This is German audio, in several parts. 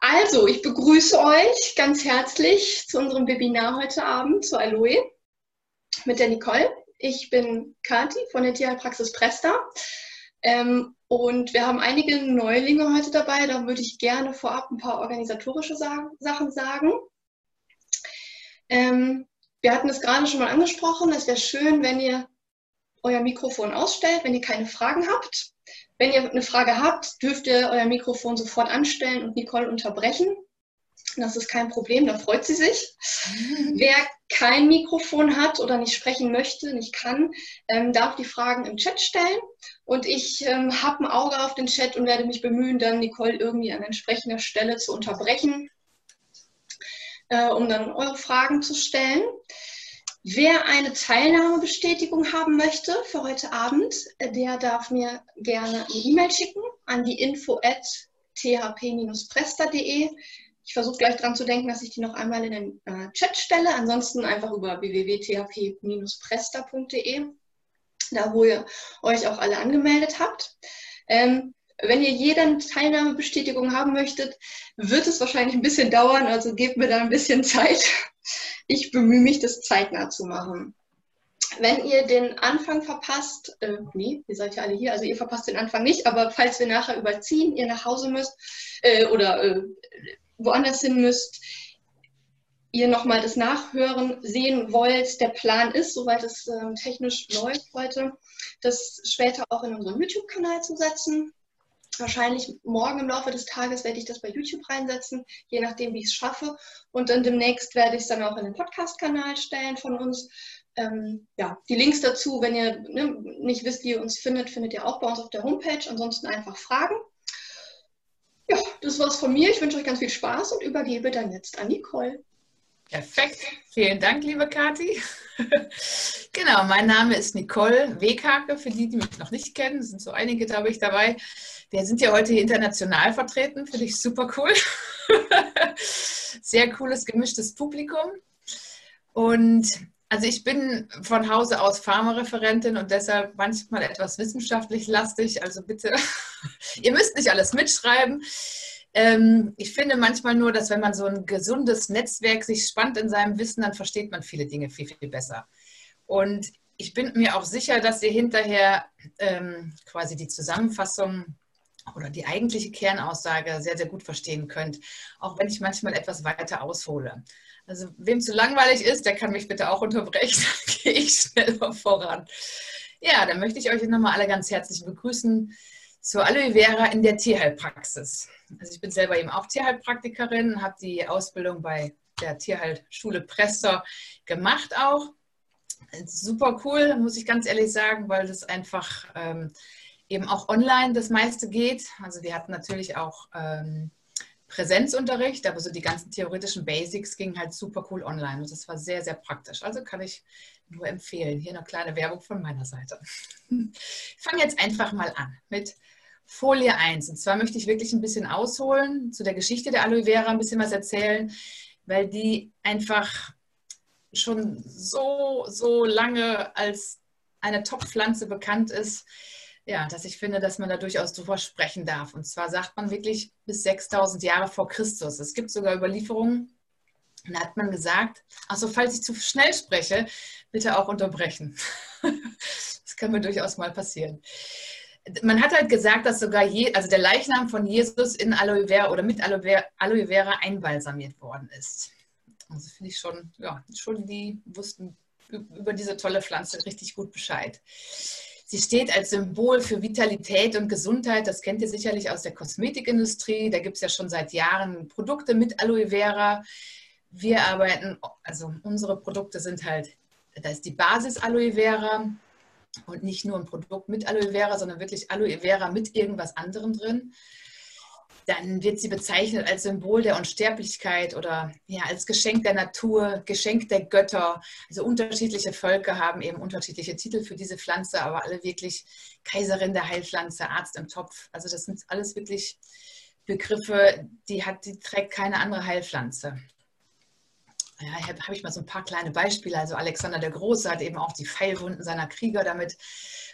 Also, ich begrüße euch ganz herzlich zu unserem Webinar heute Abend zu Aloe mit der Nicole. Ich bin Kati von der Tierheilpraxis Presta. Ähm, und wir haben einige Neulinge heute dabei. Da würde ich gerne vorab ein paar organisatorische Sachen sagen. Ähm, wir hatten es gerade schon mal angesprochen. Es wäre schön, wenn ihr euer Mikrofon ausstellt, wenn ihr keine Fragen habt. Wenn ihr eine Frage habt, dürft ihr euer Mikrofon sofort anstellen und Nicole unterbrechen. Das ist kein Problem, da freut sie sich. Wer kein Mikrofon hat oder nicht sprechen möchte, nicht kann, ähm, darf die Fragen im Chat stellen. Und ich ähm, habe ein Auge auf den Chat und werde mich bemühen, dann Nicole irgendwie an entsprechender Stelle zu unterbrechen, äh, um dann eure Fragen zu stellen. Wer eine Teilnahmebestätigung haben möchte für heute Abend, äh, der darf mir gerne eine E-Mail schicken an die info at thp-presta.de. Ich versuche gleich dran zu denken, dass ich die noch einmal in den äh, Chat stelle. Ansonsten einfach über www.thp-presta.de, da wo ihr euch auch alle angemeldet habt. Ähm, wenn ihr jede Teilnahmebestätigung haben möchtet, wird es wahrscheinlich ein bisschen dauern, also gebt mir da ein bisschen Zeit. Ich bemühe mich, das zeitnah zu machen. Wenn ihr den Anfang verpasst, äh, nee, ihr seid ja alle hier, also ihr verpasst den Anfang nicht, aber falls wir nachher überziehen, ihr nach Hause müsst äh, oder äh, woanders hin müsst, ihr nochmal das Nachhören sehen wollt, der Plan ist, soweit es äh, technisch läuft heute, das später auch in unseren YouTube-Kanal zu setzen. Wahrscheinlich morgen im Laufe des Tages werde ich das bei YouTube reinsetzen, je nachdem, wie ich es schaffe. Und dann demnächst werde ich es dann auch in den Podcast-Kanal stellen von uns. Ähm, ja, die Links dazu, wenn ihr ne, nicht wisst, wie ihr uns findet, findet ihr auch bei uns auf der Homepage. Ansonsten einfach fragen. Ja, das war's von mir. Ich wünsche euch ganz viel Spaß und übergebe dann jetzt an Nicole. Perfekt. Vielen Dank, liebe Kathi. genau, mein Name ist Nicole Weghake, für die, die mich noch nicht kennen. Sind so einige, glaube ich, dabei. Wir sind ja heute international vertreten, finde ich super cool. Sehr cooles, gemischtes Publikum. Und also ich bin von Hause aus Pharmareferentin und deshalb manchmal etwas wissenschaftlich lastig. Also bitte, ihr müsst nicht alles mitschreiben. Ähm, ich finde manchmal nur, dass wenn man so ein gesundes Netzwerk sich spannt in seinem Wissen, dann versteht man viele Dinge viel, viel besser. Und ich bin mir auch sicher, dass ihr hinterher ähm, quasi die Zusammenfassung oder die eigentliche Kernaussage sehr, sehr gut verstehen könnt, auch wenn ich manchmal etwas weiter aushole. Also wem zu langweilig ist, der kann mich bitte auch unterbrechen, dann gehe ich schneller voran. Ja, dann möchte ich euch nochmal alle ganz herzlich begrüßen zur Aloe Vera in der Tierheilpraxis. Also ich bin selber eben auch Tierheilpraktikerin, habe die Ausbildung bei der Tierheilschule Presser gemacht auch. Super cool, muss ich ganz ehrlich sagen, weil das einfach ähm, eben auch online das meiste geht. Also wir hatten natürlich auch ähm, Präsenzunterricht, aber so die ganzen theoretischen Basics gingen halt super cool online und das war sehr, sehr praktisch. Also kann ich nur empfehlen. Hier eine kleine Werbung von meiner Seite. Ich fange jetzt einfach mal an mit Folie 1. Und zwar möchte ich wirklich ein bisschen ausholen, zu der Geschichte der Aloe Vera ein bisschen was erzählen, weil die einfach schon so, so lange als eine Top-Pflanze bekannt ist ja, dass ich finde, dass man da durchaus drüber sprechen darf. Und zwar sagt man wirklich bis 6000 Jahre vor Christus. Es gibt sogar Überlieferungen, da hat man gesagt, also falls ich zu schnell spreche, bitte auch unterbrechen. das kann mir durchaus mal passieren. Man hat halt gesagt, dass sogar je, also der Leichnam von Jesus in Aloe Vera oder mit Aloe Vera, Aloe Vera einbalsamiert worden ist. Also finde ich schon, ja, schon die wussten über diese tolle Pflanze richtig gut Bescheid. Sie steht als Symbol für Vitalität und Gesundheit. Das kennt ihr sicherlich aus der Kosmetikindustrie. Da gibt es ja schon seit Jahren Produkte mit Aloe Vera. Wir arbeiten, also unsere Produkte sind halt, da ist die Basis Aloe Vera und nicht nur ein Produkt mit Aloe Vera, sondern wirklich Aloe Vera mit irgendwas anderem drin dann wird sie bezeichnet als Symbol der Unsterblichkeit oder ja, als Geschenk der Natur, Geschenk der Götter. Also unterschiedliche Völker haben eben unterschiedliche Titel für diese Pflanze, aber alle wirklich Kaiserin der Heilpflanze, Arzt im Topf. Also das sind alles wirklich Begriffe, die, hat, die trägt keine andere Heilpflanze. Ja, habe ich mal so ein paar kleine Beispiele. Also Alexander der Große hat eben auch die Pfeilwunden seiner Krieger damit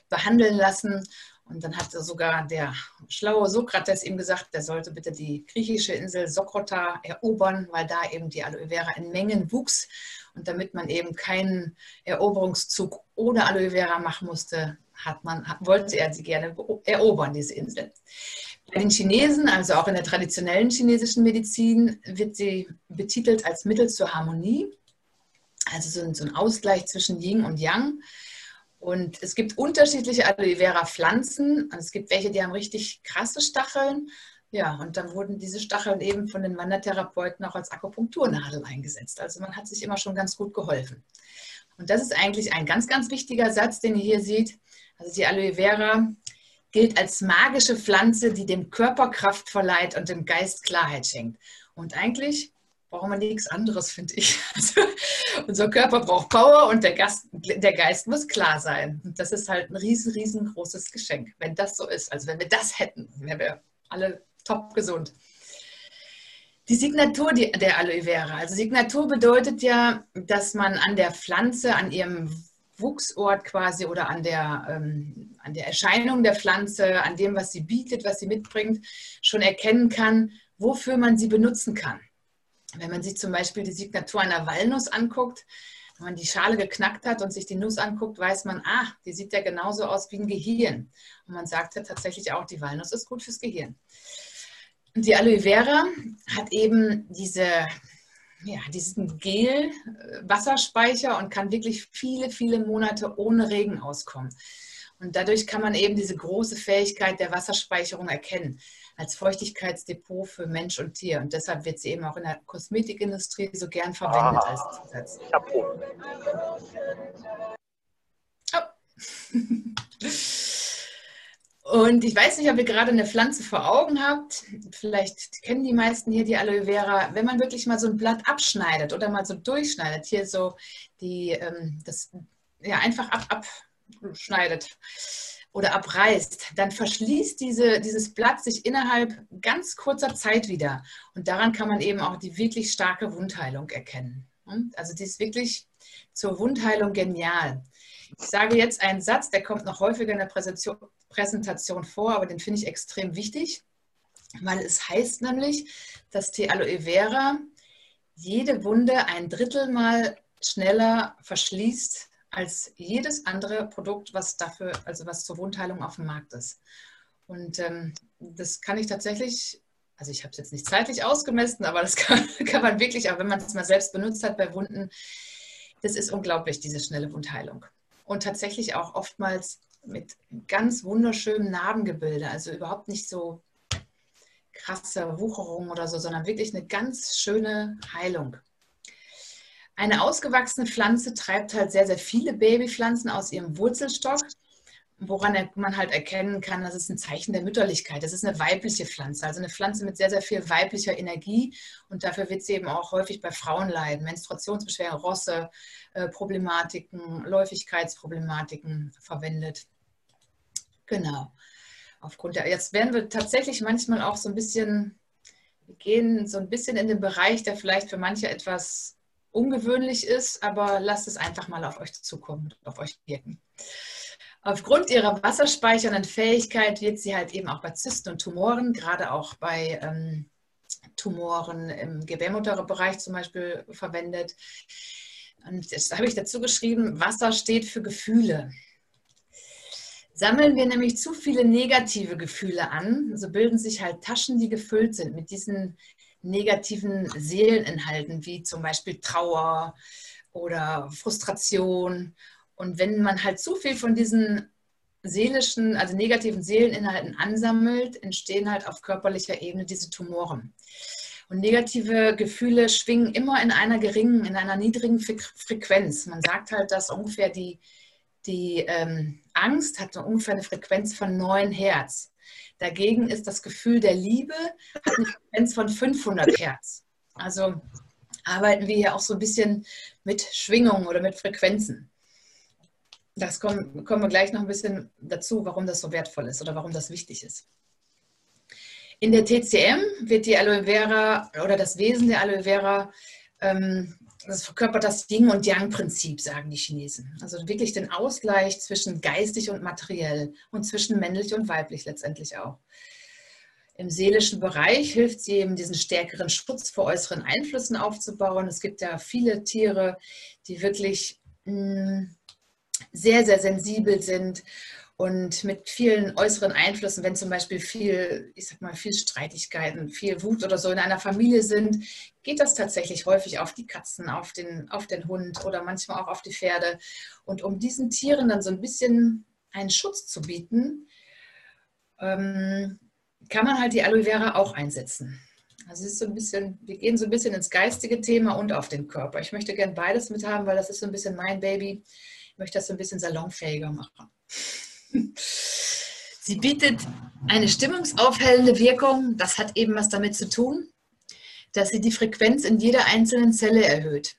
behandeln lassen. Und dann hat sogar der schlaue Sokrates ihm gesagt, er sollte bitte die griechische Insel Sokrota erobern, weil da eben die Aloe Vera in Mengen wuchs. Und damit man eben keinen Eroberungszug ohne Aloe Vera machen musste, hat man, wollte er sie gerne erobern, diese Insel. Bei den Chinesen, also auch in der traditionellen chinesischen Medizin, wird sie betitelt als Mittel zur Harmonie, also so ein Ausgleich zwischen Yin und Yang. Und es gibt unterschiedliche Aloe Vera Pflanzen. Es gibt welche, die haben richtig krasse Stacheln. Ja, und dann wurden diese Stacheln eben von den Wandertherapeuten auch als Akupunkturnadel eingesetzt. Also man hat sich immer schon ganz gut geholfen. Und das ist eigentlich ein ganz, ganz wichtiger Satz, den ihr hier seht. Also die Aloe Vera gilt als magische Pflanze, die dem Körper Kraft verleiht und dem Geist Klarheit schenkt. Und eigentlich brauchen wir nichts anderes, finde ich. Also, unser Körper braucht Power und der, Gast, der Geist muss klar sein. Und das ist halt ein riesen, riesengroßes Geschenk, wenn das so ist. Also wenn wir das hätten, wären wir alle top gesund. Die Signatur der Aloe Vera. Also Signatur bedeutet ja, dass man an der Pflanze, an ihrem Wuchsort quasi oder an der, ähm, an der Erscheinung der Pflanze, an dem, was sie bietet, was sie mitbringt, schon erkennen kann, wofür man sie benutzen kann. Wenn man sich zum Beispiel die Signatur einer Walnuss anguckt, wenn man die Schale geknackt hat und sich die Nuss anguckt, weiß man, ah, die sieht ja genauso aus wie ein Gehirn. Und man sagt ja tatsächlich auch, die Walnuss ist gut fürs Gehirn. Und die Aloe Vera hat eben diese, ja, diesen Gel-Wasserspeicher und kann wirklich viele, viele Monate ohne Regen auskommen. Und dadurch kann man eben diese große Fähigkeit der Wasserspeicherung erkennen als Feuchtigkeitsdepot für Mensch und Tier. Und deshalb wird sie eben auch in der Kosmetikindustrie so gern verwendet ah, als Zusatz. Oh. Und ich weiß nicht, ob ihr gerade eine Pflanze vor Augen habt. Vielleicht kennen die meisten hier die Aloe Vera. Wenn man wirklich mal so ein Blatt abschneidet oder mal so durchschneidet, hier so die, ähm, das, ja, einfach ab, abschneidet, oder abreißt, dann verschließt diese, dieses Blatt sich innerhalb ganz kurzer Zeit wieder. Und daran kann man eben auch die wirklich starke Wundheilung erkennen. Also die ist wirklich zur Wundheilung genial. Ich sage jetzt einen Satz, der kommt noch häufiger in der Präsentation vor, aber den finde ich extrem wichtig, weil es heißt nämlich, dass die Aloe Vera jede Wunde ein Drittel mal schneller verschließt als jedes andere Produkt, was dafür, also was zur Wundheilung auf dem Markt ist. Und ähm, das kann ich tatsächlich, also ich habe es jetzt nicht zeitlich ausgemessen, aber das kann, kann man wirklich, auch wenn man es mal selbst benutzt hat bei Wunden, das ist unglaublich, diese schnelle Wundheilung. Und tatsächlich auch oftmals mit ganz wunderschönen Narbengebilde, also überhaupt nicht so krasse Wucherung oder so, sondern wirklich eine ganz schöne Heilung. Eine ausgewachsene Pflanze treibt halt sehr, sehr viele Babypflanzen aus ihrem Wurzelstock, woran man halt erkennen kann, das ist ein Zeichen der Mütterlichkeit. Das ist eine weibliche Pflanze, also eine Pflanze mit sehr, sehr viel weiblicher Energie und dafür wird sie eben auch häufig bei Frauen leiden. Menstruationsbeschwerden, Rosse, äh, Problematiken, Läufigkeitsproblematiken verwendet. Genau. Aufgrund der, jetzt werden wir tatsächlich manchmal auch so ein bisschen, wir gehen so ein bisschen in den Bereich, der vielleicht für manche etwas ungewöhnlich ist, aber lasst es einfach mal auf euch zukommen, auf euch wirken. Aufgrund ihrer wasserspeichernden Fähigkeit wird sie halt eben auch bei Zysten und Tumoren, gerade auch bei ähm, Tumoren im Gebärmutterbereich zum Beispiel verwendet. Und jetzt habe ich dazu geschrieben, Wasser steht für Gefühle. Sammeln wir nämlich zu viele negative Gefühle an, so bilden sich halt Taschen, die gefüllt sind mit diesen negativen Seeleninhalten, wie zum Beispiel Trauer oder Frustration. Und wenn man halt zu viel von diesen seelischen, also negativen Seeleninhalten ansammelt, entstehen halt auf körperlicher Ebene diese Tumoren. Und negative Gefühle schwingen immer in einer geringen, in einer niedrigen Frequenz. Man sagt halt, dass ungefähr die, die ähm, Angst hat ungefähr eine Frequenz von 9 Hertz. Dagegen ist das Gefühl der Liebe hat eine Frequenz von 500 Hertz. Also arbeiten wir hier auch so ein bisschen mit Schwingungen oder mit Frequenzen. Das kommen, kommen wir gleich noch ein bisschen dazu, warum das so wertvoll ist oder warum das wichtig ist. In der TCM wird die Aloe Vera oder das Wesen der Aloe Vera ähm, das verkörpert das Yin- und Yang-Prinzip, sagen die Chinesen. Also wirklich den Ausgleich zwischen geistig und materiell und zwischen männlich und weiblich letztendlich auch. Im seelischen Bereich hilft sie eben, diesen stärkeren Schutz vor äußeren Einflüssen aufzubauen. Es gibt ja viele Tiere, die wirklich mh, hm, sehr, sehr sensibel sind und mit vielen äußeren Einflüssen, wenn zum Beispiel viel, ich sag mal, viel Streitigkeiten, viel Wut oder so in einer Familie sind, geht das tatsächlich häufig auf die Katzen, auf den, auf den Hund oder manchmal auch auf die Pferde. Und um diesen Tieren dann so ein bisschen einen Schutz zu bieten, ähm, kann man halt die Aloe Vera auch einsetzen. Also es ist so ein bisschen, wir gehen so ein bisschen ins geistige Thema und auf den Körper. Ich möchte gern beides mit haben, weil das ist so ein bisschen mein Baby. Ich möchte das so ein bisschen salonfähiger machen. Sie bietet eine stimmungsaufhellende Wirkung. Das hat eben was damit zu tun, dass sie die Frequenz in jeder einzelnen Zelle erhöht.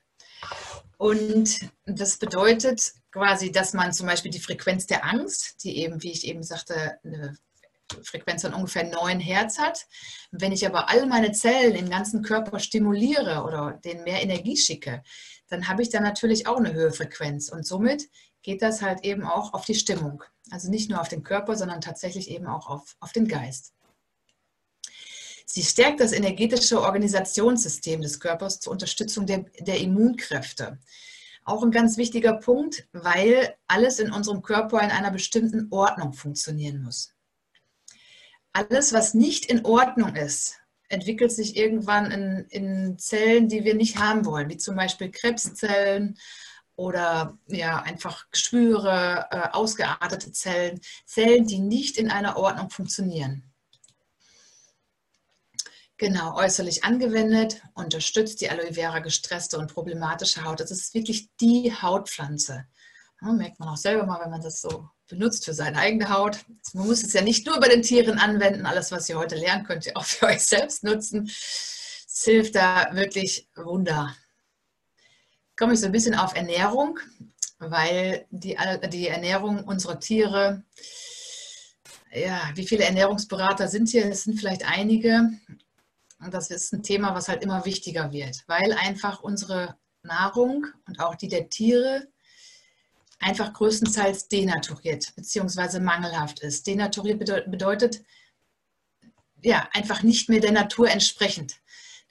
Und das bedeutet quasi, dass man zum Beispiel die Frequenz der Angst, die eben, wie ich eben sagte, eine Frequenz von ungefähr 9 Hertz hat. Wenn ich aber all meine Zellen im ganzen Körper stimuliere oder denen mehr Energie schicke, dann habe ich da natürlich auch eine höhere Frequenz. Und somit geht das halt eben auch auf die Stimmung. Also nicht nur auf den Körper, sondern tatsächlich eben auch auf, auf den Geist. Sie stärkt das energetische Organisationssystem des Körpers zur Unterstützung der, der Immunkräfte. Auch ein ganz wichtiger Punkt, weil alles in unserem Körper in einer bestimmten Ordnung funktionieren muss. Alles, was nicht in Ordnung ist, entwickelt sich irgendwann in, in Zellen, die wir nicht haben wollen, wie zum Beispiel Krebszellen oder ja, einfach Geschwüre, äh, ausgeartete Zellen, Zellen, die nicht in einer Ordnung funktionieren. Genau, äußerlich angewendet, unterstützt die Aloe Vera gestresste und problematische Haut. Das ist wirklich die Hautpflanze. Ja, merkt man auch selber mal, wenn man das so benutzt für seine eigene Haut. Man muss es ja nicht nur bei den Tieren anwenden. Alles, was ihr heute lernt, könnt ihr auch für euch selbst nutzen. Es hilft da wirklich Wunder komme ich so ein bisschen auf Ernährung, weil die, die Ernährung unserer Tiere, ja, wie viele Ernährungsberater sind hier? Es sind vielleicht einige. Und das ist ein Thema, was halt immer wichtiger wird, weil einfach unsere Nahrung und auch die der Tiere einfach größtenteils denaturiert bzw. mangelhaft ist. Denaturiert bedeutet ja einfach nicht mehr der Natur entsprechend.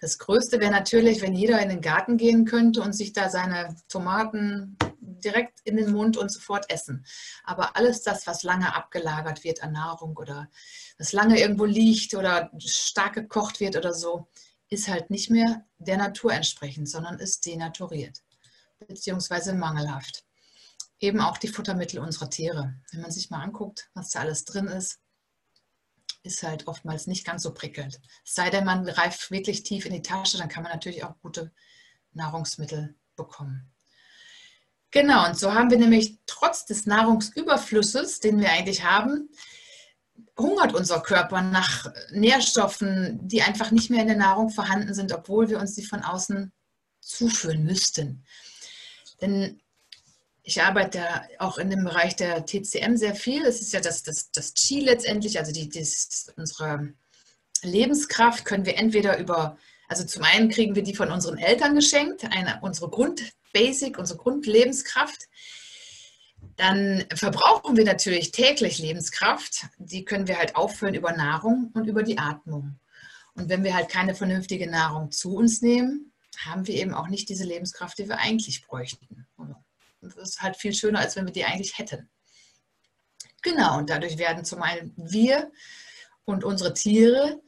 Das Größte wäre natürlich, wenn jeder in den Garten gehen könnte und sich da seine Tomaten direkt in den Mund und sofort essen. Aber alles das, was lange abgelagert wird an Nahrung oder was lange irgendwo liegt oder stark gekocht wird oder so, ist halt nicht mehr der Natur entsprechend, sondern ist denaturiert beziehungsweise mangelhaft. Eben auch die Futtermittel unserer Tiere. Wenn man sich mal anguckt, was da alles drin ist, ist halt oftmals nicht ganz so prickelnd. Es sei denn, man greift wirklich tief in die Tasche, dann kann man natürlich auch gute Nahrungsmittel bekommen. Genau, und so haben wir nämlich trotz des Nahrungsüberflusses, den wir eigentlich haben, hungert unser Körper nach Nährstoffen, die einfach nicht mehr in der Nahrung vorhanden sind, obwohl wir uns die von außen zuführen müssten. Denn ich arbeite auch in dem Bereich der TCM sehr viel. Es ist ja das, das, das Qi letztendlich, also die, das, unsere Lebenskraft können wir entweder über, also zum einen kriegen wir die von unseren Eltern geschenkt, eine, unsere Grundbasic, unsere Grundlebenskraft. Dann verbrauchen wir natürlich täglich Lebenskraft. Die können wir halt auffüllen über Nahrung und über die Atmung. Und wenn wir halt keine vernünftige Nahrung zu uns nehmen, haben wir eben auch nicht diese Lebenskraft, die wir eigentlich bräuchten. Ist halt viel schöner, als wenn wir die eigentlich hätten. Genau, und dadurch werden zum einen wir und unsere Tiere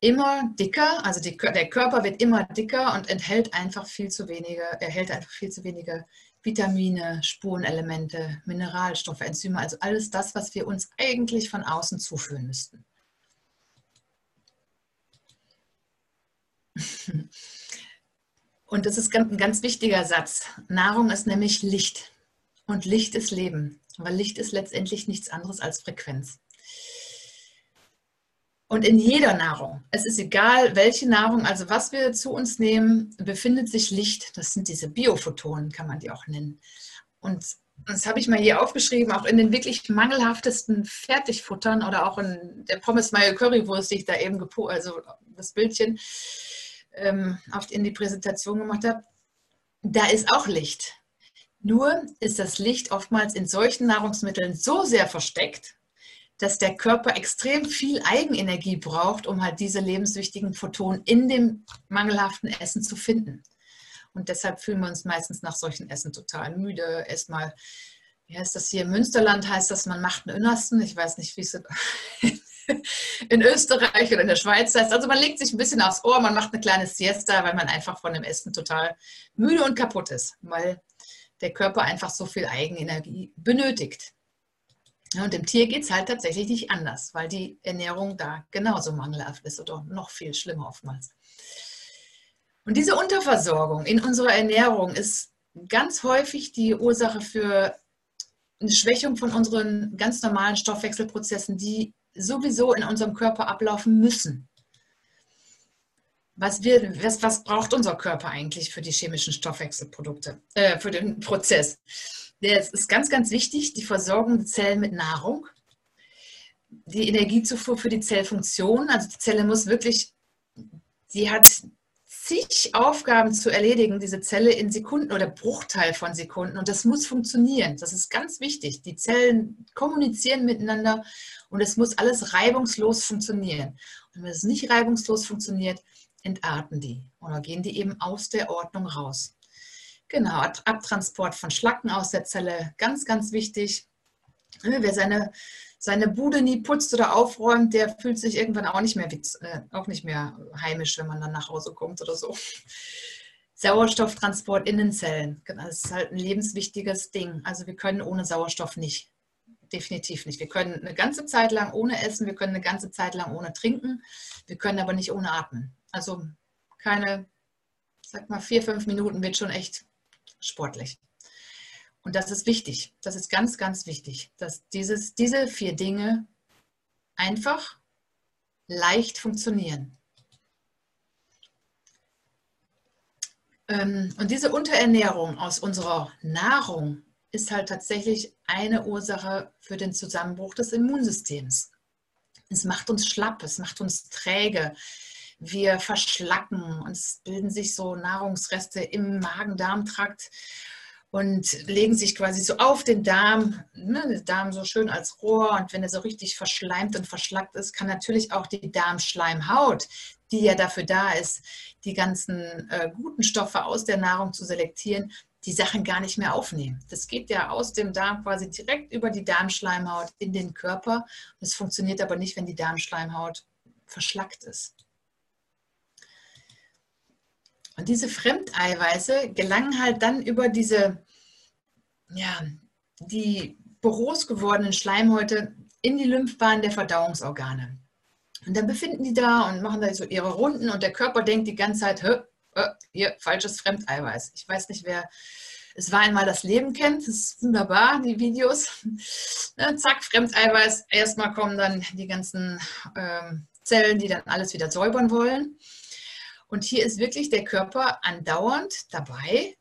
immer dicker, also die, der Körper wird immer dicker und enthält einfach viel zu wenige, erhält einfach viel zu wenige Vitamine, Spurenelemente, Mineralstoffe, Enzyme, also alles das, was wir uns eigentlich von außen zuführen müssten. Und das ist ein ganz wichtiger Satz. Nahrung ist nämlich Licht. Und Licht ist Leben. Weil Licht ist letztendlich nichts anderes als Frequenz. Und in jeder Nahrung, es ist egal, welche Nahrung, also was wir zu uns nehmen, befindet sich Licht. Das sind diese Biophotonen, kann man die auch nennen. Und das habe ich mal hier aufgeschrieben, auch in den wirklich mangelhaftesten Fertigfuttern oder auch in der Pommes Mayo Currywurst, die ich da eben, also das Bildchen, ähm, in die Präsentation gemacht habe, da ist auch Licht. Nur ist das Licht oftmals in solchen Nahrungsmitteln so sehr versteckt, dass der Körper extrem viel Eigenenergie braucht, um halt diese lebenswichtigen Photonen in dem mangelhaften Essen zu finden. Und deshalb fühlen wir uns meistens nach solchen Essen total müde. Erstmal, wie heißt das hier? Münsterland heißt das, man macht einen Innersten. Ich weiß nicht, wie es in Österreich oder in der Schweiz heißt. Also man legt sich ein bisschen aufs Ohr, man macht eine kleine Siesta, weil man einfach von dem Essen total müde und kaputt ist, weil der Körper einfach so viel Eigenenergie benötigt. Und dem Tier geht es halt tatsächlich nicht anders, weil die Ernährung da genauso mangelhaft ist oder noch viel schlimmer oftmals. Und diese Unterversorgung in unserer Ernährung ist ganz häufig die Ursache für eine Schwächung von unseren ganz normalen Stoffwechselprozessen, die sowieso in unserem Körper ablaufen müssen. Was, wir, was, was braucht unser Körper eigentlich für die chemischen Stoffwechselprodukte, äh, für den Prozess? Es ist ganz, ganz wichtig, die Versorgung der Zellen mit Nahrung, die Energiezufuhr für die Zellfunktion. Also die Zelle muss wirklich, die hat zig Aufgaben zu erledigen, diese Zelle in Sekunden oder Bruchteil von Sekunden. Und das muss funktionieren. Das ist ganz wichtig. Die Zellen kommunizieren miteinander und es muss alles reibungslos funktionieren. Und wenn es nicht reibungslos funktioniert, entarten die oder gehen die eben aus der Ordnung raus. Genau, Abtransport von Schlacken aus der Zelle, ganz, ganz wichtig. Wer seine, seine Bude nie putzt oder aufräumt, der fühlt sich irgendwann auch nicht mehr, äh, auch nicht mehr heimisch, wenn man dann nach Hause kommt oder so. Sauerstofftransport in den Zellen, das ist halt ein lebenswichtiges Ding. Also wir können ohne Sauerstoff nicht. Definitiv nicht. Wir können eine ganze Zeit lang ohne essen, wir können eine ganze Zeit lang ohne trinken, wir können aber nicht ohne atmen. Also keine, sag mal, vier, fünf Minuten wird schon echt sportlich. Und das ist wichtig. Das ist ganz, ganz wichtig, dass dieses, diese vier Dinge einfach leicht funktionieren. Ähm, und diese Unterernährung aus unserer Nahrung ist halt tatsächlich eine Ursache für den Zusammenbruch des Immunsystems. Es macht uns schlapp, es macht uns träge, wir verschlacken und es bilden sich so Nahrungsreste im Magen-Darm-Trakt und legen sich quasi so auf den Darm, ne, der Darm so schön als Rohr und wenn er so richtig verschleimt und verschlackt ist, kann natürlich auch die Darmschleimhaut, die ja dafür da ist, die ganzen äh, guten Stoffe aus der Nahrung zu selektieren, die Sachen gar nicht mehr aufnehmen. Das geht ja aus dem Darm quasi direkt über die Darmschleimhaut in den Körper. Es funktioniert aber nicht, wenn die Darmschleimhaut verschlackt ist. Und diese Fremdeiweiße gelangen halt dann über diese, ja, die porös gewordenen Schleimhäute in die Lymphbahn der Verdauungsorgane. Und dann befinden die da und machen da so ihre Runden und der Körper denkt die ganze Zeit, äh, hier, falsches Fremdeiweiß. Ich weiß nicht, wer es war einmal das Leben kennt. Das ist wunderbar, die Videos. Ne, zack, Fremdeiweiß. Erstmal kommen dann die ganzen ähm, Zellen, die dann alles wieder säubern wollen. Und hier ist wirklich der Körper andauernd dabei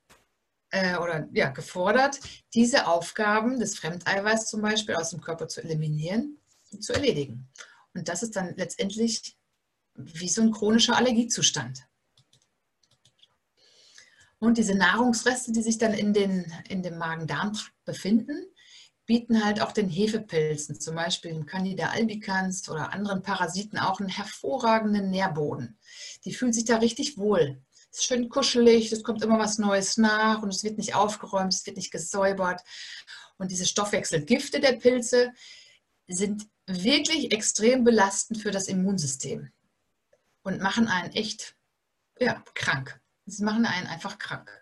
äh, oder ja, gefordert, diese Aufgaben des Fremdeiweiß zum Beispiel aus dem Körper zu eliminieren und zu erledigen. Und das ist dann letztendlich wie so ein chronischer Allergiezustand. Und diese Nahrungsreste, die sich dann in, den, in dem Magen-Darm-Trakt befinden, bieten halt auch den Hefepilzen, zum Beispiel dem Candida albicans oder anderen Parasiten, auch einen hervorragenden Nährboden. Die fühlen sich da richtig wohl. Es ist schön kuschelig, es kommt immer was Neues nach und es wird nicht aufgeräumt, es wird nicht gesäubert. Und diese Stoffwechselgifte der Pilze sind wirklich extrem belastend für das Immunsystem und machen einen echt ja, krank. Sie machen einen einfach krank.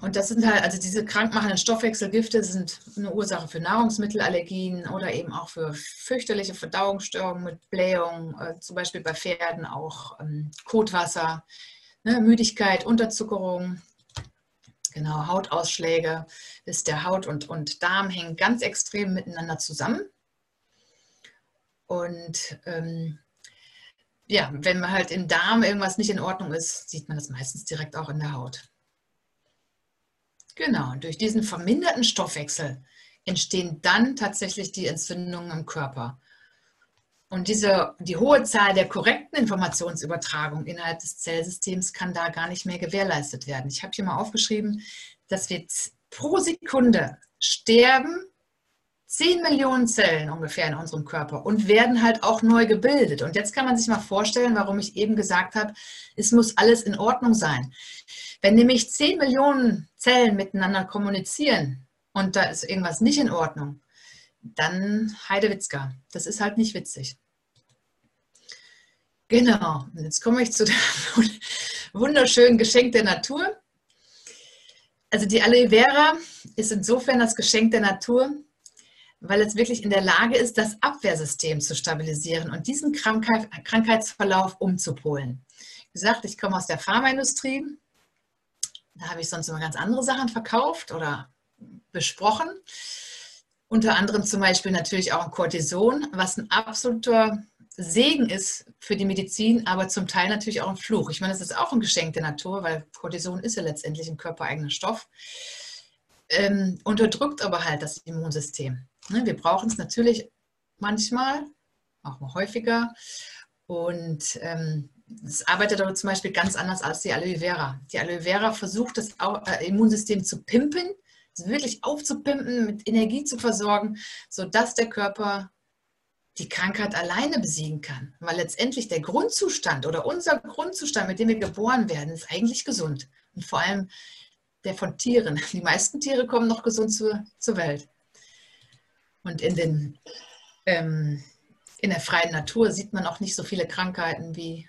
Und das sind halt, also diese krankmachenden Stoffwechselgifte sind eine Ursache für Nahrungsmittelallergien oder eben auch für fürchterliche Verdauungsstörungen mit Blähung, äh, zum Beispiel bei Pferden auch ähm, Kotwasser, ne, Müdigkeit, Unterzuckerung, genau, Hautausschläge. Ist der Haut und, und Darm hängen ganz extrem miteinander zusammen. Und ähm, ja, wenn halt im Darm irgendwas nicht in Ordnung ist, sieht man das meistens direkt auch in der Haut. Genau, durch diesen verminderten Stoffwechsel entstehen dann tatsächlich die Entzündungen im Körper. Und diese, die hohe Zahl der korrekten Informationsübertragung innerhalb des Zellsystems kann da gar nicht mehr gewährleistet werden. Ich habe hier mal aufgeschrieben, dass wir pro Sekunde sterben 10 Millionen Zellen ungefähr in unserem Körper und werden halt auch neu gebildet. Und jetzt kann man sich mal vorstellen, warum ich eben gesagt habe, es muss alles in Ordnung sein. Wenn nämlich 10 Millionen Zellen miteinander kommunizieren und da ist irgendwas nicht in Ordnung, dann Heidewitzka. Das ist halt nicht witzig. Genau, und jetzt komme ich zu dem wunderschönen Geschenk der Natur. Also die Aloe Vera ist insofern das Geschenk der Natur, weil es wirklich in der Lage ist, das Abwehrsystem zu stabilisieren und diesen Krankheit, Krankheitsverlauf umzupolen. Wie gesagt, ich komme aus der Pharmaindustrie. Da habe ich sonst immer ganz andere Sachen verkauft oder besprochen. Unter anderem zum Beispiel natürlich auch ein Cortison, was ein absoluter Segen ist für die Medizin, aber zum Teil natürlich auch ein Fluch. Ich meine, das ist auch ein Geschenk der Natur, weil Cortison ist ja letztendlich ein körpereigener Stoff. Ähm, unterdrückt aber halt das Immunsystem. Ne, wir brauchen es natürlich manchmal, auch mal häufiger. Und ähm, es arbeitet aber zum Beispiel ganz anders als die Aloe Vera. Die Aloe Vera versucht, das äh, Immunsystem zu pimpen, wirklich aufzupimpen, mit Energie zu versorgen, sodass der Körper die Krankheit alleine besiegen kann. Weil letztendlich der Grundzustand oder unser Grundzustand, mit dem wir geboren werden, ist eigentlich gesund. Und vor allem der von Tieren. Die meisten Tiere kommen noch gesund zur, zur Welt. Und in, den, ähm, in der freien Natur sieht man auch nicht so viele Krankheiten wie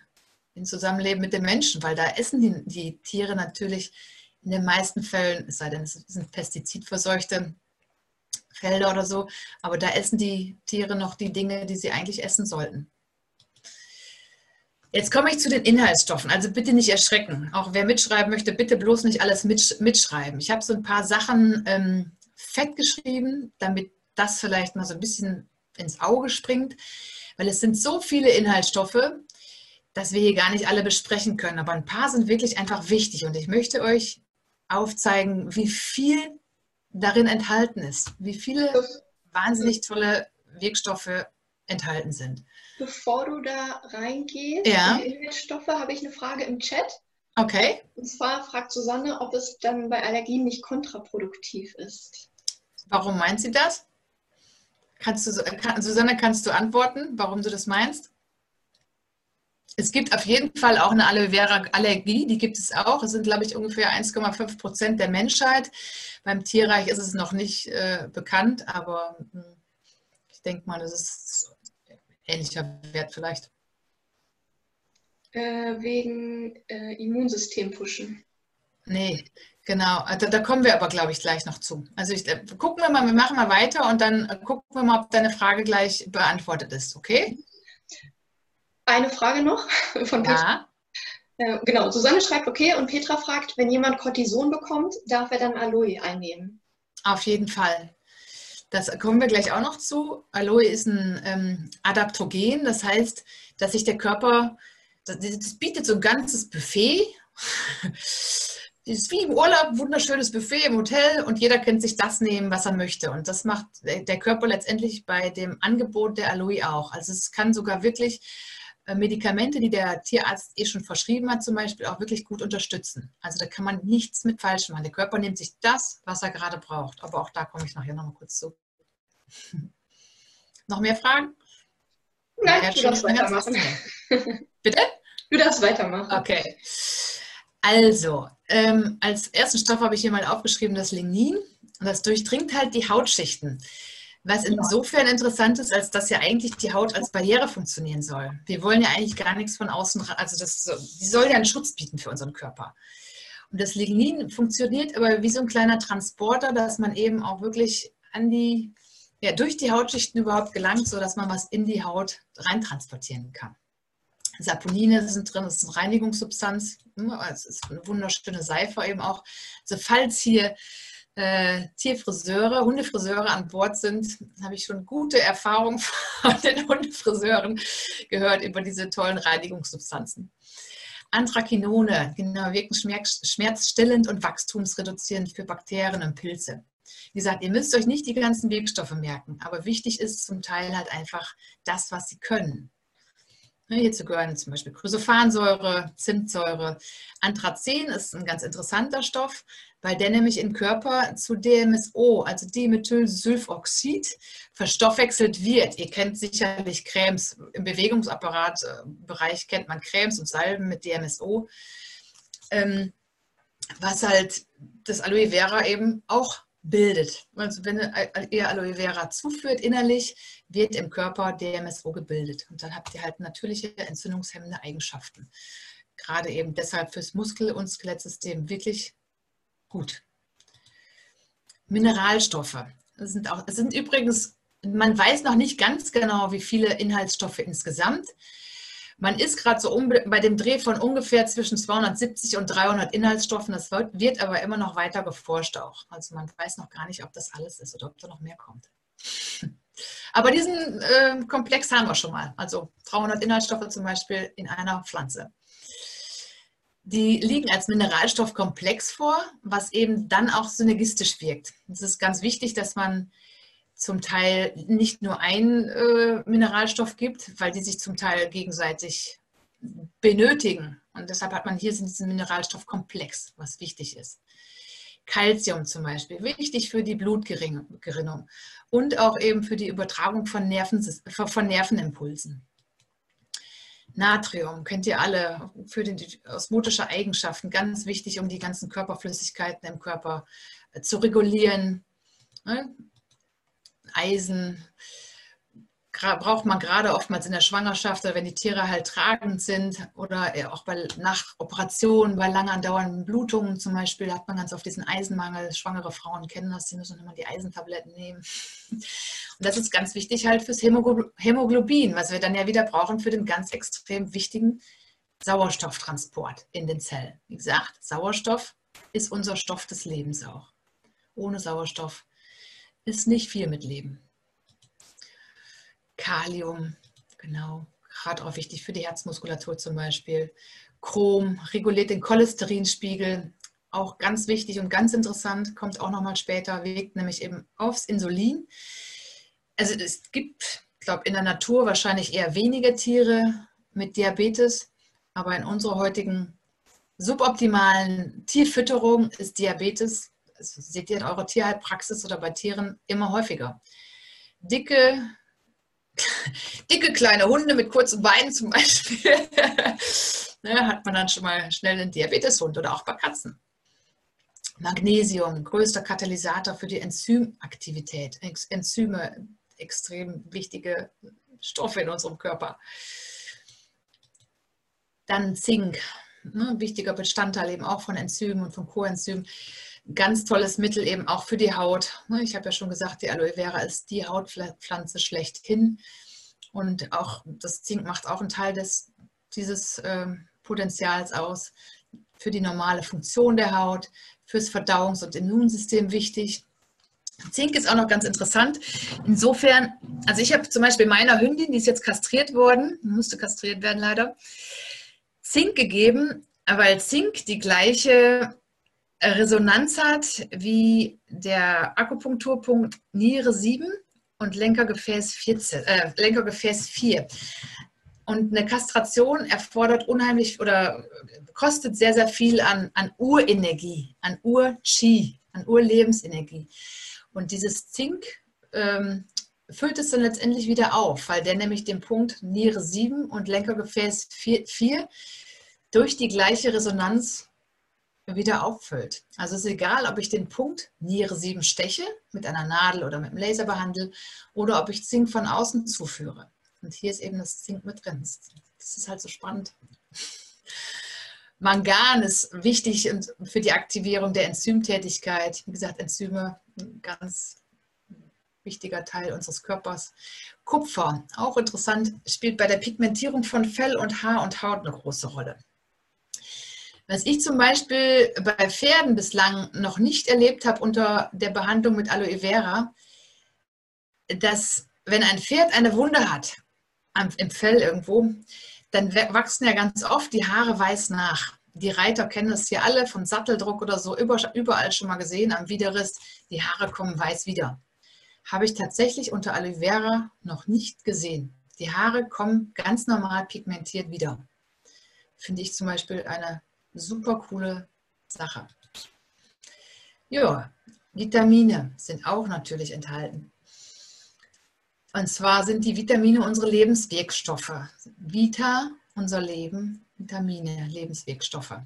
im Zusammenleben mit den Menschen, weil da essen die, die Tiere natürlich in den meisten Fällen, es sei denn, es sind pestizidverseuchte Felder oder so, aber da essen die Tiere noch die Dinge, die sie eigentlich essen sollten. Jetzt komme ich zu den Inhaltsstoffen. Also bitte nicht erschrecken. Auch wer mitschreiben möchte, bitte bloß nicht alles mitschreiben. Ich habe so ein paar Sachen ähm, fett geschrieben, damit das vielleicht mal so ein bisschen ins Auge springt, weil es sind so viele Inhaltsstoffe, dass wir hier gar nicht alle besprechen können. Aber ein paar sind wirklich einfach wichtig und ich möchte euch aufzeigen, wie viel darin enthalten ist, wie viele wahnsinnig tolle Wirkstoffe enthalten sind. Bevor du da reingehst, ja. die Inhaltsstoffe, habe ich eine Frage im Chat. Okay. Und zwar fragt Susanne, ob es dann bei Allergien nicht kontraproduktiv ist. Warum meint sie das? Kannst du, kann, Susanne, kannst du antworten, warum du das meinst? Es gibt auf jeden Fall auch eine Aloe Vera Allergie, die gibt es auch. Es sind, glaube ich, ungefähr 1,5 Prozent der Menschheit. Beim Tierreich ist es noch nicht äh, bekannt, aber hm, ich denke mal, das ist ähnlicher Wert vielleicht. Äh, wegen äh, Immunsystem pushen. Nee, Genau, äh, da, da, kommen wir aber, glaube ich, gleich noch zu. Also ich, äh, gucken wir mal, wir machen mal weiter und dann äh, gucken wir mal, ob deine Frage gleich beantwortet ist, okay? Eine Frage noch von Petra. Ja. Äh, genau, Susanne schreibt, okay, und Petra fragt, wenn jemand Cortison bekommt, darf er dann Aloe einnehmen? Auf jeden Fall. Das kommen wir gleich auch noch zu. Aloe ist ein ähm, Adaptogen, das heißt, dass sich der Körper, das, das bietet so ein ganzes Buffet ist wie im Urlaub, wunderschönes Buffet im Hotel und jeder kann sich das nehmen, was er möchte. Und das macht der Körper letztendlich bei dem Angebot der Aloe auch. Also es kann sogar wirklich äh, Medikamente, die der Tierarzt eh schon verschrieben hat, zum Beispiel auch wirklich gut unterstützen. Also da kann man nichts mit falsch machen. Der Körper nimmt sich das, was er gerade braucht. Aber auch da komme ich nachher noch mal kurz zu. noch mehr Fragen? Nein, ja, du darfst weitermachen. Bitte? Du darfst weitermachen. Okay. Also, ähm, als ersten Stoff habe ich hier mal aufgeschrieben das Lignin. Und das durchdringt halt die Hautschichten. Was insofern interessant ist, als dass ja eigentlich die Haut als Barriere funktionieren soll. Wir wollen ja eigentlich gar nichts von außen, also das, die soll ja einen Schutz bieten für unseren Körper. Und das Lignin funktioniert aber wie so ein kleiner Transporter, dass man eben auch wirklich an die, ja, durch die Hautschichten überhaupt gelangt, sodass man was in die Haut reintransportieren kann. Saponine sind drin, das ist eine Reinigungssubstanz. Hm, es ist eine wunderschöne Seife eben auch. Also falls hier äh, Tierfriseure, Hundefriseure an Bord sind, habe ich schon gute Erfahrungen von den Hundefriseuren gehört über diese tollen Reinigungssubstanzen. Anthrakinone, genau, wirken schmerzstillend und wachstumsreduzierend für Bakterien und Pilze. Wie gesagt, ihr müsst euch nicht die ganzen Wirkstoffe merken, aber wichtig ist zum Teil halt einfach das, was sie können. Hierzu gehören zum Beispiel Chrysophansäure, Zimtsäure. Anthracen ist ein ganz interessanter Stoff, weil der nämlich im Körper zu DMSO, also Dimethylsulfoxid, verstoffwechselt wird. Ihr kennt sicherlich Cremes, im Bewegungsapparatbereich kennt man Cremes und Salben mit DMSO, ähm, was halt das Aloe Vera eben auch bildet. Also wenn ihr Aloe Vera zuführt innerlich, wird im Körper DMSO gebildet. Und dann habt ihr halt natürliche entzündungshemmende Eigenschaften. Gerade eben deshalb fürs Muskel- und Skelettsystem wirklich gut. Mineralstoffe. Das sind, auch, das sind übrigens, man weiß noch nicht ganz genau, wie viele Inhaltsstoffe insgesamt. Man ist gerade so bei dem Dreh von ungefähr zwischen 270 und 300 Inhaltsstoffen. Das wird, wird aber immer noch weiter geforscht auch. Also man weiß noch gar nicht, ob das alles ist oder ob da noch mehr kommt. Aber diesen äh, Komplex haben wir schon mal. Also 300 Inhaltsstoffe zum Beispiel in einer Pflanze. Die liegen als Mineralstoffkomplex vor, was eben dann auch synergistisch wirkt. Es ist ganz wichtig, dass man zum Teil nicht nur einen äh, Mineralstoff gibt, weil die sich zum Teil gegenseitig benötigen. Und deshalb hat man hier diesen Mineralstoffkomplex, was wichtig ist. Calcium zum Beispiel, wichtig für die Blutgerinnung und auch eben für die Übertragung von, Nerven, von Nervenimpulsen. Natrium kennt ihr alle für die osmotische Eigenschaften, ganz wichtig, um die ganzen Körperflüssigkeiten im Körper zu regulieren. Eisen braucht man gerade oftmals in der Schwangerschaft oder wenn die Tiere halt tragend sind oder auch bei, nach Operationen, bei lang andauernden Blutungen zum Beispiel, hat man ganz oft diesen Eisenmangel. Schwangere Frauen kennen das, die müssen immer die Eisentabletten nehmen. Und das ist ganz wichtig halt fürs Hämoglobin, was wir dann ja wieder brauchen für den ganz extrem wichtigen Sauerstofftransport in den Zellen. Wie gesagt, Sauerstoff ist unser Stoff des Lebens auch. Ohne Sauerstoff ist nicht viel mit Leben. Kalium, genau, gerade auch wichtig für die Herzmuskulatur zum Beispiel. Chrom reguliert den Cholesterinspiegel, auch ganz wichtig und ganz interessant, kommt auch nochmal später, wirkt nämlich eben aufs Insulin. Also es gibt, ich glaube, in der Natur wahrscheinlich eher weniger Tiere mit Diabetes, aber in unserer heutigen suboptimalen Tierfütterung ist Diabetes seht ihr in eurer Tierheilpraxis oder bei Tieren immer häufiger. Dicke, dicke kleine Hunde mit kurzen Beinen zum Beispiel, ne, hat man dann schon mal schnell einen Diabeteshund oder auch bei Katzen. Magnesium, größter Katalysator für die Enzymaktivität. Enzyme, extrem wichtige Stoffe in unserem Körper. Dann Zink, ne, wichtiger Bestandteil eben auch von Enzymen und von Coenzymen ganz tolles Mittel eben auch für die Haut. Ne, ich habe ja schon gesagt, die Aloe Vera ist die Hautpflanze schlechthin. Und auch das Zink macht auch einen Teil des, dieses äh, Potenzials aus für die normale Funktion der Haut, fürs Verdauungs- und Immunsystem wichtig. Zink ist auch noch ganz interessant. Insofern, also ich habe zum Beispiel meiner Hündin, die ist jetzt kastriert worden, musste kastriert werden leider, Zink gegeben, weil Zink die gleiche Resonanz hat wie der Akupunkturpunkt Niere 7 und Lenkergefäß, 14, äh, Lenkergefäß 4. Und eine Kastration erfordert unheimlich oder kostet sehr, sehr viel an, an Urenergie, an Ur-Chi, an Urlebensenergie. Und dieses Zink ähm, füllt es dann letztendlich wieder auf, weil der nämlich den Punkt Niere 7 und Lenkergefäß 4, 4 durch die gleiche Resonanz wieder auffüllt. Also es ist egal, ob ich den Punkt Niere 7 steche, mit einer Nadel oder mit einem Laser behandle, oder ob ich Zink von außen zuführe. Und hier ist eben das Zink mit drin. Das ist halt so spannend. Mangan ist wichtig für die Aktivierung der Enzymtätigkeit. Wie gesagt, Enzyme, ein ganz wichtiger Teil unseres Körpers. Kupfer, auch interessant, spielt bei der Pigmentierung von Fell und Haar und Haut eine große Rolle. Was ich zum Beispiel bei Pferden bislang noch nicht erlebt habe unter der Behandlung mit Aloe Vera, dass wenn ein Pferd eine Wunde hat, im Fell irgendwo, dann wachsen ja ganz oft die Haare weiß nach. die Reiter kennen es hier alle von Satteldruck oder so, überall schon mal gesehen am Widerriss, die Haare kommen weiß wieder. Habe ich tatsächlich unter Aloe Vera noch nicht gesehen. Die Haare kommen ganz normal pigmentiert wieder. Finde ich zum Beispiel eine super coole Sache. Ja, Vitamine sind auch natürlich enthalten. Und zwar sind die Vitamine unsere Lebenswegstoffe. Vita, unser Leben, Vitamine, Lebenswegstoffe.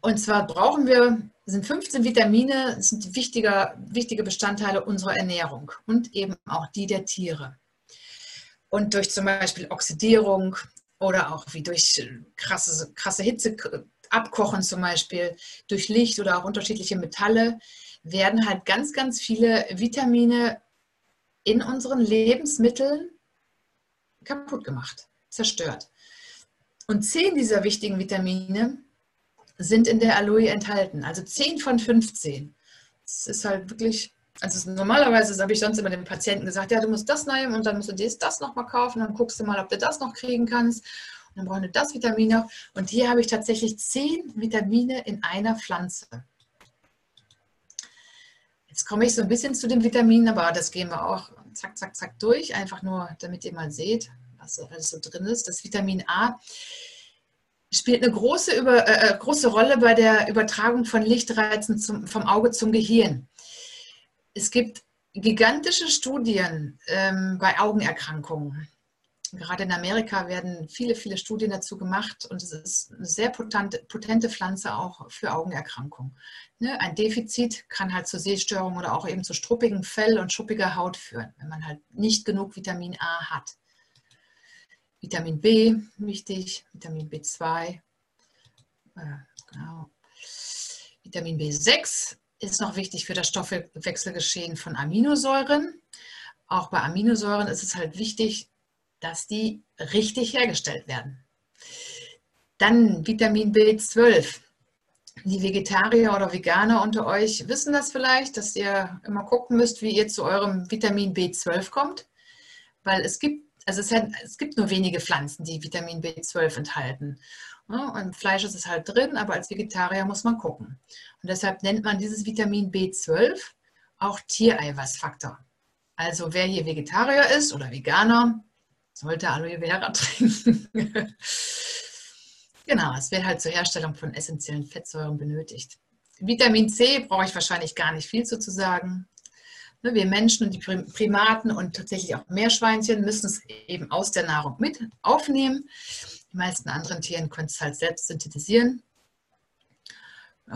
Und zwar brauchen wir, sind 15 Vitamine, sind wichtige, wichtige Bestandteile unserer Ernährung und eben auch die der Tiere. Und durch zum Beispiel Oxidierung oder auch wie durch krasse, krasse Hitze, Abkochen zum Beispiel, durch Licht oder auch unterschiedliche Metalle, werden halt ganz, ganz viele Vitamine in unseren Lebensmitteln kaputt gemacht, zerstört. Und zehn dieser wichtigen Vitamine sind in der Aloe enthalten, also zehn von 15. Das ist halt wirklich, also normalerweise habe ich sonst immer den Patienten gesagt, ja, du musst das nehmen und dann musst du das, das nochmal kaufen, dann guckst du mal, ob du das noch kriegen kannst. Und dann brauchen wir das Vitamin noch. Und hier habe ich tatsächlich zehn Vitamine in einer Pflanze. Jetzt komme ich so ein bisschen zu den Vitaminen, aber das gehen wir auch zack, zack, zack durch, einfach nur, damit ihr mal seht, was alles so drin ist. Das Vitamin A spielt eine große, über, äh, äh, große Rolle bei der Übertragung von Lichtreizen zum, vom Auge zum Gehirn. Es gibt gigantische Studien ähm, bei Augenerkrankungen. Gerade in Amerika werden viele, viele Studien dazu gemacht und es ist eine sehr potente, potente Pflanze auch für Augenerkrankungen. Ne? Ein Defizit kann halt zu Sehstörungen oder auch eben zu struppigem Fell und schuppiger Haut führen, wenn man halt nicht genug Vitamin A hat. Vitamin B, wichtig, Vitamin B2, äh, genau. Vitamin B6 ist noch wichtig für das Stoffwechselgeschehen von Aminosäuren. Auch bei Aminosäuren ist es halt wichtig, dass die richtig hergestellt werden. Dann Vitamin B12. Die Vegetarier oder Veganer unter euch wissen das vielleicht, dass ihr immer gucken müsst, wie ihr zu eurem Vitamin B12 kommt, weil es gibt also es, es, gibt nur wenige Pflanzen, die Vitamin B12 enthalten. Und Fleisch ist es halt drin, aber als Vegetarier muss man gucken. Und deshalb nennt man dieses Vitamin B12 auch Tiereiweißfaktor. Also wer hier Vegetarier ist oder Veganer, sollte Aloe Vera trinken. genau, es wird halt zur Herstellung von essentiellen Fettsäuren benötigt. Vitamin C brauche ich wahrscheinlich gar nicht viel zu sagen. Ne, wir Menschen und die Primaten und tatsächlich auch Meerschweinchen müssen es eben aus der Nahrung mit aufnehmen. Die meisten anderen Tiere können es halt selbst synthetisieren.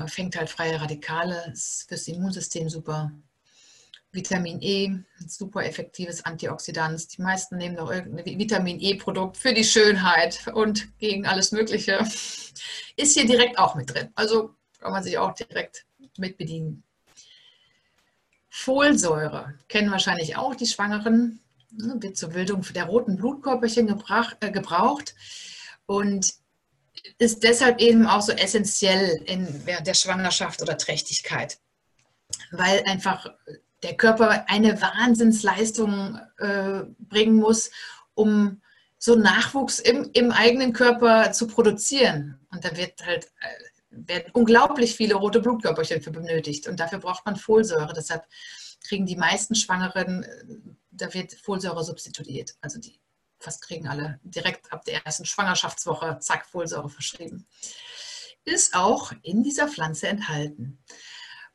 Fängt halt freie Radikale, ist fürs Immunsystem super. Vitamin E, super effektives Antioxidant. Die meisten nehmen noch irgendein Vitamin E-Produkt für die Schönheit und gegen alles Mögliche. Ist hier direkt auch mit drin. Also kann man sich auch direkt mit bedienen. Folsäure kennen wahrscheinlich auch die Schwangeren, ne, wird zur Bildung der roten Blutkörperchen äh, gebraucht und ist deshalb eben auch so essentiell in der Schwangerschaft oder Trächtigkeit, weil einfach der Körper eine Wahnsinnsleistung äh, bringen muss, um so Nachwuchs im, im eigenen Körper zu produzieren. Und da wird halt äh, werden unglaublich viele rote Blutkörperchen für benötigt und dafür braucht man Folsäure. Deshalb kriegen die meisten Schwangeren, äh, da wird Folsäure substituiert. Also die fast kriegen alle direkt ab der ersten Schwangerschaftswoche, zack, Folsäure verschrieben. Ist auch in dieser Pflanze enthalten.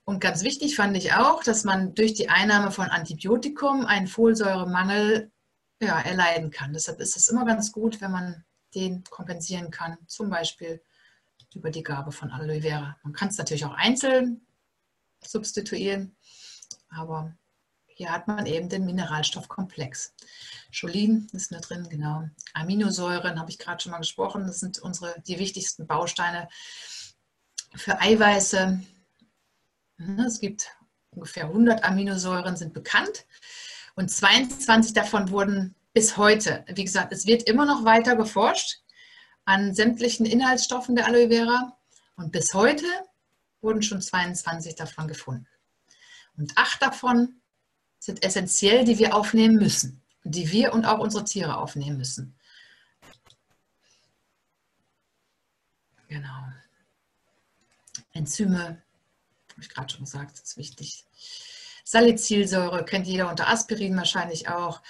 Und ganz wichtig fand ich auch, dass man durch die Einnahme von Antibiotikum einen Folsäuremangel ja, erleiden kann. Deshalb ist es immer ganz gut, wenn man den kompensieren kann, zum Beispiel über die Gabe von Aloe Vera. Man kann es natürlich auch einzeln substituieren, aber hier hat man eben den Mineralstoffkomplex. Cholin ist da drin, genau. Aminosäuren habe ich gerade schon mal gesprochen. Das sind unsere, die wichtigsten Bausteine für Eiweiße. Es gibt ungefähr 100 Aminosäuren, sind bekannt. Und 22 davon wurden bis heute, wie gesagt, es wird immer noch weiter geforscht an sämtlichen Inhaltsstoffen der Aloe Vera. Und bis heute wurden schon 22 davon gefunden. Und acht davon sind essentiell, die wir aufnehmen müssen, die wir und auch unsere Tiere aufnehmen müssen. Genau. Enzyme, habe ich gerade schon gesagt, ist wichtig. Salicylsäure kennt jeder unter Aspirin wahrscheinlich auch.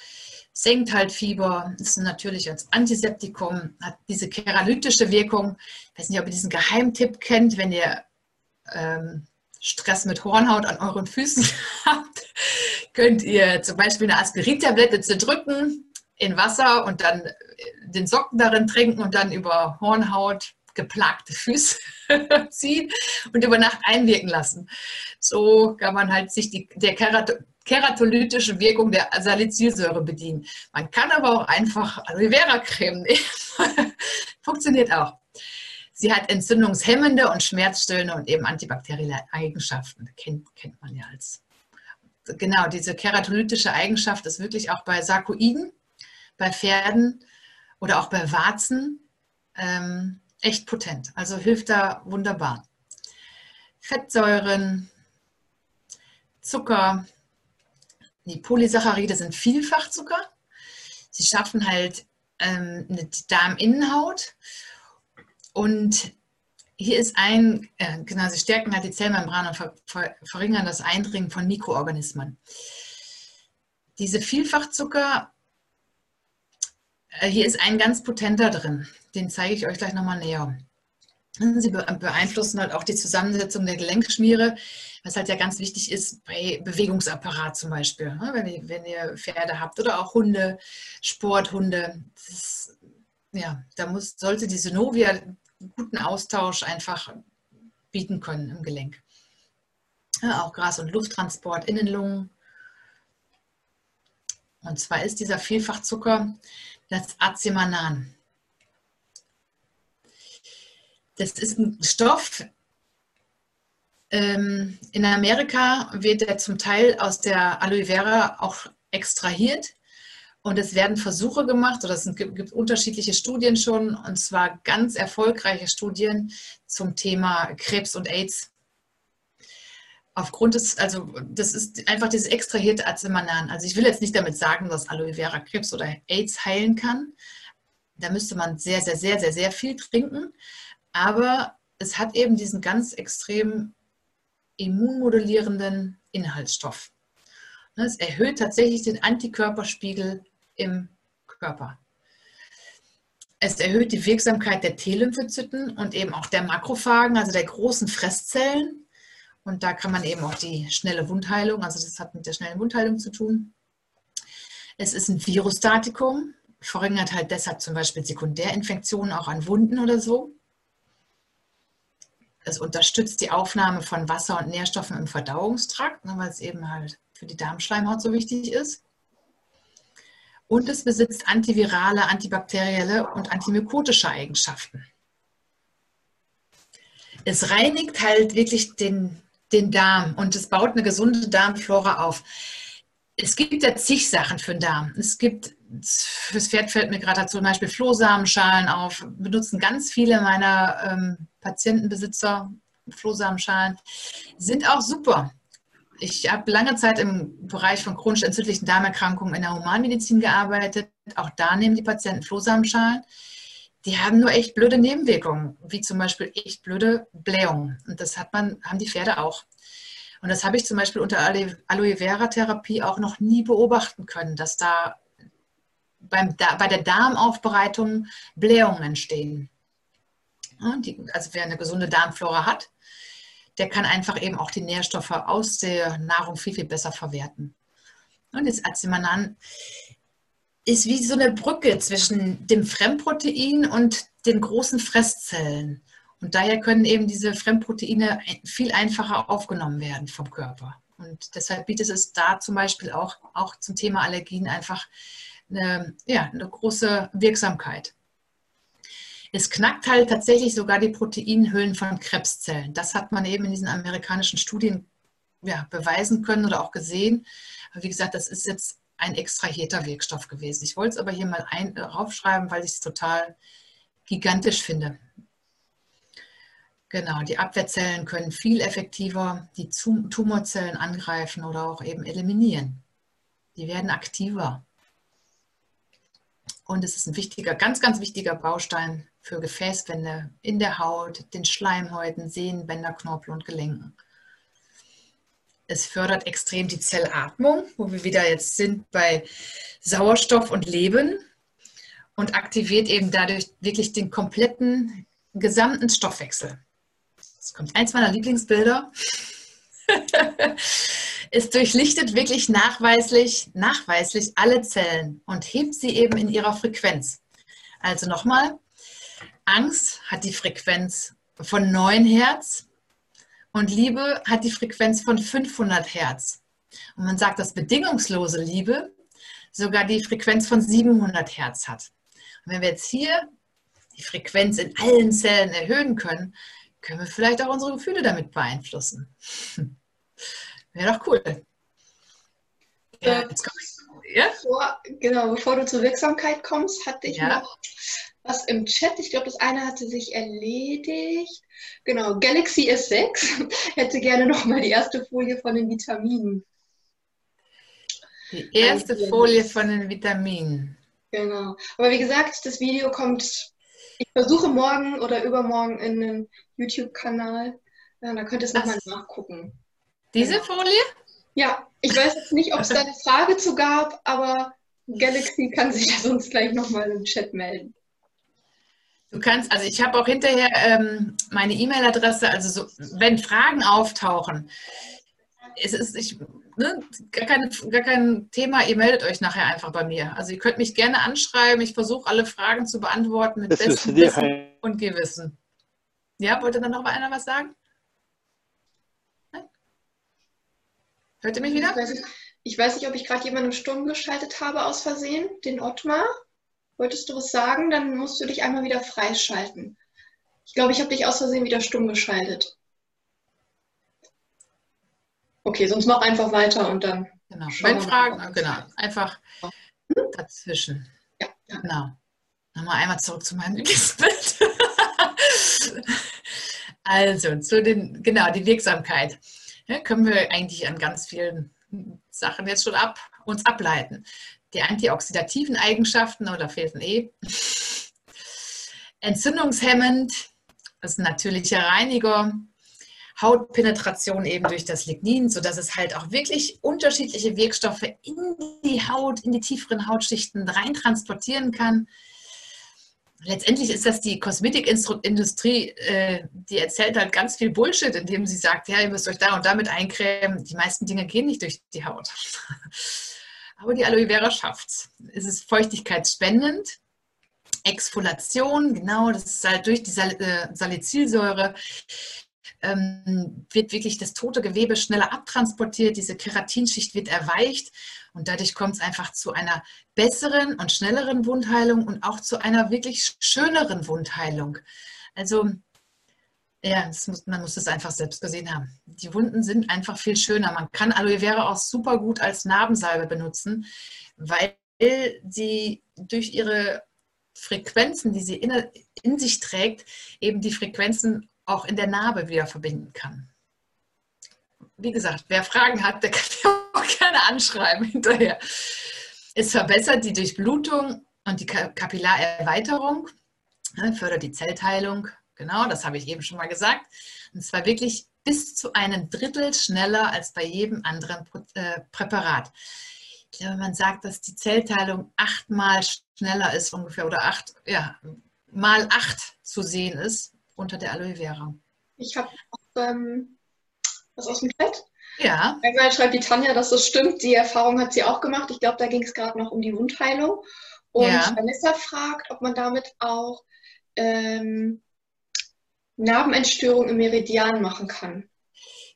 Senkt halt Fieber, ist natürlich als Antiseptikum, hat diese keralytische Wirkung. Ich weiß nicht, ob ihr diesen Geheimtipp kennt, wenn ihr ähm, Stress mit Hornhaut an euren Füßen habt, könnt ihr zum Beispiel eine Aspirintablette zerdrücken in Wasser und dann den Socken darin trinken und dann über Hornhaut geplagte Füße ziehen und über Nacht einwirken lassen. So kann man halt sich die, der keratolytischen Wirkung der Salicylsäure bedienen. Man kann aber auch einfach Aloe Vera Creme nehmen. Funktioniert auch. Sie hat entzündungshemmende und schmerzstillende und eben antibakterielle Eigenschaften. Kennt, kennt man ja als. Genau, diese keratolytische Eigenschaft ist wirklich auch bei Sarkoiden, bei Pferden oder auch bei Warzen ähm, echt potent. Also hilft da wunderbar. Fettsäuren, Zucker, die Polysaccharide sind Vielfachzucker. Sie schaffen halt ähm, eine Darminnenhaut. Und hier ist ein, äh, genau, sie stärken halt die Zellmembran und ver ver verringern das Eindringen von Mikroorganismen. Diese Vielfachzucker, äh, hier ist ein ganz potenter drin. Den zeige ich euch gleich nochmal näher. Sie beeinflussen halt auch die Zusammensetzung der Gelenkschmiere, was halt ja ganz wichtig ist bei Bewegungsapparat zum Beispiel, ne? wenn ihr, wenn ihr Pferde habt oder auch Hunde, Sporthunde. Das, ja, da muss, sollte die Synovia guten Austausch einfach bieten können im Gelenk. Ja, auch Gras- und Lufttransport in den Lungen. Und zwar ist dieser Vielfachzucker das Acemanan. Das ist ein Stoff, ähm, in Amerika wird er zum Teil aus der Aloe Vera auch extrahiert. Und es werden Versuche gemacht, oder es gibt, gibt, unterschiedliche Studien schon, und zwar ganz erfolgreiche Studien zum Thema Krebs und AIDS. Aufgrund des, also das ist einfach dieses extrahierte Acemanan. Also ich will jetzt nicht damit sagen, dass Aloe Vera Krebs oder AIDS heilen kann. Da müsste man sehr, sehr, sehr, sehr, sehr viel trinken. Aber es hat eben diesen ganz extrem immunmodulierenden Inhaltsstoff. Es erhöht tatsächlich den Antikörperspiegel im Körper. Es erhöht die Wirksamkeit der T-Lymphozyten und eben auch der Makrophagen, also der großen Fresszellen. Und da kann man eben auch die schnelle Wundheilung, also das hat mit der schnellen Wundheilung zu tun. Es ist ein Virostatikum, verringert halt deshalb zum Beispiel Sekundärinfektionen auch an Wunden oder so. Es unterstützt die Aufnahme von Wasser und Nährstoffen im Verdauungstrakt, ne, weil es eben halt für die Darmschleimhaut so wichtig ist. Und es besitzt antivirale, antibakterielle und antimykotische Eigenschaften. Es reinigt halt wirklich den, den Darm und es baut eine gesunde Darmflora auf. Es gibt ja zig Sachen für den Darm. Es gibt, fürs Pferd fällt mir gerade zum Beispiel Flohsamenschalen auf, benutzen ganz viele meiner ähm, Patientenbesitzer Flohsamenschalen, sind auch super. Ich habe lange Zeit im Bereich von chronisch entzündlichen Darmerkrankungen in der Humanmedizin gearbeitet. Auch da nehmen die Patienten Flohsamenschalen. Die haben nur echt blöde Nebenwirkungen, wie zum Beispiel echt blöde Blähungen. Und das hat man, haben die Pferde auch. Und das habe ich zum Beispiel unter Aloe Vera Therapie auch noch nie beobachten können, dass da beim, bei der Darmaufbereitung Blähungen entstehen. also wer eine gesunde Darmflora hat, der kann einfach eben auch die Nährstoffe aus der Nahrung viel, viel besser verwerten. Und das Acemanan ist wie so eine Brücke zwischen dem Fremdprotein und den großen Fresszellen. Und daher können eben diese Fremdproteine viel einfacher aufgenommen werden vom Körper. Und deshalb bietet es da zum Beispiel auch, auch zum Thema Allergien einfach eine, ja, eine große Wirksamkeit. Es knackt halt tatsächlich sogar die Proteinhüllen von Krebszellen. Das hat man eben in diesen amerikanischen Studien ja, beweisen können oder auch gesehen. Aber wie gesagt, das ist jetzt ein extrahierter Wirkstoff gewesen. Ich wollte es aber hier mal ein, raufschreiben, weil ich es total gigantisch finde. Genau, die Abwehrzellen können viel effektiver die Tumorzellen angreifen oder auch eben eliminieren. Die werden aktiver. Und es ist ein wichtiger, ganz, ganz wichtiger Baustein für Gefäßwände in der Haut, den Schleimhäuten, Sehnen, Bänder, Knorpel und Gelenken. Es fördert extrem die Zellatmung, wo wir wieder jetzt sind bei Sauerstoff und Leben und aktiviert eben dadurch wirklich den kompletten gesamten Stoffwechsel. Jetzt kommt eins meiner Lieblingsbilder. es durchlichtet wirklich nachweislich, nachweislich alle Zellen und hebt sie eben in ihrer Frequenz. Also nochmal, Angst hat die Frequenz von 9 Hertz und Liebe hat die Frequenz von 500 Hertz. Und man sagt, dass bedingungslose Liebe sogar die Frequenz von 700 Hertz hat. Und wenn wir jetzt hier die Frequenz in allen Zellen erhöhen können, können wir vielleicht auch unsere Gefühle damit beeinflussen. Wäre doch cool. Ja, jetzt ich, ja? Bevor, genau, bevor du zur Wirksamkeit kommst, hatte ich ja. noch was im Chat. Ich glaube, das eine hatte sich erledigt. Genau, Galaxy S6 hätte gerne nochmal die erste Folie von den Vitaminen. Die erste Folie von den Vitaminen. Genau. Aber wie gesagt, das Video kommt, ich versuche morgen oder übermorgen in einen YouTube-Kanal. Ja, da könnt ihr es nochmal nachgucken. Diese genau. Folie? Ja, ich weiß jetzt nicht, ob es da eine Frage zu gab, aber Galaxy kann sich ja sonst gleich nochmal im Chat melden. Du kannst, also ich habe auch hinterher ähm, meine E-Mail-Adresse, also so, wenn Fragen auftauchen, es ist ich, ne, gar, keine, gar kein Thema, ihr meldet euch nachher einfach bei mir. Also ihr könnt mich gerne anschreiben, ich versuche alle Fragen zu beantworten mit das bestem Wissen und Gewissen. Ja, wollte dann noch einer was sagen? Nein? Hört ihr mich wieder? Ich weiß nicht, ich weiß nicht ob ich gerade jemanden stumm geschaltet habe aus Versehen, den Ottmar. Wolltest du was sagen? Dann musst du dich einmal wieder freischalten. Ich glaube, ich habe dich aus Versehen wieder stumm geschaltet. Okay, sonst mach einfach weiter und dann. Genau, wenn Fragen, genau, einfach hm? dazwischen. Ja, ja. Genau. Nochmal einmal zurück zu meinem Lieblingsbild. also, zu den, genau, die Wirksamkeit. Ja, können wir eigentlich an ganz vielen Sachen jetzt schon ab, uns ableiten die antioxidativen Eigenschaften, oder fehlt ein E, entzündungshemmend, das ist ein natürlicher Reiniger, Hautpenetration eben durch das Lignin, sodass es halt auch wirklich unterschiedliche Wirkstoffe in die Haut, in die tieferen Hautschichten rein transportieren kann. Letztendlich ist das die Kosmetikindustrie, äh, die erzählt halt ganz viel Bullshit, indem sie sagt, ja, ihr müsst euch da und damit eincremen. Die meisten Dinge gehen nicht durch die Haut. Aber die Aloe Vera schafft es. Es ist feuchtigkeitsspendend. Exfoliation, genau, das ist halt durch die Sal äh, Salicylsäure ähm, wird wirklich das tote Gewebe schneller abtransportiert, diese Keratinschicht wird erweicht und dadurch kommt es einfach zu einer besseren und schnelleren Wundheilung und auch zu einer wirklich schöneren Wundheilung. Also ja, muss, man muss es einfach selbst gesehen haben. Die Wunden sind einfach viel schöner. Man kann Aloe Vera auch super gut als Narbensalbe benutzen, weil sie durch ihre Frequenzen, die sie in, in sich trägt, eben die Frequenzen auch in der Narbe wieder verbinden kann. Wie gesagt, wer Fragen hat, der kann auch gerne anschreiben hinterher. Es verbessert die Durchblutung und die Kapillarerweiterung, ne, fördert die Zellteilung, Genau, das habe ich eben schon mal gesagt. Und zwar wirklich bis zu einem Drittel schneller als bei jedem anderen äh, Präparat. Ich glaube, man sagt, dass die Zellteilung achtmal schneller ist ungefähr oder acht, ja, mal acht zu sehen ist unter der Aloe Vera. Ich habe ähm, was aus dem Chat. Ja. Einmal schreibt die Tanja, dass das stimmt. Die Erfahrung hat sie auch gemacht. Ich glaube, da ging es gerade noch um die Wundheilung. Und ja. Vanessa fragt, ob man damit auch ähm, Narbenentstörung im Meridian machen kann.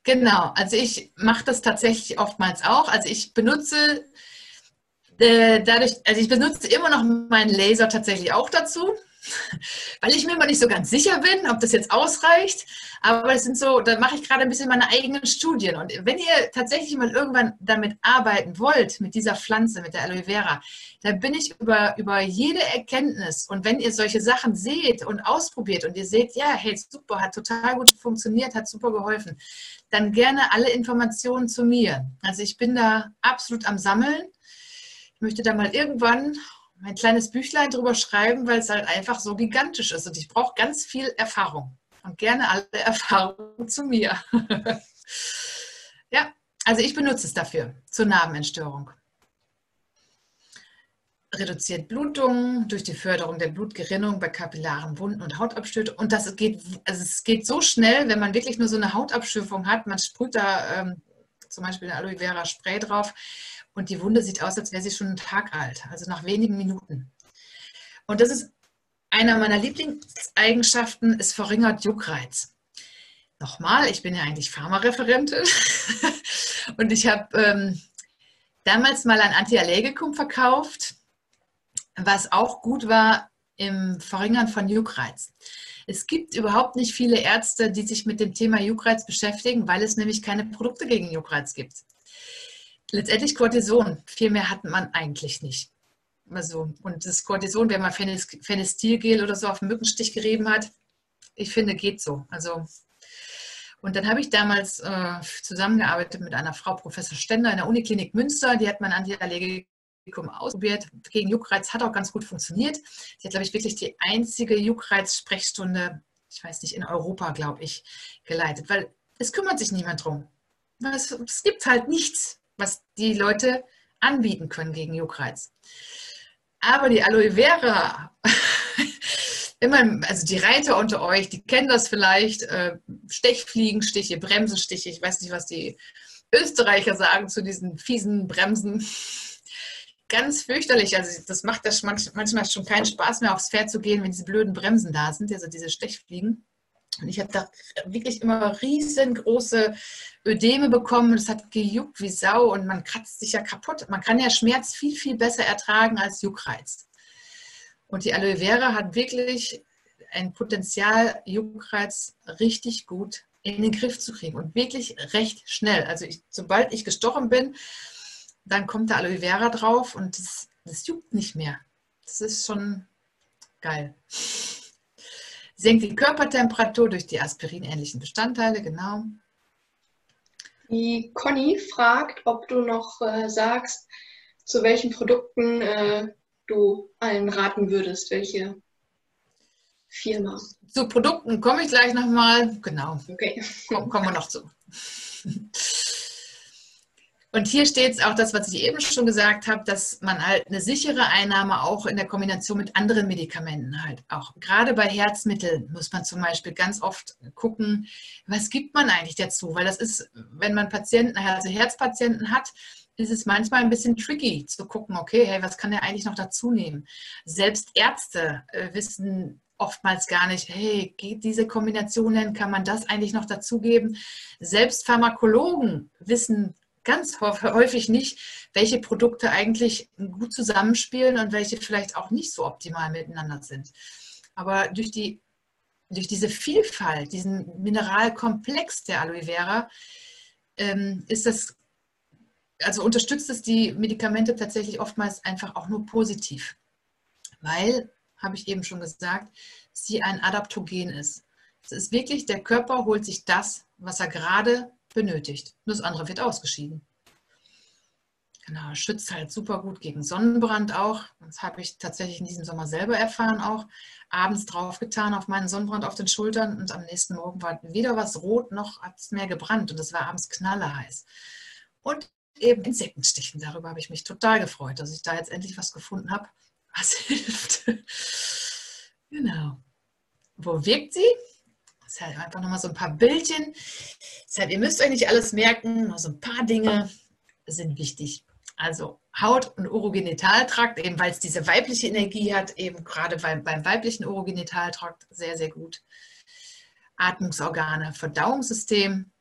Genau, also ich mache das tatsächlich oftmals auch. Also ich benutze äh, dadurch, also ich benutze immer noch meinen Laser tatsächlich auch dazu weil ich mir immer nicht so ganz sicher bin, ob das jetzt ausreicht. Aber es sind so, da mache ich gerade ein bisschen meine eigenen Studien. Und wenn ihr tatsächlich mal irgendwann damit arbeiten wollt, mit dieser Pflanze, mit der Aloe Vera, dann bin ich über, über jede Erkenntnis. Und wenn ihr solche Sachen seht und ausprobiert und ihr seht, ja, hey, super, hat total gut funktioniert, hat super geholfen, dann gerne alle Informationen zu mir. Also ich bin da absolut am Sammeln. Ich möchte da mal irgendwann mein kleines Büchlein drüber schreiben, weil es halt einfach so gigantisch ist. Und ich brauche ganz viel Erfahrung. Und gerne alle Erfahrungen zu mir. ja, also ich benutze es dafür, zur Narbenentstörung. Reduziert Blutungen durch die Förderung der Blutgerinnung bei kapillaren Wunden und Hautabschürfung. Und das geht, also es geht so schnell, wenn man wirklich nur so eine Hautabschürfung hat. Man sprüht da ähm, zum Beispiel eine Aloe Vera Spray drauf und die Wunde sieht aus, als wäre sie schon einen Tag alt, also nach wenigen Minuten. Und das ist einer meiner Lieblingseigenschaften, es verringert Juckreiz. Nochmal, ich bin ja eigentlich Pharmareferentin und ich habe ähm, damals mal ein Antiallergikum verkauft, was auch gut war im Verringern von Juckreiz. Es gibt überhaupt nicht viele Ärzte, die sich mit dem Thema Juckreiz beschäftigen, weil es nämlich keine Produkte gegen Juckreiz gibt letztendlich Cortison. Viel mehr hat man eigentlich nicht. Also, und das Cortison, wenn man Phenestilgel oder so auf den Mückenstich gerieben hat, ich finde, geht so. Also, und dann habe ich damals äh, zusammengearbeitet mit einer Frau, Professor Stender in der Uniklinik Münster. Die hat mein Antiallergikum ausprobiert. Gegen Juckreiz hat auch ganz gut funktioniert. Sie hat, glaube ich, wirklich die einzige Juckreiz-Sprechstunde, ich weiß nicht, in Europa, glaube ich, geleitet. Weil es kümmert sich niemand drum. Es, es gibt halt nichts die Leute anbieten können gegen Juckreiz. Aber die Aloe Vera, immer, also die Reiter unter euch, die kennen das vielleicht, äh, Stechfliegenstiche, Bremsenstiche, ich weiß nicht, was die Österreicher sagen zu diesen fiesen Bremsen. Ganz fürchterlich, also das macht das manchmal schon keinen Spaß mehr, aufs Pferd zu gehen, wenn diese blöden Bremsen da sind, also diese Stechfliegen. Und ich habe da wirklich immer riesengroße Ödeme bekommen. Es hat gejuckt wie Sau und man kratzt sich ja kaputt. Man kann ja Schmerz viel, viel besser ertragen als Juckreiz. Und die Aloe Vera hat wirklich ein Potenzial, Juckreiz richtig gut in den Griff zu kriegen und wirklich recht schnell. Also ich, sobald ich gestochen bin, dann kommt der Aloe Vera drauf und das, das juckt nicht mehr. Das ist schon geil senkt die Körpertemperatur durch die aspirinähnlichen Bestandteile, genau. Die Conny fragt, ob du noch äh, sagst, zu welchen Produkten äh, du allen raten würdest, welche Firma. Zu Produkten komme ich gleich nochmal. Genau. Okay. Komm, kommen wir noch zu. Und hier steht es auch das, was ich eben schon gesagt habe, dass man halt eine sichere Einnahme auch in der Kombination mit anderen Medikamenten halt auch. Gerade bei Herzmitteln muss man zum Beispiel ganz oft gucken, was gibt man eigentlich dazu? Weil das ist, wenn man Patienten, also Herzpatienten hat, ist es manchmal ein bisschen tricky zu gucken, okay, hey, was kann der eigentlich noch dazu nehmen? Selbst Ärzte äh, wissen oftmals gar nicht, hey, geht diese Kombination denn, kann man das eigentlich noch dazugeben? Selbst Pharmakologen wissen ganz häufig nicht, welche Produkte eigentlich gut zusammenspielen und welche vielleicht auch nicht so optimal miteinander sind. Aber durch, die, durch diese Vielfalt, diesen Mineralkomplex der Aloe Vera, ähm, ist das, also unterstützt es die Medikamente tatsächlich oftmals einfach auch nur positiv. Weil, habe ich eben schon gesagt, sie ein Adaptogen ist. Es ist wirklich, der Körper holt sich das, was er gerade benötigt. Nur das andere wird ausgeschieden. Genau, schützt halt super gut gegen Sonnenbrand auch. Das habe ich tatsächlich in diesem Sommer selber erfahren auch. Abends draufgetan auf meinen Sonnenbrand auf den Schultern und am nächsten Morgen war weder was rot noch hat es mehr gebrannt und es war abends knallerheiß. Und eben Insektenstichen, darüber habe ich mich total gefreut, dass ich da jetzt endlich was gefunden habe, was hilft. genau. Wo wirkt sie? Deshalb einfach nochmal so ein paar Bildchen. Deshalb, ihr müsst euch nicht alles merken, nur so ein paar Dinge sind wichtig. Also Haut- und Urogenitaltrakt, eben weil es diese weibliche Energie hat, eben gerade beim, beim weiblichen Urogenitaltrakt sehr, sehr gut. Atmungsorgane, Verdauungssystem,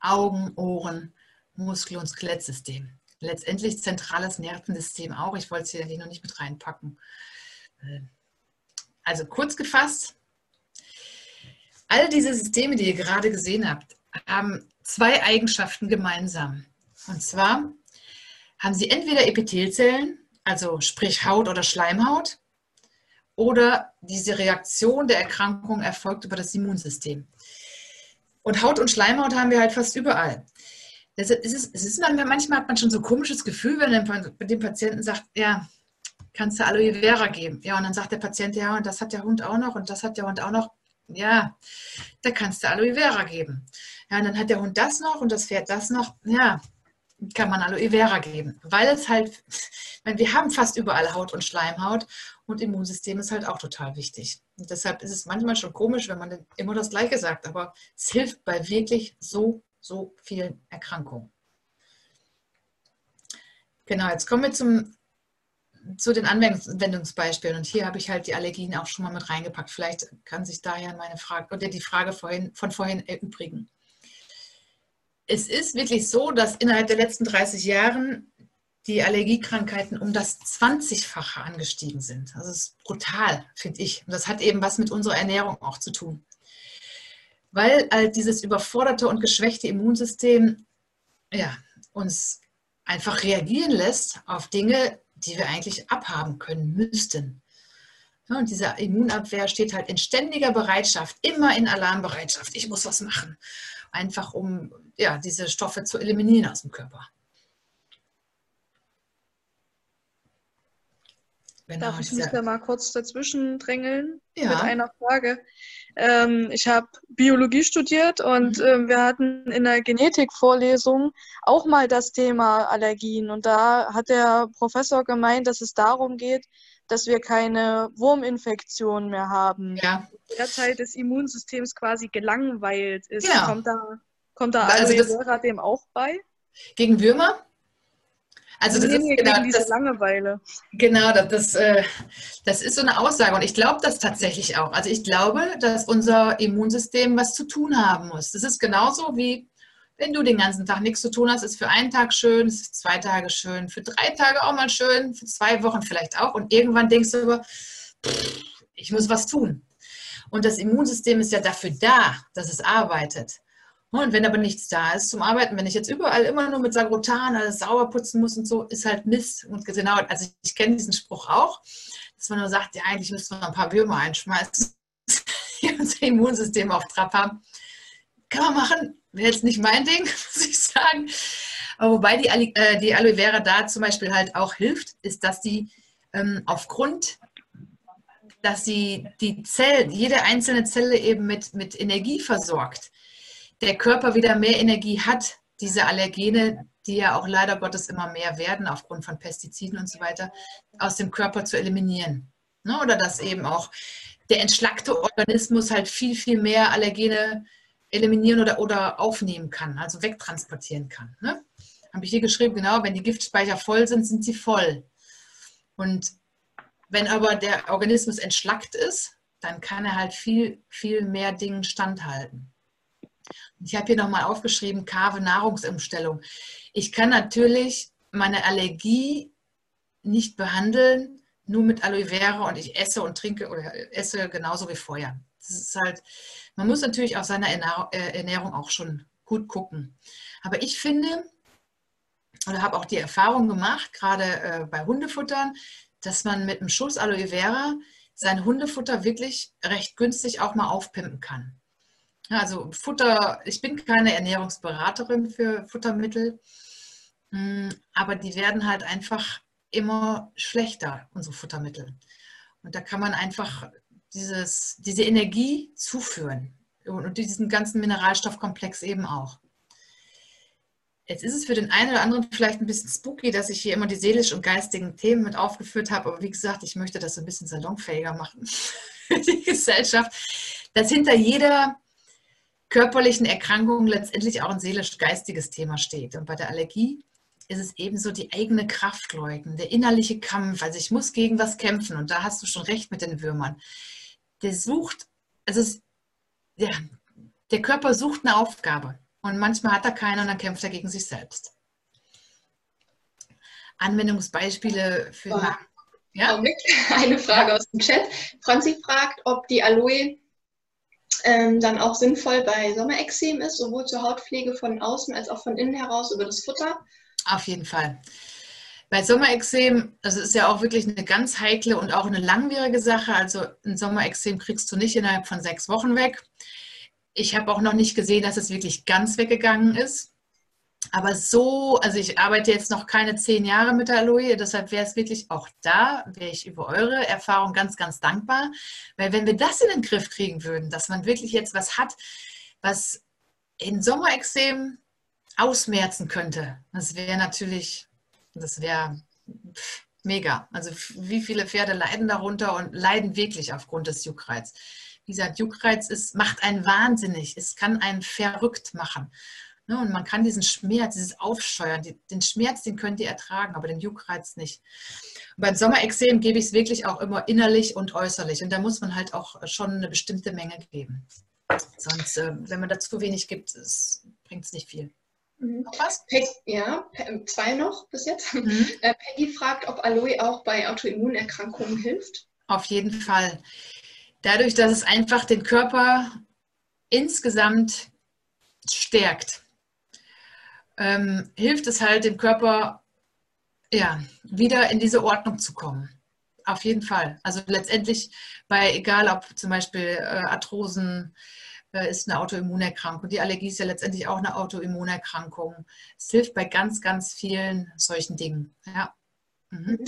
Augen, Ohren, Muskel- und Skelettsystem. Letztendlich zentrales Nervensystem auch. Ich wollte es hier noch nicht mit reinpacken. Also kurz gefasst, All diese Systeme, die ihr gerade gesehen habt, haben zwei Eigenschaften gemeinsam. Und zwar haben sie entweder Epithelzellen, also sprich Haut oder Schleimhaut, oder diese Reaktion der Erkrankung erfolgt über das Immunsystem. Und Haut und Schleimhaut haben wir halt fast überall. Es ist, es ist manchmal hat man schon so ein komisches Gefühl, wenn man dem Patienten sagt, ja, kannst du Aloe Vera geben. Ja, und dann sagt der Patient, ja, und das hat der Hund auch noch und das hat der Hund auch noch. Ja, da kannst du Aloe Vera geben. Ja, und dann hat der Hund das noch und das Pferd das noch. Ja, kann man Aloe Vera geben. Weil es halt, meine, wir haben fast überall Haut und Schleimhaut und Immunsystem ist halt auch total wichtig. Und deshalb ist es manchmal schon komisch, wenn man immer das Gleiche sagt, aber es hilft bei wirklich so, so vielen Erkrankungen. Genau, jetzt kommen wir zum, zu den Anwendungsbeispielen. Und hier habe ich halt die Allergien auch schon mal mit reingepackt. Vielleicht kann sich daher meine Frage oder die Frage vorhin, von vorhin erübrigen es ist wirklich so, dass innerhalb der letzten 30 Jahren die Allergiekrankheiten um das 20-fache angestiegen sind. Also es ist brutal, finde ich. Und das hat eben was mit unserer Ernährung auch zu tun. Weil halt dieses überforderte und geschwächte Immunsystem ja, uns einfach reagieren lässt auf Dinge, die wir eigentlich abhaben können müssten. Und diese Immunabwehr steht halt in ständiger Bereitschaft, immer in Alarmbereitschaft. Ich muss was machen einfach um ja, diese Stoffe zu eliminieren aus dem Körper. Genau, Darf ich mich da mal kurz dazwischen drängeln ja. mit einer Frage? Ähm, ich habe Biologie studiert und mhm. ähm, wir hatten in der Genetikvorlesung auch mal das Thema Allergien. Und da hat der Professor gemeint, dass es darum geht, dass wir keine Wurminfektion mehr haben. Ja. Der Teil des Immunsystems quasi gelangweilt ist. Ja. Kommt da, kommt da also Aloe Vera dem auch bei? Gegen Würmer? Also das ist genau, diese das, Langeweile. Genau, das, das, äh, das ist so eine Aussage und ich glaube das tatsächlich auch. Also ich glaube, dass unser Immunsystem was zu tun haben muss. Das ist genauso wie wenn du den ganzen Tag nichts zu tun hast, ist für einen Tag schön, ist für zwei Tage schön, für drei Tage auch mal schön, für zwei Wochen vielleicht auch. Und irgendwann denkst du aber, ich muss was tun. Und das Immunsystem ist ja dafür da, dass es arbeitet. Und wenn aber nichts da ist zum Arbeiten, wenn ich jetzt überall immer nur mit Sagrotan alles sauber putzen muss und so, ist halt Mist. Und genau, also ich, ich kenne diesen Spruch auch, dass man nur sagt, ja, eigentlich müsste man ein paar Würmer einschmeißen, die unser Immunsystem auf Trab haben. Kann man machen, wäre jetzt nicht mein Ding, muss ich sagen. Aber wobei die, äh, die Aloe Vera da zum Beispiel halt auch hilft, ist, dass sie ähm, aufgrund, dass sie die Zellen, jede einzelne Zelle eben mit, mit Energie versorgt, der Körper wieder mehr Energie hat, diese Allergene, die ja auch leider Gottes immer mehr werden aufgrund von Pestiziden und so weiter, aus dem Körper zu eliminieren. Ne? Oder dass eben auch der entschlackte Organismus halt viel, viel mehr Allergene eliminieren oder, oder aufnehmen kann, also wegtransportieren kann. Ne? Habe ich hier geschrieben, genau, wenn die Giftspeicher voll sind, sind sie voll. Und wenn aber der Organismus entschlackt ist, dann kann er halt viel, viel mehr Dingen standhalten. Ich habe hier nochmal aufgeschrieben, Kave Nahrungsumstellung. Ich kann natürlich meine Allergie nicht behandeln, nur mit Aloe Vera und ich esse und trinke oder esse genauso wie vorher. Das ist halt, man muss natürlich auf seine äh, Ernährung auch schon gut gucken. Aber ich finde, oder habe auch die Erfahrung gemacht, gerade äh, bei Hundefuttern, dass man mit einem Schuss Aloe Vera sein Hundefutter wirklich recht günstig auch mal aufpimpen kann. Also Futter, ich bin keine Ernährungsberaterin für Futtermittel, hm, aber die werden halt einfach immer schlechter, unsere Futtermittel. Und da kann man einfach dieses, diese Energie zuführen und diesen ganzen Mineralstoffkomplex eben auch. Jetzt ist es für den einen oder anderen vielleicht ein bisschen spooky, dass ich hier immer die seelisch und geistigen Themen mit aufgeführt habe, aber wie gesagt, ich möchte das ein bisschen salonfähiger machen für die Gesellschaft, dass hinter jeder körperlichen Erkrankung letztendlich auch ein seelisch-geistiges Thema steht. Und bei der Allergie ist es ebenso die eigene Kraft leugnen, der innerliche Kampf. Also ich muss gegen was kämpfen und da hast du schon recht mit den Würmern der sucht, also es, ja, der Körper sucht eine Aufgabe und manchmal hat er keine und dann kämpft er gegen sich selbst. Anwendungsbeispiele für. Oh. Ja? Eine Frage aus dem Chat. Franzi fragt, ob die Aloe ähm, dann auch sinnvoll bei Sommerexem ist, sowohl zur Hautpflege von außen als auch von innen heraus über das Futter. Auf jeden Fall. Bei Sommerexem, das ist ja auch wirklich eine ganz heikle und auch eine langwierige Sache. Also ein Sommerexem kriegst du nicht innerhalb von sechs Wochen weg. Ich habe auch noch nicht gesehen, dass es wirklich ganz weggegangen ist. Aber so, also ich arbeite jetzt noch keine zehn Jahre mit der Aloe, deshalb wäre es wirklich auch da, wäre ich über eure Erfahrung ganz, ganz dankbar. Weil wenn wir das in den Griff kriegen würden, dass man wirklich jetzt was hat, was in Sommerexem ausmerzen könnte, das wäre natürlich, das wäre mega. Also wie viele Pferde leiden darunter und leiden wirklich aufgrund des Juckreiz. Wie gesagt, Juckreiz ist, macht einen wahnsinnig, es kann einen verrückt machen. Ne, und man kann diesen Schmerz, dieses Aufscheuern, den Schmerz, den könnt ihr ertragen, aber den Juckreiz nicht. Und beim Sommerexem gebe ich es wirklich auch immer innerlich und äußerlich. Und da muss man halt auch schon eine bestimmte Menge geben. Sonst, äh, wenn man da zu wenig gibt, bringt es nicht viel. Mhm. Noch was? Peg, ja, zwei noch bis jetzt. Mhm. Äh, Peggy fragt, ob Aloe auch bei Autoimmunerkrankungen hilft. Auf jeden Fall. Dadurch, dass es einfach den Körper insgesamt stärkt ähm, hilft es halt dem Körper, ja, wieder in diese Ordnung zu kommen. Auf jeden Fall. Also letztendlich bei, egal ob zum Beispiel äh, Arthrosen äh, ist eine Autoimmunerkrankung, die Allergie ist ja letztendlich auch eine Autoimmunerkrankung. Es hilft bei ganz, ganz vielen solchen Dingen. Ja. Mhm.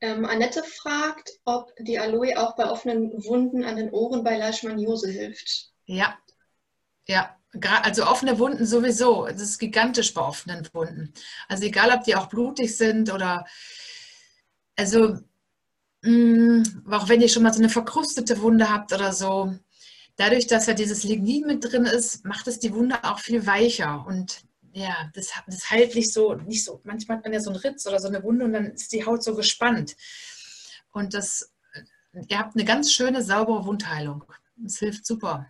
Ähm, Annette fragt, ob die Aloe auch bei offenen Wunden an den Ohren bei Leishmaniose hilft. Ja, ja, also offene Wunden sowieso. Es ist gigantisch bei offenen Wunden. Also egal, ob die auch blutig sind oder also mh, mm, auch wenn ihr schon mal so eine verkrustete Wunde habt oder so, dadurch, dass ja dieses Lignin mit drin ist, macht es die Wunde auch viel weicher und ja, das, das heilt nicht so, nicht so. Manchmal hat man ja so einen Ritz oder so eine Wunde und dann ist die Haut so gespannt. Und das, ihr habt eine ganz schöne, saubere Wundheilung. Das hilft super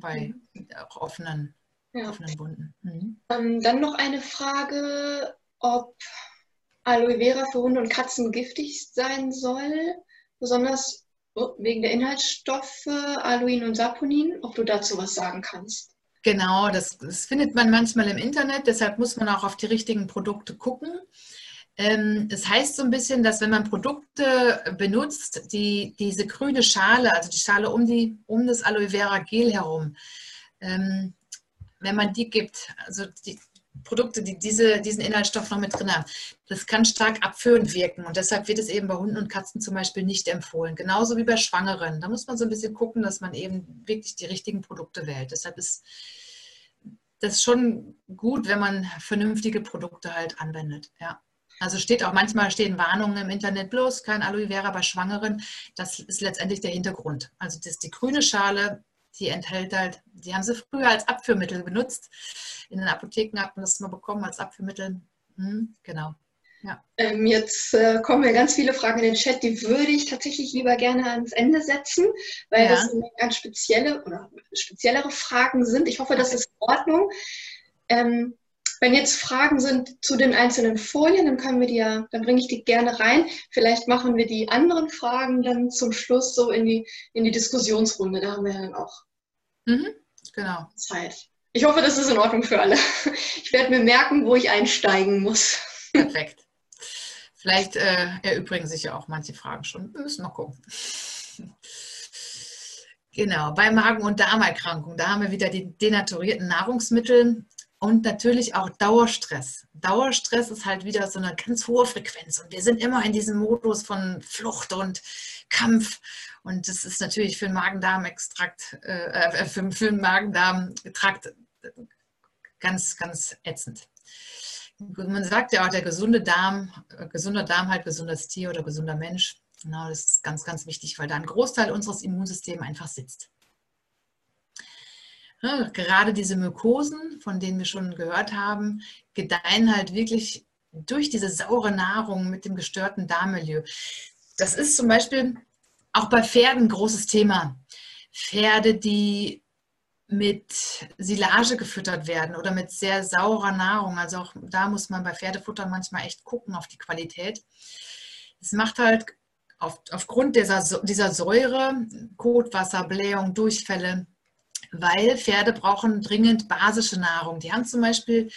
bei mhm. auch offenen, ja. offenen Wunden. Mhm. Ähm, dann noch eine Frage, ob Aloe Vera für Hunde und Katzen giftig sein soll, besonders wegen der Inhaltsstoffe Aluin und Saponin, ob du dazu was sagen kannst. Genau, das, das findet man manchmal im Internet, deshalb muss man auch auf die richtigen Produkte gucken. Ähm, es heißt so ein bisschen, dass wenn man Produkte benutzt, die diese grüne Schale, also die Schale um, die, um das Aloe Vera Gel herum, ähm, wenn man die gibt, also die Produkte, die diese, diesen Inhaltsstoff noch mit drin haben, das kann stark abführend wirken und deshalb wird es eben bei Hunden und Katzen zum Beispiel nicht empfohlen. Genauso wie bei Schwangeren. Da muss man so ein bisschen gucken, dass man eben wirklich die richtigen Produkte wählt. Deshalb ist das schon gut, wenn man vernünftige Produkte halt anwendet. Ja. Also steht auch manchmal stehen Warnungen im Internet, bloß kein Aloe Vera bei Schwangeren. Das ist letztendlich der Hintergrund. Also das, die grüne Schale, die enthält halt, die haben sie früher als Abführmittel benutzt. In den Apotheken hat man das mal bekommen als Abführmittel. Hm, genau. Ja. Ähm, jetzt äh, kommen ja ganz viele Fragen in den Chat, die würde ich tatsächlich lieber gerne ans Ende setzen, weil ja. das ganz spezielle oder speziellere Fragen sind. Ich hoffe, das ist in Ordnung. Ähm, wenn jetzt Fragen sind zu den einzelnen Folien, dann können wir die ja, dann bringe ich die gerne rein. Vielleicht machen wir die anderen Fragen dann zum Schluss so in die, in die Diskussionsrunde. Da haben wir dann auch mhm, genau. Zeit. Ich hoffe, das ist in Ordnung für alle. Ich werde mir merken, wo ich einsteigen muss. Perfekt. Vielleicht äh, erübrigen sich ja auch manche Fragen schon. Wir müssen noch gucken. Genau, bei Magen- und Darmerkrankungen, da haben wir wieder die denaturierten Nahrungsmittel. Und natürlich auch Dauerstress. Dauerstress ist halt wieder so eine ganz hohe Frequenz und wir sind immer in diesem Modus von Flucht und Kampf. Und das ist natürlich für den Magen-Darm-Extrakt, äh, äh für, für den Magen-Darm-Trakt ganz, ganz ätzend. Man sagt ja auch, der gesunde Darm, äh, gesunder Darm halt gesundes Tier oder gesunder Mensch. Genau, das ist ganz, ganz wichtig, weil da ein Großteil unseres Immunsystems einfach sitzt. Ne, gerade diese Mykosen, von denen wir schon gehört haben, gedeihen halt wirklich durch diese saure Nahrung mit dem gestörten Darmmilieu. Das ist zum Beispiel auch bei Pferden ein großes Thema. Pferde, die mit Silage gefüttert werden oder mit sehr saurer Nahrung. Also auch da muss man bei Pferdefutter manchmal echt gucken auf die Qualität. Es macht halt auf, aufgrund dieser, dieser Säure, Kotwasser, Blähung, Durchfälle, weil Pferde brauchen dringend basische Nahrung. Die haben zum Beispiel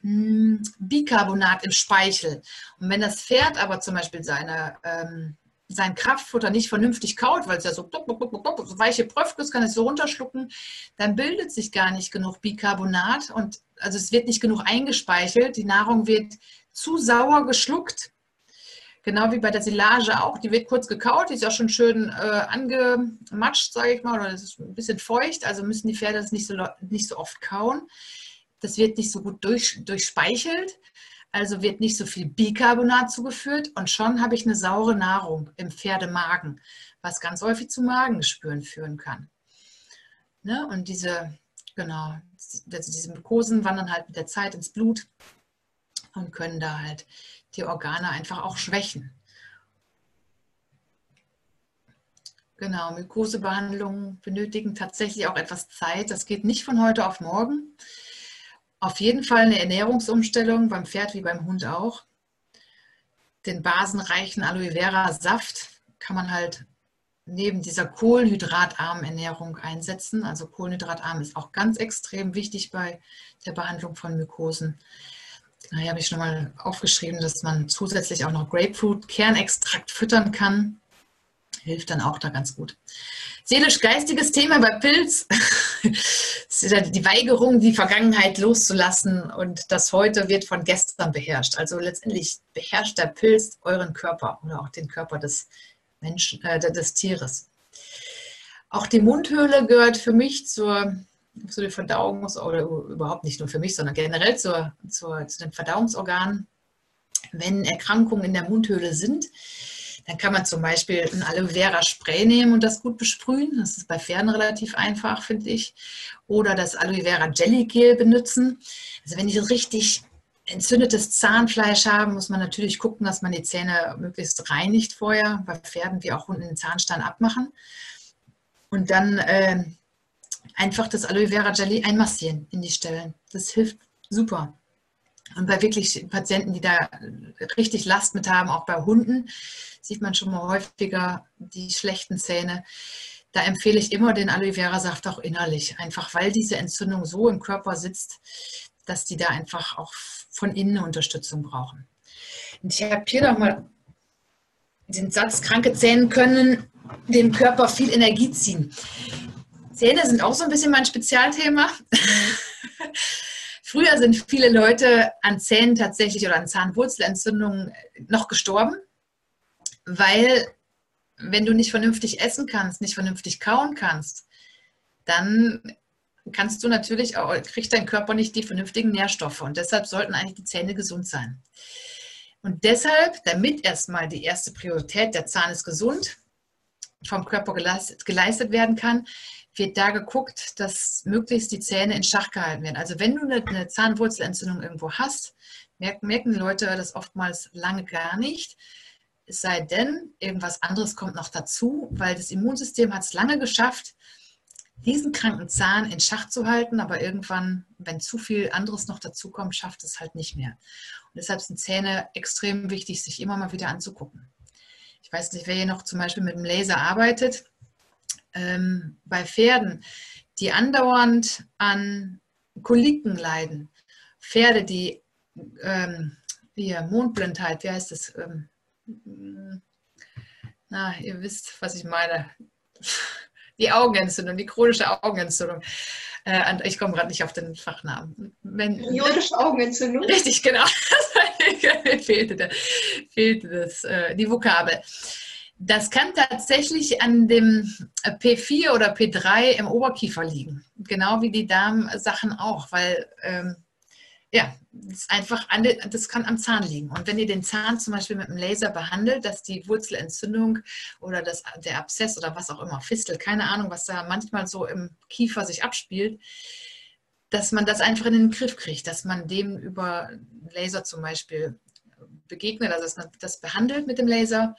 hm, Bicarbonat im Speichel. Und wenn das Pferd aber zum Beispiel seine, ähm, sein Kraftfutter nicht vernünftig kaut, weil es ja so, so weiche Pröfkes kann es so runterschlucken, dann bildet sich gar nicht genug Bicarbonat und also es wird nicht genug eingespeichert, die Nahrung wird zu sauer geschluckt. Genau wie bei der Silage auch, die wird kurz gekaut, die ist auch schon schön äh, angematscht, sage ich mal, oder es ist ein bisschen feucht, also müssen die Pferde das nicht so, nicht so oft kauen. Das wird nicht so gut durch, durchspeichelt. Also wird nicht so viel Bicarbonat zugeführt und schon habe ich eine saure Nahrung im Pferdemagen, was ganz häufig zu Magenspüren führen kann. Ne? Und diese, genau, also diese Mukosen wandern halt mit der Zeit ins Blut und können da halt die Organe einfach auch schwächen. Genau, Mykosebehandlungen benötigen tatsächlich auch etwas Zeit. Das geht nicht von heute auf morgen. Auf jeden Fall eine Ernährungsumstellung, beim Pferd wie beim Hund auch. Den basenreichen Aloe Vera Saft kann man halt neben dieser kohlenhydratarmen Ernährung einsetzen. Also kohlenhydratarm ist auch ganz extrem wichtig bei der Behandlung von Mykosen. Hier habe ich schon mal aufgeschrieben, dass man zusätzlich auch noch Grapefruit-Kernextrakt füttern kann. Hilft dann auch da ganz gut. Seelisch-geistiges Thema bei Pilz. die Weigerung, die Vergangenheit loszulassen und das Heute wird von gestern beherrscht. Also letztendlich beherrscht der Pilz euren Körper oder auch den Körper des Menschen, äh, des Tieres. Auch die Mundhöhle gehört für mich zur, zu den Verdauungs- oder überhaupt nicht nur für mich, sondern generell zur, zur, zu den Verdauungsorganen. Wenn Erkrankungen in der Mundhöhle sind, dann kann man zum Beispiel ein Aloe Vera Spray nehmen und das gut besprühen. Das ist bei Pferden relativ einfach, finde ich. Oder das Aloe Vera Jelly Gel benutzen. Also wenn die richtig entzündetes Zahnfleisch haben, muss man natürlich gucken, dass man die Zähne möglichst reinigt vorher. Bei Pferden wie auch Hunden den Zahnstein abmachen. Und dann äh, einfach das Aloe Vera Jelly einmassieren in die Stellen. Das hilft super. Und bei wirklich Patienten, die da richtig Last mit haben, auch bei Hunden, sieht man schon mal häufiger die schlechten Zähne. Da empfehle ich immer den Aloe Vera Saft auch innerlich, einfach weil diese Entzündung so im Körper sitzt, dass die da einfach auch von innen Unterstützung brauchen. Und ich habe hier nochmal den Satz, kranke Zähne können dem Körper viel Energie ziehen. Zähne sind auch so ein bisschen mein Spezialthema. Früher sind viele Leute an Zähnen tatsächlich oder an Zahnwurzelentzündungen noch gestorben, weil wenn du nicht vernünftig essen kannst, nicht vernünftig kauen kannst, dann kannst du natürlich auch, kriegt dein Körper nicht die vernünftigen Nährstoffe und deshalb sollten eigentlich die Zähne gesund sein. Und deshalb, damit erstmal die erste Priorität, der Zahn ist gesund, vom Körper geleistet, geleistet werden kann, wird da geguckt, dass möglichst die Zähne in Schach gehalten werden. Also wenn du eine, Zahnwurzelentzündung irgendwo hast, merken, merken Leute das oftmals lange gar nicht. Es sei denn, irgendwas anderes kommt noch dazu, weil das Immunsystem hat es lange geschafft, diesen kranken Zahn in Schach zu halten, aber irgendwann, wenn zu viel anderes noch dazu kommt, schafft es halt nicht mehr. Und deshalb sind Zähne extrem wichtig, sich immer mal wieder anzugucken. Ich weiß nicht, wer hier noch zum Beispiel mit dem Laser arbeitet ähm, bei Pferden, die andauernd an Koliken leiden, Pferde, die ähm, hier, Mondblindheit, wie heißt das? Ähm, na, ihr wisst, was ich meine. Die Augenentzündung, die chronische Augenentzündung. Äh, ich komme gerade nicht auf den Fachnamen. Periodische Augenentzündung? Richtig, genau. fehlte, fehlte das, äh, die Vokabel. Das kann tatsächlich an dem P4 oder P3 im Oberkiefer liegen. Genau wie die Darmsachen auch, weil ähm, ja, das einfach an, das kann am Zahn liegen. Und wenn ihr den Zahn zum Beispiel mit einem Laser behandelt, dass die Wurzelentzündung oder das, der Abszess oder was auch immer, Fistel, keine Ahnung, was da manchmal so im Kiefer sich abspielt, dass man das einfach in den Griff kriegt, dass man dem über Laser zum Beispiel begegnet, also dass man das behandelt mit dem Laser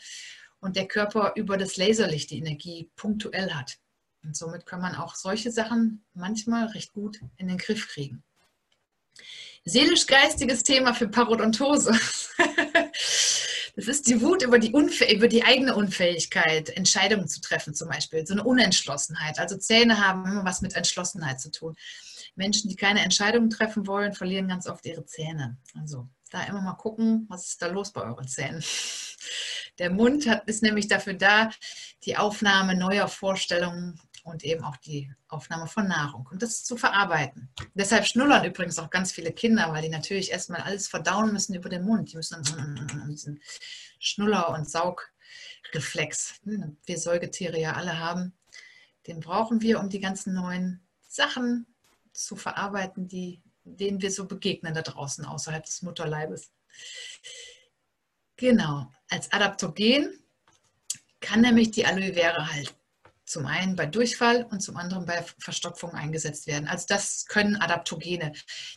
und der Körper über das Laserlicht die Energie punktuell hat. Und somit kann man auch solche Sachen manchmal recht gut in den Griff kriegen. Seelisch-geistiges Thema für Parodontose. Das ist die Wut über die, über die eigene Unfähigkeit, Entscheidungen zu treffen zum Beispiel, so eine Unentschlossenheit. Also Zähne haben immer was mit Entschlossenheit zu tun. Menschen, die keine Entscheidungen treffen wollen, verlieren ganz oft ihre Zähne. Also da immer mal gucken, was ist da los bei euren Zähnen. Der Mund hat, ist nämlich dafür da, die Aufnahme neuer Vorstellungen und eben auch die Aufnahme von Nahrung und das zu verarbeiten. Deshalb schnullern übrigens auch ganz viele Kinder, weil die natürlich erstmal alles verdauen müssen über den Mund. Die müssen diesen Schnuller- und Saugreflex, hm, wir Säugetiere ja alle haben, den brauchen wir, um die ganzen neuen Sachen zu verarbeiten, die, denen wir so begegnen da draußen außerhalb des Mutterleibes. Genau, als Adaptogen kann nämlich die Aloe Vera halt zum einen bei Durchfall und zum anderen bei Verstopfung eingesetzt werden. Also das können Adaptogene.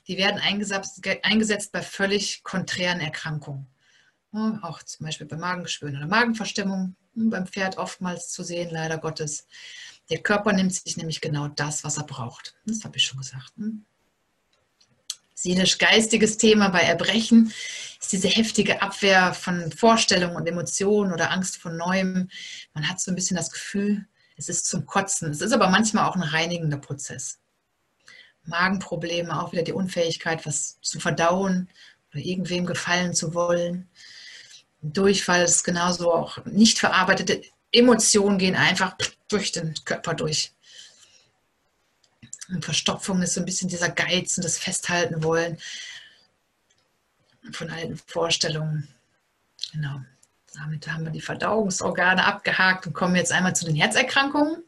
Die werden eingesetzt, bei völlig konträren Erkrankungen. auch zum Beispiel bei Magengeschwüren oder Magenverstimmung, hm, beim Pferd oftmals zu sehen, leider Gottes. Der Körper nimmt sich nämlich genau das, was er braucht. Das habe ich schon gesagt. Seelisch-geistiges Thema bei Erbrechen ist diese heftige Abwehr von Vorstellungen und Emotionen oder Angst vor Neuem. Man hat so ein bisschen das Gefühl, es ist zum Kotzen. Es ist aber manchmal auch ein reinigender Prozess. Magenprobleme, auch wieder die Unfähigkeit, was zu verdauen oder irgendwem gefallen zu wollen. Durchfall ist genauso auch nicht verarbeitete Emotionen gehen einfach durch den Körper durch. Und Verstopfung ist so ein bisschen dieser Geiz und das Festhalten wollen von alten Vorstellungen. Genau. Damit haben wir die Verdauungsorgane abgehakt und kommen jetzt einmal zu den Herzerkrankungen.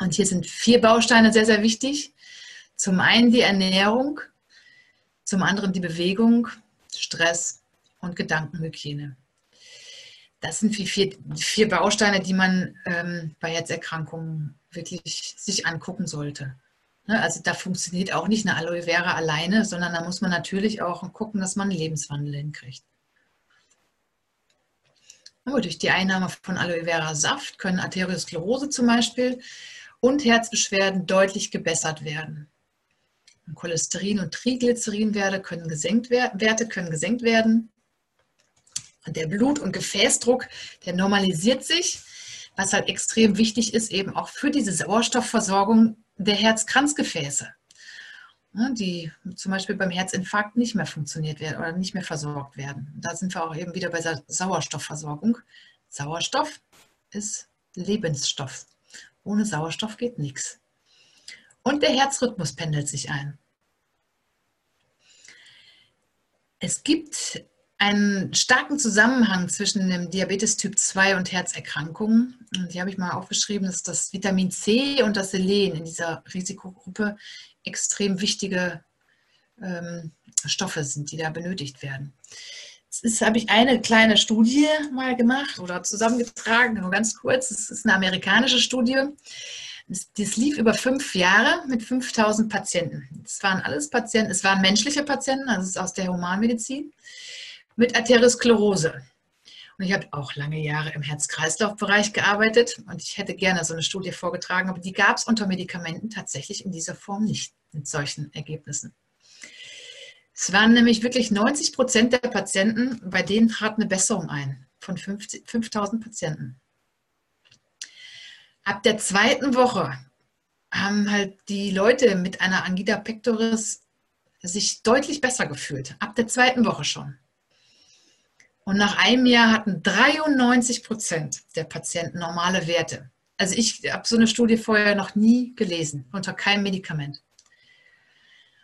Und hier sind vier Bausteine sehr, sehr wichtig. Zum einen die Ernährung, zum anderen die Bewegung, Stress und Gedankenhygiene. Das sind die vier, vier Bausteine, die man ähm, bei Herzerkrankungen wirklich sich angucken sollte. Ne, also da funktioniert auch nicht eine Aloe Vera alleine, sondern da muss man natürlich auch gucken, dass man einen Lebenswandel hinkriegt. Aber durch die Einnahme von Aloe Vera Saft können Arteriosklerose zum Beispiel und Herzbeschwerden deutlich gebessert werden. Cholesterin- und Triglycerinwerte können gesenkt, Werte können gesenkt werden. Und der Blut- und Gefäßdruck, der normalisiert sich, was halt extrem wichtig ist, eben auch für diese Sauerstoffversorgung der Herzkranzgefäße die zum Beispiel beim Herzinfarkt nicht mehr funktioniert werden oder nicht mehr versorgt werden. Da sind wir auch eben wieder bei der Sauerstoffversorgung. Sauerstoff ist Lebensstoff. Ohne Sauerstoff geht nichts. Und der Herzrhythmus pendelt sich ein. Es gibt einen starken Zusammenhang zwischen dem Diabetes Typ 2 und Herzerkrankungen. Und hier habe ich mal aufgeschrieben, dass das Vitamin C und das Selen in dieser Risikogruppe extrem wichtige ähm, Stoffe sind, die da benötigt werden. Jetzt habe ich eine kleine Studie mal gemacht oder zusammengetragen, nur ganz kurz. Es ist eine amerikanische Studie. Das lief über fünf Jahre mit 5000 Patienten. Es waren alles Patienten, es waren menschliche Patienten, also es ist aus der Humanmedizin, mit Arteriosklerose. Und ich habe auch lange Jahre im Herz-Kreislauf-Bereich gearbeitet und ich hätte gerne so eine Studie vorgetragen, aber die gab es unter Medikamenten tatsächlich in dieser Form nicht mit solchen Ergebnissen. Es waren nämlich wirklich 90 Prozent der Patienten, bei denen trat eine Besserung ein, von 5000 Patienten. Ab der zweiten Woche haben halt die Leute mit einer Angina pectoris sich deutlich besser gefühlt. Ab der zweiten Woche schon. Und nach einem Jahr hatten 93 Prozent der Patienten normale Werte. Also ich habe so eine Studie vorher noch nie gelesen, unter keinem Medikament.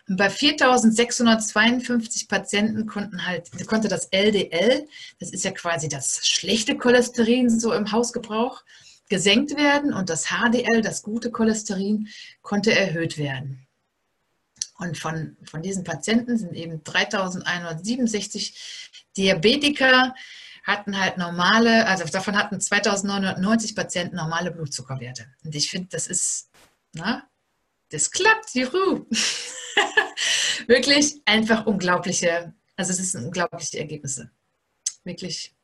Und bei 4.652 Patienten konnten halt, konnte das LDL, das ist ja quasi das schlechte Cholesterin so im Hausgebrauch, gesenkt werden und das HDL, das gute Cholesterin, konnte erhöht werden. Und von, von diesen Patienten sind eben 3.167 Diabetiker hatten halt normale, also davon hatten 2990 Patienten normale Blutzuckerwerte. Und ich finde, das ist, na, das klappt, juhu. Wirklich einfach unglaubliche, also es sind unglaubliche Ergebnisse. Wirklich,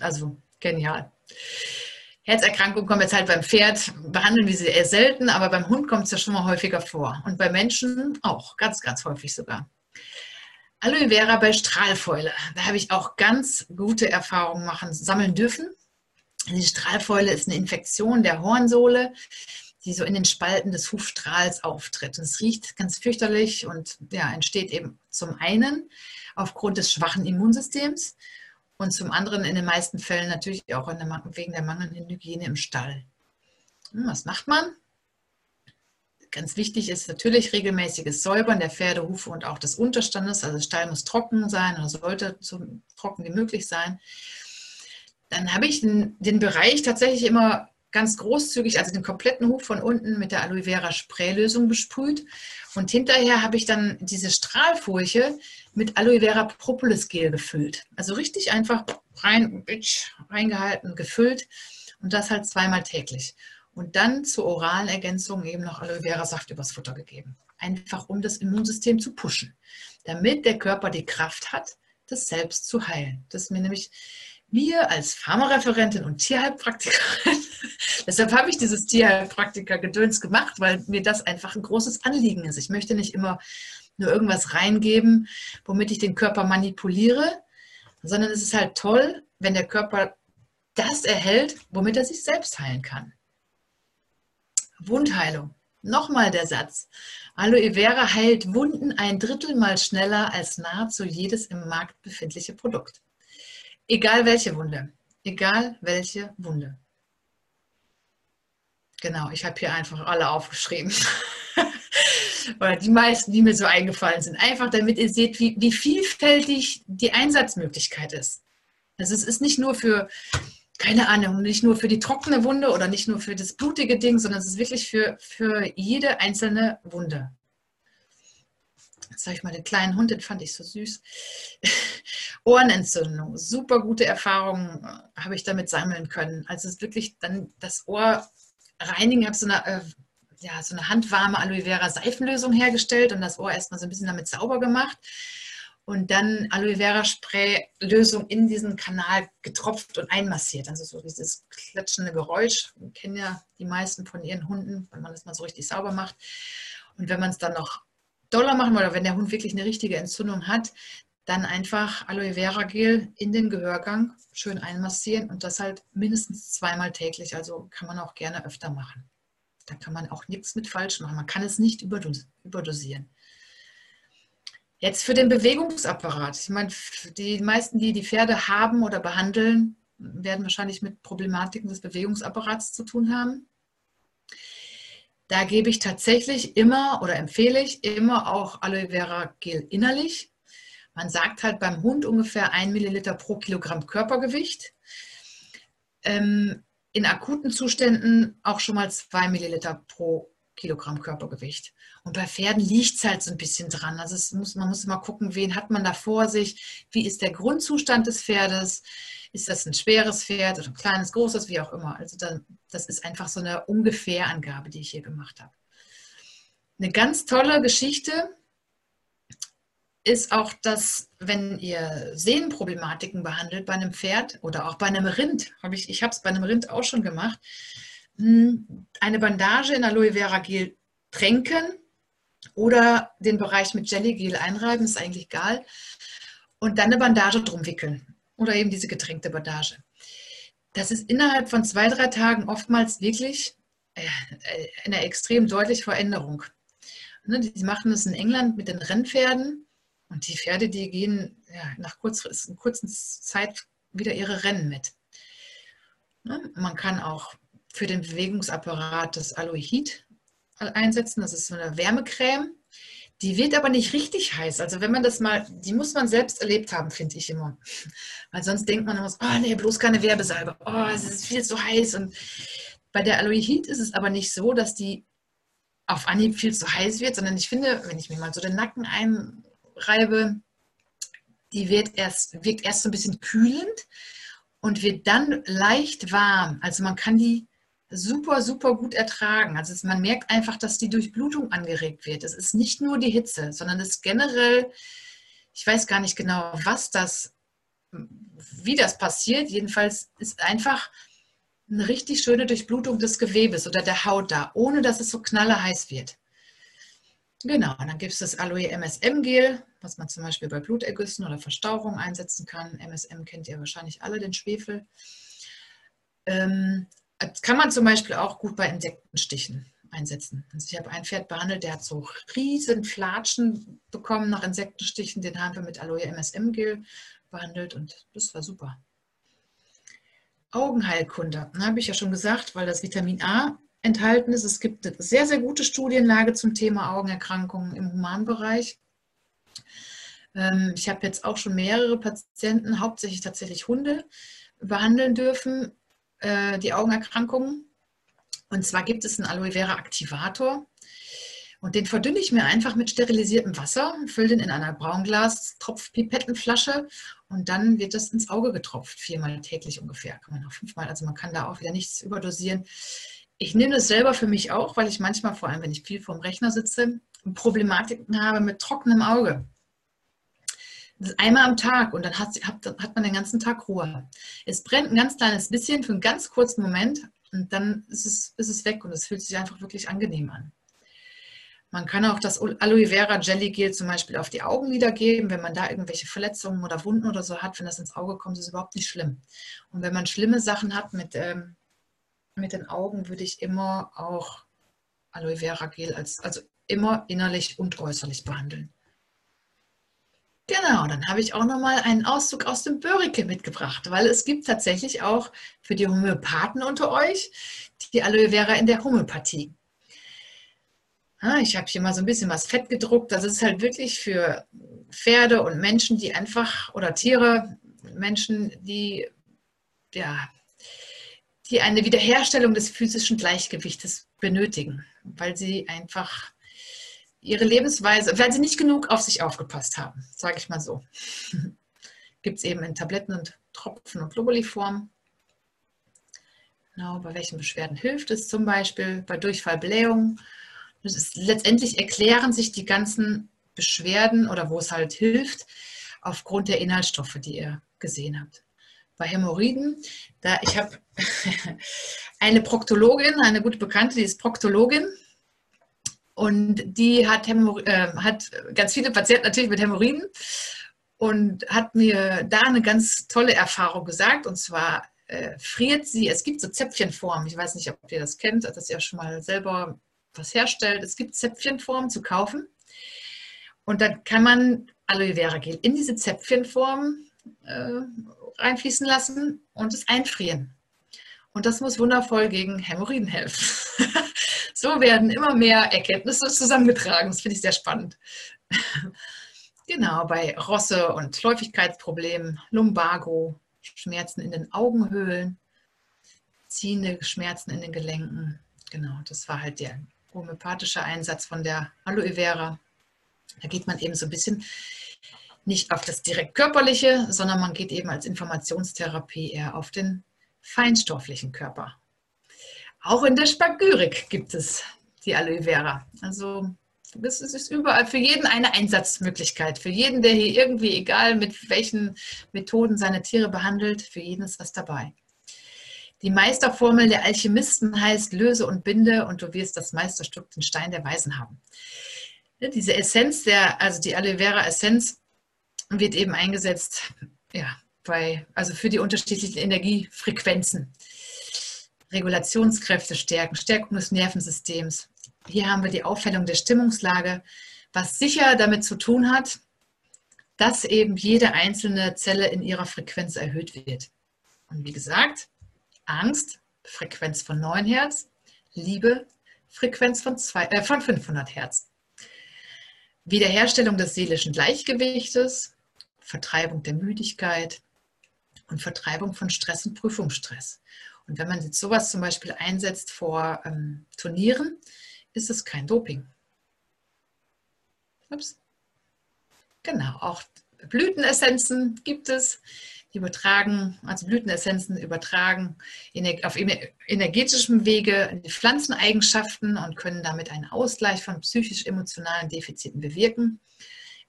also genial. Herzerkrankungen kommen jetzt halt beim Pferd, behandeln wir sie eher selten, aber beim Hund kommt es ja schon mal häufiger vor. Und bei Menschen auch, ganz, ganz häufig sogar. Aloe Vera bei Strahlfäule. Da habe ich auch ganz gute Erfahrungen machen, sammeln dürfen. Die Strahlfäule ist eine Infektion der Hornsohle, die so in den Spalten des Hufstrahls auftritt. Und es riecht ganz fürchterlich und ja, entsteht eben zum einen aufgrund des schwachen Immunsystems und zum anderen in den meisten Fällen natürlich auch der, wegen der mangelnden Hygiene im Stall. Hm, was macht man? Ganz wichtig ist natürlich regelmäßiges Säubern der Pferdehufe und auch des Unterstandes. Also der Stall muss trocken sein oder sollte so trocken wie möglich sein. Dann habe ich den, den Bereich tatsächlich immer ganz großzügig, also den kompletten Huf von unten mit der Aloe Vera Spraylösung besprüht. Und hinterher habe ich dann diese Strahlfurche mit Aloe Vera Propolis Gel gefüllt. Also richtig einfach rein, reingehalten, gefüllt und das halt zweimal täglich. Und dann zur oralen Ergänzung eben noch Aloe Vera Saft übers Futter gegeben. Einfach um das Immunsystem zu pushen, damit der Körper die Kraft hat, das selbst zu heilen. Das ist mir nämlich mir als Pharmareferentin und Tierheilpraktikerin, deshalb habe ich dieses Tierheilpraktiker-Gedöns gemacht, weil mir das einfach ein großes Anliegen ist. Ich möchte nicht immer nur irgendwas reingeben, womit ich den Körper manipuliere, sondern es ist halt toll, wenn der Körper das erhält, womit er sich selbst heilen kann. Wundheilung. Nochmal der Satz. Aloe Vera heilt Wunden ein Drittel mal schneller als nahezu jedes im Markt befindliche Produkt. Egal welche Wunde. Egal welche Wunde. Genau, ich habe hier einfach alle aufgeschrieben. Oder die meisten, die mir so eingefallen sind. Einfach damit ihr seht, wie, wie vielfältig die Einsatzmöglichkeit ist. Also es ist nicht nur für, keine Ahnung, nicht nur für die trockene Wunde oder nicht nur für das blutige Ding, sondern es ist wirklich für, für jede einzelne Wunde. Jetzt habe ich mal den kleinen Hund, den fand ich so süß. Ohrenentzündung, super gute Erfahrungen äh, habe ich damit sammeln können. Also es ist wirklich dann das Ohr reinigen. Habe so eine, äh, ja, so eine handwarme Aloe Vera Seifenlösung hergestellt und das Ohr erstmal so ein bisschen damit sauber gemacht. Und dann Aloe Vera Spray Lösung in diesen Kanal getropft und einmassiert. Also so dieses klatschende Geräusch. Kennen ja die meisten von ihren Hunden, wenn man das mal so richtig sauber macht. Und wenn man es dann noch doller machen oder wenn der Hund wirklich eine richtige Entzündung hat, dann einfach Aloe Vera Gel in den Gehörgang schön einmassieren und das halt mindestens zweimal täglich. Also kann man auch gerne öfter machen. Da kann man auch nichts mit falsch machen. Man kann es nicht überdosieren. Jetzt für den Bewegungsapparat. Ich meine, die meisten, die die Pferde haben oder behandeln, werden wahrscheinlich mit Problematiken des Bewegungsapparats zu tun haben. Da gebe ich tatsächlich immer oder empfehle ich immer auch Aloe Vera Gel innerlich man sagt halt beim Hund ungefähr ein Milliliter pro Kilogramm Körpergewicht. Ähm, in akuten Zuständen auch schon mal zwei Milliliter pro Kilogramm Körpergewicht. Und bei Pferden liegt es halt so ein bisschen dran. Also muss, man muss immer gucken, wen hat man da vor sich, wie ist der Grundzustand des Pferdes, ist das ein schweres Pferd oder ein kleines, großes, wie auch immer. Also dann, das ist einfach so eine Ungefährangabe, die ich hier gemacht habe. Eine ganz tolle Geschichte, ist auch, dass wenn ihr Sehnenproblematiken behandelt bei einem Pferd oder auch bei einem Rind, habe ich, ich habe es bei einem Rind auch schon gemacht, eine Bandage in Aloe Vera Gel tränken oder den Bereich mit Jelly Gel einreiben, ist eigentlich egal, und dann eine Bandage drum wickeln oder eben diese getränkte Bandage. Das ist innerhalb von zwei, drei Tagen oftmals wirklich äh, eine extrem deutliche Veränderung. Ne, die machen das in England mit den Rennpferden und die Pferde, die gehen nach kurz, kurzer Zeit wieder ihre Rennen mit. Ne? Man kann auch für den Bewegungsapparat das Aloehid einsetzen. Das ist so eine Wärmecreme. Die wird aber nicht richtig heiß. Also wenn man das mal, die muss man selbst erlebt haben, finde ich immer. Weil sonst denkt man immer, oh nee, bloß keine Werbesalbe. Oh, es ist viel zu heiß. Und bei der Aloehid ist es aber nicht so, dass die auf Anhieb viel zu heiß wird, sondern ich finde, wenn ich mir mal so den Nacken ein, Reibe, die wird erst, wirkt erst so ein bisschen kühlend und wird dann leicht warm. Also man kann die super, super gut ertragen. Also man merkt einfach, dass die Durchblutung angeregt wird. Es ist nicht nur die Hitze, sondern es ist generell, ich weiß gar nicht genau, was das, wie das passiert. Jedenfalls ist einfach eine richtig schöne Durchblutung des Gewebes oder der Haut da, ohne dass es so knallerheiß wird. Genau, und dann gibt es das Aloe MSM Gel, was man zum Beispiel bei Blutergüssen oder Verstauchung einsetzen kann. MSM kennt ihr wahrscheinlich alle, den Schwefel. Ähm, kann man zum Beispiel auch gut bei Insektenstichen einsetzen. Also ich habe ein Pferd behandelt, der hat so riesen Flatschen bekommen nach Insektenstichen. Den haben wir mit Aloe MSM Gel behandelt und das war super. Augenheilkunde, habe ich ja schon gesagt, weil das Vitamin A enthalten ist. Es gibt eine sehr, sehr gute Studienlage zum Thema Augenerkrankungen im Humanbereich. Ähm, ich habe jetzt auch schon mehrere Patienten, hauptsächlich tatsächlich Hunde, behandeln dürfen, äh, die Augenerkrankungen. Und zwar gibt es einen Aloe Vera Aktivator. Und den verdünne ich mir einfach mit sterilisiertem Wasser, fülle den in einer Braunglas-Tropfpipettenflasche und dann wird das ins Auge getropft, viermal täglich ungefähr, kann man auch fünfmal. Also man kann da auch wieder nichts überdosieren. Ich nehme das selber für mich auch, weil ich manchmal, vor allem wenn ich viel vorm Rechner sitze, Problematiken habe mit trockenem Auge. Einmal am Tag und dann hat, hat, man den ganzen Tag Ruhe. Es brennt ein ganz kleines bisschen für einen ganz kurzen Moment und dann ist es, ist es weg und es fühlt sich einfach wirklich angenehm an. Man kann auch das Aloe Vera Jelly Gel zum Beispiel auf die Augenlider geben, wenn man da irgendwelche Verletzungen oder Wunden oder so hat. Wenn das ins Auge kommt, ist es überhaupt nicht schlimm. Und wenn man schlimme Sachen hat mit, ähm, mit den Augen, würde ich immer auch Aloe Vera Gel als, also immer innerlich und äußerlich behandeln. Genau, dann habe ich auch nochmal einen Auszug aus dem Börike mitgebracht, weil es gibt tatsächlich auch für die Homöopathen unter euch die Aloe Vera in der Homöopathie. Ah, ich habe hier mal so ein bisschen was fett gedruckt. Das ist halt wirklich für Pferde und Menschen, die einfach, oder Tiere, Menschen, die, ja, die eine Wiederherstellung des physischen Gleichgewichtes benötigen, weil sie einfach ihre Lebensweise, weil sie nicht genug auf sich aufgepasst haben, sage ich mal so. Gibt es eben in Tabletten und Tropfen und Globuli-Form. Genau, bei welchen Beschwerden hilft es zum Beispiel? Bei Durchfall, Blähung, ist, letztendlich erklären sich die ganzen Beschwerden oder wo es halt hilft, aufgrund der Inhaltsstoffe, die ihr gesehen habt. Bei Hämorrhoiden, da ich habe eine Proktologin, eine gute Bekannte, die ist Proktologin und die hat, Hämor äh, hat ganz viele Patienten natürlich mit Hämorrhoiden und hat mir da eine ganz tolle Erfahrung gesagt und zwar äh, friert sie, es gibt so Zäpfchenformen, ich weiß nicht, ob ihr das kennt, dass ihr schon mal selber was herstellt. Es gibt Zäpfchenformen zu kaufen. Und dann kann man Aloe Vera Gel in diese Zäpfchenform äh, reinfließen lassen und es einfrieren. Und das muss wundervoll gegen Hämorrhoiden helfen. so werden immer mehr Erkenntnisse zusammengetragen. Das finde ich sehr spannend. genau, bei Rosse- und Läufigkeitsproblemen, Lumbago, Schmerzen in den Augenhöhlen, ziehende Schmerzen in den Gelenken. Genau, das war halt der homöopathischer Einsatz von der Aloe Vera. Da geht man eben so ein bisschen nicht auf das direkt körperliche, sondern man geht eben als Informationstherapie eher auf den feinstofflichen Körper. Auch in der Spagyrik gibt es die Aloe Vera. Also das ist überall für jeden eine Einsatzmöglichkeit. Für jeden, der hier irgendwie, egal mit welchen Methoden seine Tiere behandelt, für jeden ist was dabei. Die Meisterformel der Alchemisten heißt Löse und Binde und du wirst das Meisterstück, den Stein der Weisen haben. Diese Essenz, der, also die Aloe Vera Essenz, wird eben eingesetzt, ja, bei, also für die unterschiedlichen Energiefrequenzen. Regulationskräfte stärken, Stärkung des Nervensystems. Hier haben wir die Aufhellung der Stimmungslage, was sicher damit zu tun hat, dass eben jede einzelne Zelle in ihrer Frequenz erhöht wird. Und wie gesagt, Angst, Frequenz von 9 Hertz, Liebe, Frequenz von, zwei, äh, von 500 Hertz. Wiederherstellung des seelischen Gleichgewichtes, Vertreibung der Müdigkeit und Vertreibung von Stress und Prüfungsstress. Und wenn man jetzt sowas zum Beispiel einsetzt vor ähm, Turnieren, ist es kein Doping. Ups. Genau, auch Blütenessenzen gibt es übertragen, also Blütenessenzen übertragen auf energetischem Wege die Pflanzeneigenschaften und können damit einen Ausgleich von psychisch-emotionalen Defiziten bewirken.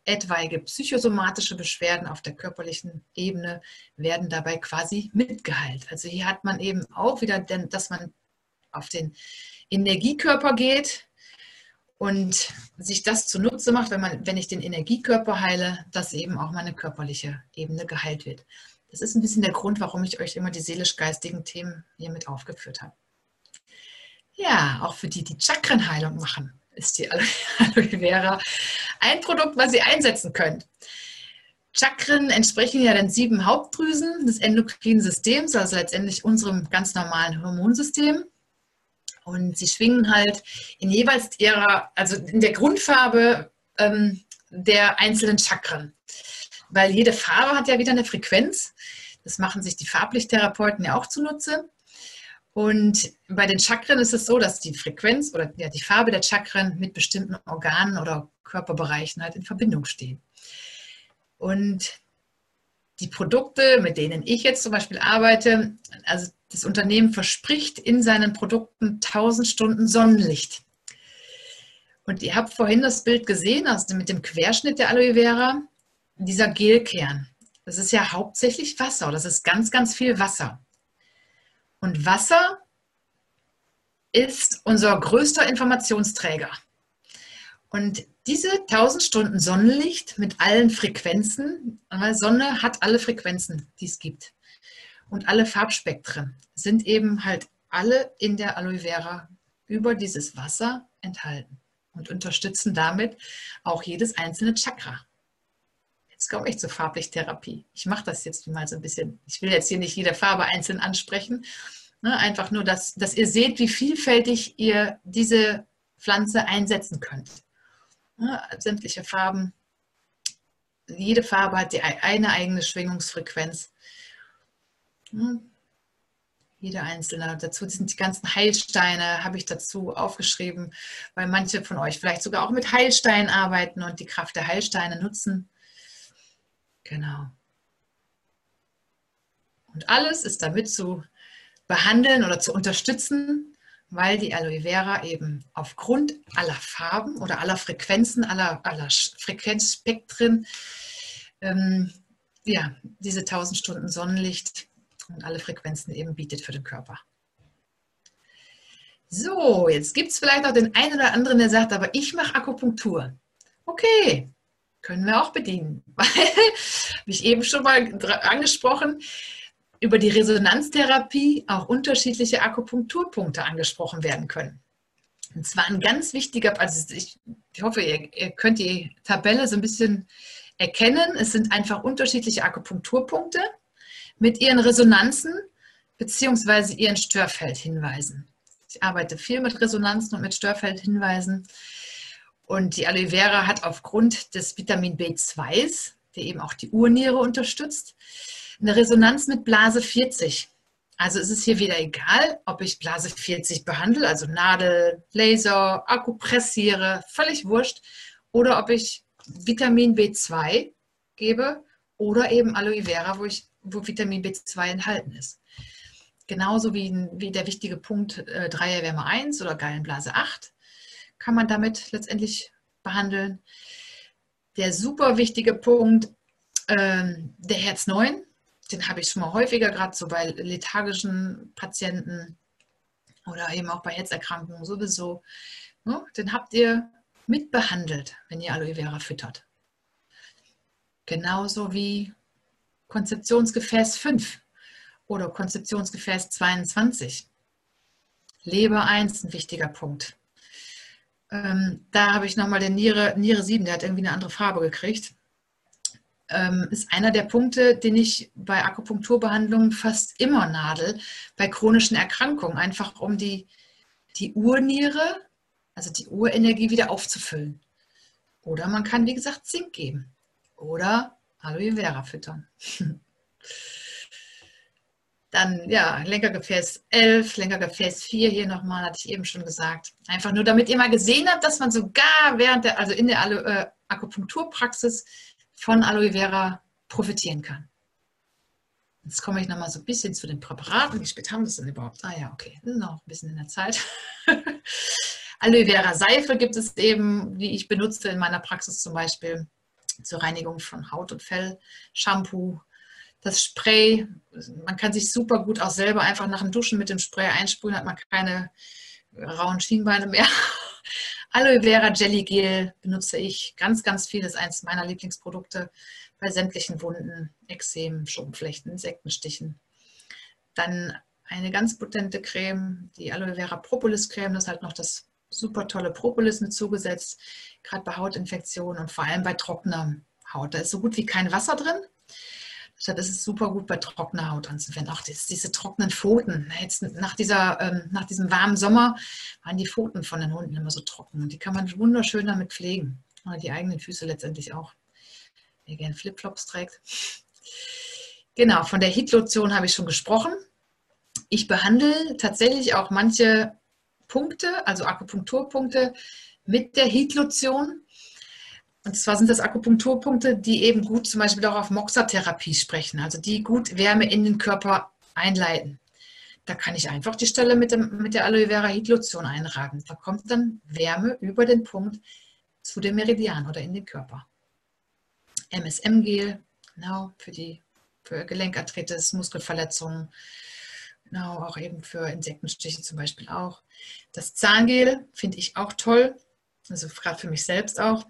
Etwaige psychosomatische Beschwerden auf der körperlichen Ebene werden dabei quasi mitgeheilt. Also hier hat man eben auch wieder, dass man auf den Energiekörper geht und sich das zunutze macht, wenn, man, wenn ich den Energiekörper heile, dass eben auch meine körperliche Ebene geheilt wird. Das ist ein bisschen der Grund, warum ich euch immer die seelisch-geistigen Themen hier mit aufgeführt habe. Ja, auch für die, die Chakrenheilung machen, ist die Aloe Vera ein Produkt, was ihr einsetzen könnt. Chakren entsprechen ja den sieben Hauptdrüsen des endokrinen Systems, also letztendlich unserem ganz normalen Hormonsystem. Und sie schwingen halt in jeweils ihrer, also in der Grundfarbe ähm, der einzelnen Chakren. Weil jede Farbe hat ja wieder eine Frequenz. Das machen sich die Farblichttherapeuten ja auch zunutze. Und bei den Chakren ist es so, dass die Frequenz oder ja, die Farbe der Chakren mit bestimmten Organen oder Körperbereichen halt in Verbindung stehen. Und die Produkte, mit denen ich jetzt zum Beispiel arbeite, also das Unternehmen verspricht in seinen Produkten 1000 Stunden Sonnenlicht. Und ihr habt vorhin das Bild gesehen, also mit dem Querschnitt der Aloe Vera, dieser Gelkern. Das ist ja hauptsächlich Wasser, das ist ganz, ganz viel Wasser. Und Wasser ist unser größter Informationsträger. Und diese 1000 Stunden Sonnenlicht mit allen Frequenzen, weil Sonne hat alle Frequenzen, die es gibt. Und alle Farbspektren sind eben halt alle in der Aloe Vera über dieses Wasser enthalten und unterstützen damit auch jedes einzelne Chakra. Jetzt komme ich zur Farblichttherapie. Ich mache das jetzt mal so ein bisschen. Ich will jetzt hier nicht jede Farbe einzeln ansprechen. Ne, einfach nur, dass, dass ihr seht, wie vielfältig ihr diese Pflanze einsetzen könnt. Ne, sämtliche Farben. Jede Farbe hat die, eine eigene Schwingungsfrequenz. Ne, jede einzelne. Dazu sind die ganzen Heilsteine, habe ich dazu aufgeschrieben, weil manche von euch vielleicht sogar auch mit Heilsteinen arbeiten und die Kraft der Heilsteine nutzen. Genau. Und alles ist damit zu behandeln oder zu unterstützen, weil die Aloe Vera eben aufgrund aller Farben oder aller Frequenzen, aller, aller Frequenzspektren, ähm, ja, diese 1000 Stunden Sonnenlicht und alle Frequenzen eben bietet für den Körper. So, jetzt gibt es vielleicht auch den einen oder anderen, der sagt, aber ich mache Akupunktur. Okay, können wir auch bedienen, weil, wie ich eben schon mal angesprochen, über die Resonanztherapie auch unterschiedliche Akupunkturpunkte angesprochen werden können. Und zwar ein ganz wichtiger, also ich, hoffe, ihr, ihr, könnt die Tabelle so ein bisschen erkennen. Es sind einfach unterschiedliche Akupunkturpunkte mit ihren Resonanzen bzw. ihren Störfeldhinweisen. Ich arbeite viel mit Resonanzen und mit Störfeldhinweisen. Und die Aloe Vera hat aufgrund des Vitamin B2s, der eben auch die Urniere unterstützt, eine Resonanz mit Blase 40. Also ist es hier wieder egal, ob ich Blase 40 behandle, also Nadel, Laser, Akupressiere, völlig wurscht, oder ob ich Vitamin B2 gebe oder eben Aloe Vera, wo, ich, wo Vitamin B2 enthalten ist. Genauso wie, wie der wichtige Punkt äh, Dreierwärme 1 oder Gallenblase 8 kann man damit letztendlich behandeln. Der super wichtige Punkt, äh, der Herz 9, den habe ich schon mal häufiger, gerade so bei lethargischen Patienten oder eben auch bei Herzerkrankungen sowieso. Ne? Den habt ihr mitbehandelt, wenn ihr Aloe Vera füttert. Genauso wie Konzeptionsgefäß 5 oder Konzeptionsgefäß 22. Leber 1, ein wichtiger Punkt. Ähm, da habe ich nochmal den Niere, Niere 7, der hat irgendwie eine andere Farbe gekriegt ähm, ist einer der Punkte, den ich bei Akupunkturbehandlungen fast immer nadel, bei chronischen Erkrankungen, einfach um die, die Urniere, also die Urenergie wieder aufzufüllen. Oder man kann, wie gesagt, Zink geben. Oder Aloe Vera füttern. Dann, ja, Lenkergefäß 11, Lenkergefäß 4 hier nochmal, hatte ich eben schon gesagt. Einfach nur, damit ihr mal gesehen habt, dass man sogar während der, also in der äh, Akupunkturpraxis von Aloe Vera profitieren kann. Jetzt komme ich nochmal so ein bisschen zu den Präparaten. Wie spät haben wir es denn überhaupt? Ah ja, okay, noch ein bisschen in der Zeit. Aloe Vera Seife gibt es eben, die ich benutze in meiner Praxis zum Beispiel zur Reinigung von Haut und Fell, Shampoo, das Spray. Man kann sich super gut auch selber einfach nach dem Duschen mit dem Spray einsprühen, hat man keine rauen Schienbeine mehr. Aloe Vera Jelly Gel benutze ich ganz, ganz viel. Das ist eines meiner Lieblingsprodukte bei sämtlichen Wunden, Ekzemen, Schuppenflechten, Insektenstichen. Dann eine ganz potente Creme, die Aloe Vera Propolis Creme. Das ist halt noch das super tolle Propolis mit zugesetzt, gerade bei Hautinfektionen und vor allem bei trockener Haut. Da ist so gut wie kein Wasser drin. Deshalb ist es super gut bei trockener Haut anzuwenden. Auch das, diese trockenen Pfoten. Jetzt nach, dieser, ähm, nach diesem warmen Sommer waren die Pfoten von den Hunden immer so trocken. Und die kann man wunderschön damit pflegen. Oder die eigenen Füße letztendlich auch. Wer gerne Flipflops trägt. Genau, von der Heat-Lotion habe ich schon gesprochen. Ich behandle tatsächlich auch manche Punkte, also Akupunkturpunkte, mit der Heat-Lotion. Und zwar sind das Akupunkturpunkte, die eben gut zum Beispiel auch auf Moxa-Therapie sprechen, also die gut Wärme in den Körper einleiten. Da kann ich einfach die Stelle mit, dem, mit der Aloe Vera Heat-Lotion einraben. Da kommt dann Wärme über den Punkt zu dem Meridian oder in den Körper. MSM-Gel, genau, für die für Gelenkarthritis, Muskelverletzungen, genau, auch eben für Insektenstiche zum Beispiel auch. Das Zahngel finde ich auch toll, also gerade für mich selbst auch.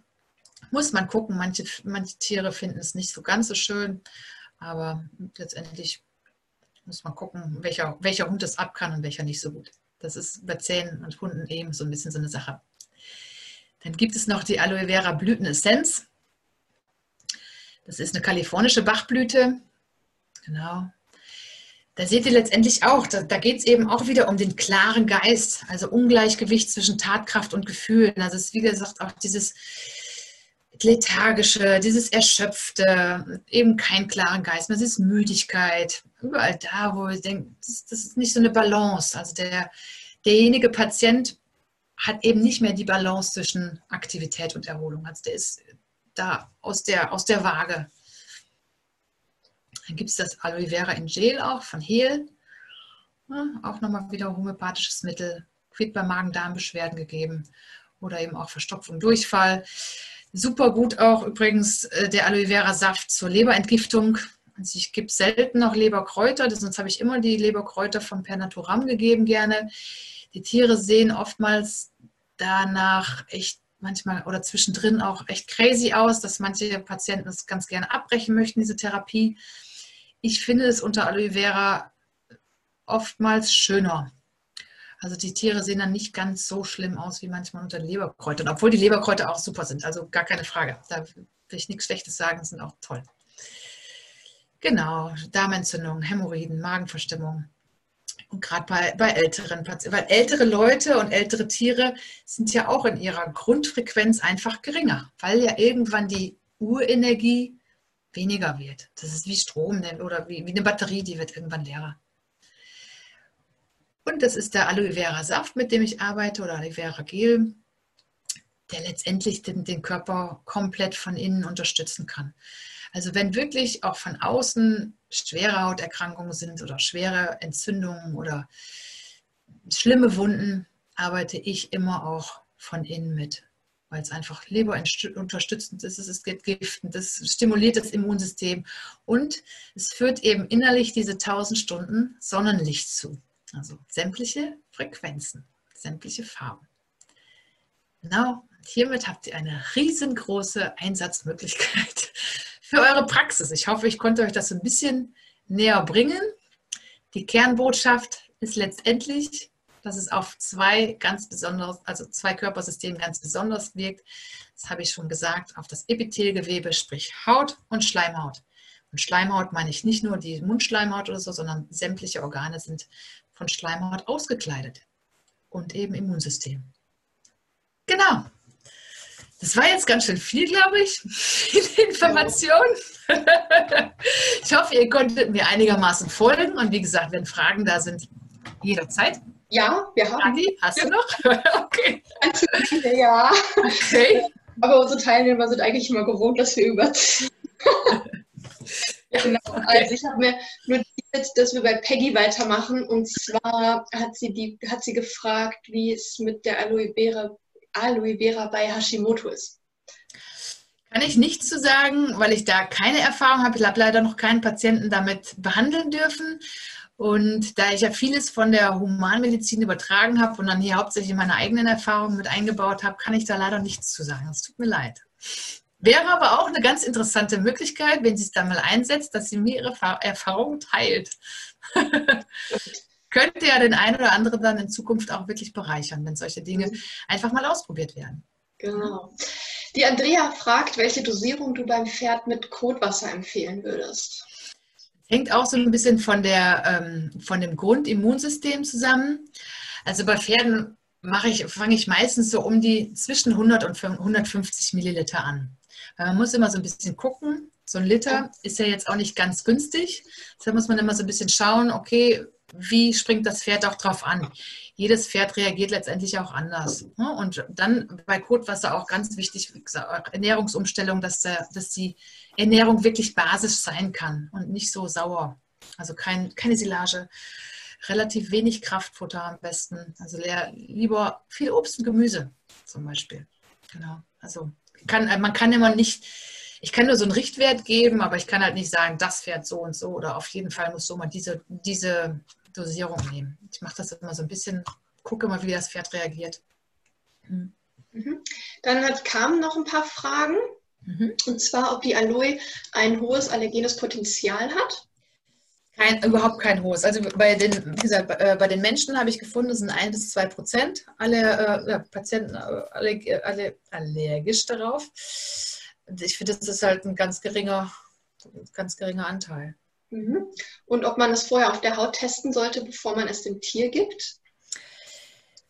Muss man gucken, manche, manche Tiere finden es nicht so ganz so schön, aber letztendlich muss man gucken, welcher, welcher Hund es ab kann und welcher nicht so gut. Das ist bei Zähnen und Hunden eben so ein bisschen so eine Sache. Dann gibt es noch die Aloe Vera Blütenessenz. Das ist eine kalifornische Bachblüte. Genau. Da seht ihr letztendlich auch, da, da geht es eben auch wieder um den klaren Geist, also Ungleichgewicht zwischen Tatkraft und Gefühlen. Also es ist wie gesagt auch dieses lethargische, dieses erschöpfte, eben kein klaren Geist mehr, es ist Müdigkeit, überall da, wo ich denke, das, das, ist nicht so eine Balance. Also der, derjenige Patient hat eben nicht mehr die Balance zwischen Aktivität und Erholung. Also der ist da aus der, aus der Waage. Dann gibt es das Aloe Vera in Gel auch von Hehl. Ja, auch nochmal wieder homöopathisches Mittel. Wird bei Magen-Darm-Beschwerden gegeben oder eben auch Verstopfung, Durchfall. Super gut auch übrigens äh, der Aloe Vera Saft zur Leberentgiftung. Also ich gebe selten noch Leberkräuter, sonst habe ich immer die Leberkräuter von Pernaturam gegeben gerne. Die Tiere sehen oftmals danach echt manchmal oder zwischendrin auch echt crazy aus, dass manche Patienten es ganz gerne abbrechen möchten, diese Therapie. Ich finde es unter Aloe Vera oftmals schöner. Also die Tiere sehen dann nicht ganz so schlimm aus wie manchmal unter Leberkräutern, obwohl die Leberkräuter auch super sind. Also gar keine Frage. Da will ich nichts Schlechtes sagen, sind auch toll. Genau, Darmentzündung, Hämorrhoiden, Magenverstimmung. Und gerade bei, bei älteren Patienten, weil ältere Leute und ältere Tiere sind ja auch in ihrer Grundfrequenz einfach geringer, weil ja irgendwann die Urenergie weniger wird. Das ist wie Strom oder wie, wie eine Batterie, die wird irgendwann leerer. Und das ist der Aloe Vera Saft, mit dem ich arbeite, oder Aloe Vera Gel, der letztendlich den, den Körper komplett von innen unterstützen kann. Also wenn wirklich auch von außen schwere Hauterkrankungen sind oder schwere Entzündungen oder schlimme Wunden, arbeite ich immer auch von innen mit weil es einfach leberunterstützend ist, es ist entgiftend, es stimuliert das Immunsystem und es führt eben innerlich diese 1000 Stunden Sonnenlicht zu. Also sämtliche Frequenzen, sämtliche Farben. Genau, hiermit habt ihr eine riesengroße Einsatzmöglichkeit für eure Praxis. Ich hoffe, ich konnte euch das ein bisschen näher bringen. Die Kernbotschaft ist letztendlich, dass es auf zwei ganz besonders, also zwei Körpersystemen ganz besonders wirkt. Das habe ich schon gesagt, auf das Epithelgewebe, sprich Haut und Schleimhaut. Und Schleimhaut meine ich nicht nur die Mundschleimhaut oder so, sondern sämtliche Organe sind von Schleimhaut ausgekleidet. Und eben Immunsystem. Genau. Das war jetzt ganz schön viel, glaube ich. Viele Informationen. ich hoffe, ihr konntet mir einigermaßen folgen. Und wie gesagt, wenn Fragen da sind, jederzeit. Ja, wir haben. Andi, hast du noch? okay. Ja. Okay. Aber unsere Teilnehmer sind eigentlich immer gewohnt, dass wir überziehen. Genau. Also ich habe mir notiert, dass wir bei Peggy weitermachen. Und zwar hat sie, die, hat sie gefragt, wie es mit der Aloe Vera, Aloe Vera bei Hashimoto ist. Kann ich nichts zu sagen, weil ich da keine Erfahrung habe. Ich habe leider noch keinen Patienten damit behandeln dürfen. Und da ich ja vieles von der Humanmedizin übertragen habe und dann hier hauptsächlich meine eigenen Erfahrungen mit eingebaut habe, kann ich da leider nichts zu sagen. Es tut mir leid. Wäre aber auch eine ganz interessante Möglichkeit, wenn sie es da mal einsetzt, dass sie mir ihre Erfahrungen teilt. könnte ja den einen oder anderen dann in Zukunft auch wirklich bereichern, wenn solche Dinge einfach mal ausprobiert werden. Genau. Die Andrea fragt, welche Dosierung du beim Pferd mit Kotwasser empfehlen würdest. Hängt auch so ein bisschen von, der, ähm, von dem Grundimmunsystem zusammen. Also bei Pferden mache ich, fange ich meistens so um die zwischen 100 und 150 Milliliter an. Man muss immer so ein bisschen gucken. So ein Liter ist ja jetzt auch nicht ganz günstig. Deshalb muss man immer so ein bisschen schauen, okay, wie springt das Pferd auch drauf an? Jedes Pferd reagiert letztendlich auch anders. Ne? Und dann bei Kotwasser auch ganz wichtig, Ernährungsumstellung, dass, der, dass die Ernährung wirklich basisch sein kann und nicht so sauer. Also kein, keine Silage, relativ wenig Kraftfutter am besten. Also lieber viel Obst und Gemüse zum Beispiel. Genau. Also kann, man kann immer nicht, ich kann nur so einen Richtwert geben, aber ich kann halt nicht sagen, das Pferd so und so oder auf jeden Fall muss so mal diese, diese Dosierung nehmen. Ich mache das immer so ein bisschen, gucke mal, wie das Pferd reagiert. Hm. Mhm. Dann hat, kamen noch ein paar Fragen. Mhm. Und zwar, ob die Aloe ein hohes allergenes Potenzial hat. Kein, überhaupt kein hohes. Also bei den, wie gesagt, äh, bei den Menschen habe ich gefunden, es sind ein bis zwei Prozent alle äh, Patienten äh, alle, alle allergisch darauf. Ich finde, das ist halt ein ganz geringer, ganz geringer Anteil. Mhm. Und ob man es vorher auf der Haut testen sollte, bevor man es dem Tier gibt?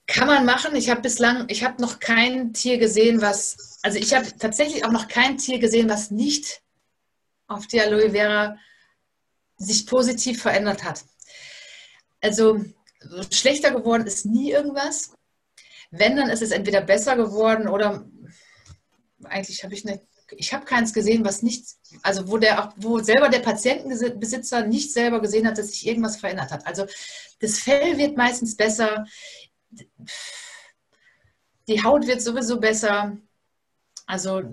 Kann man machen. Ich habe bislang, ich habe noch kein Tier gesehen, was, also ich habe tatsächlich auch noch kein Tier gesehen, was nicht auf die Aloe Vera sich positiv verändert hat. Also schlechter geworden ist nie irgendwas. Wenn, dann ist es entweder besser geworden oder eigentlich habe ich nicht, ich habe keins gesehen, was nicht, also wo der, wo selber der Patientenbesitzer nicht selber gesehen hat, dass sich irgendwas verändert hat. Also das Fell wird meistens besser, die Haut wird sowieso besser. Also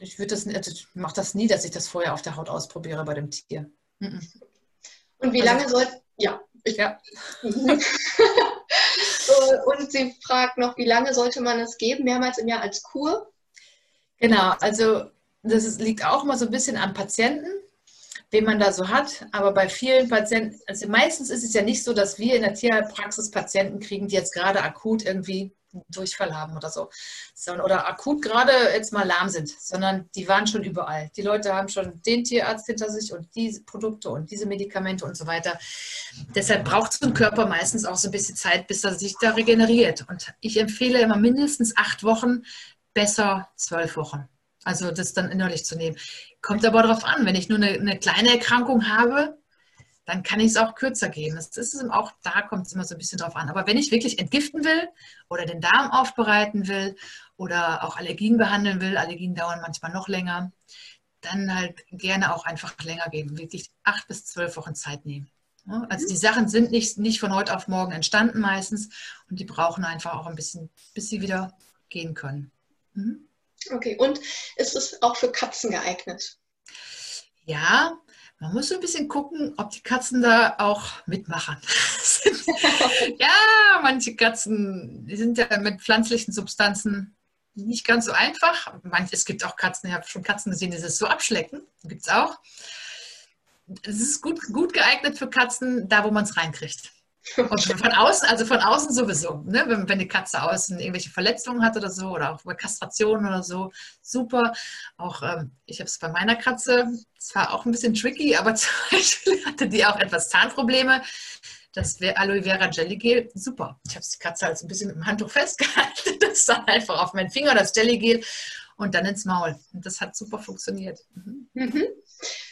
ich würde das, also ich mache das nie, dass ich das vorher auf der Haut ausprobiere bei dem Tier. Und wie lange also, soll, ja, ja. und sie fragt noch, wie lange sollte man es geben? Mehrmals im Jahr als Kur? Genau, also das ist, liegt auch mal so ein bisschen am Patienten, wen man da so hat. Aber bei vielen Patienten, also meistens ist es ja nicht so, dass wir in der Tierpraxis Patienten kriegen, die jetzt gerade akut irgendwie Durchfall haben oder so. Oder akut gerade jetzt mal lahm sind, sondern die waren schon überall. Die Leute haben schon den Tierarzt hinter sich und diese Produkte und diese Medikamente und so weiter. Deshalb braucht so ein Körper meistens auch so ein bisschen Zeit, bis er sich da regeneriert. Und ich empfehle immer mindestens acht Wochen, besser zwölf Wochen. Also das dann innerlich zu nehmen. Kommt aber darauf an, wenn ich nur eine, eine kleine Erkrankung habe, dann kann ich es auch kürzer geben. Das ist auch da kommt es immer so ein bisschen drauf an. Aber wenn ich wirklich entgiften will oder den Darm aufbereiten will oder auch Allergien behandeln will, Allergien dauern manchmal noch länger, dann halt gerne auch einfach länger geben. Wirklich acht bis zwölf Wochen Zeit nehmen. Also die Sachen sind nicht, nicht von heute auf morgen entstanden meistens und die brauchen einfach auch ein bisschen, bis sie wieder gehen können. Mhm. Okay, und ist es auch für Katzen geeignet? Ja, man muss so ein bisschen gucken, ob die Katzen da auch mitmachen. ja, manche Katzen, die sind ja mit pflanzlichen Substanzen nicht ganz so einfach. es gibt auch Katzen, ich habe schon Katzen gesehen, die das so abschlecken. Gibt es auch. Es ist gut, gut geeignet für Katzen, da wo man es reinkriegt. Und von außen, also von außen sowieso. Ne? Wenn, wenn die Katze außen irgendwelche Verletzungen hat oder so, oder auch bei Kastration oder so, super. Auch ähm, ich habe es bei meiner Katze, es war auch ein bisschen tricky, aber zum Beispiel hatte die auch etwas Zahnprobleme. Das wäre Aloe Vera Jelly Gel, super. Ich habe die Katze halt so ein bisschen mit dem Handtuch festgehalten, das dann einfach auf meinen Finger, das Jelly Gel und dann ins Maul. Und das hat super funktioniert. Mhm. Mhm.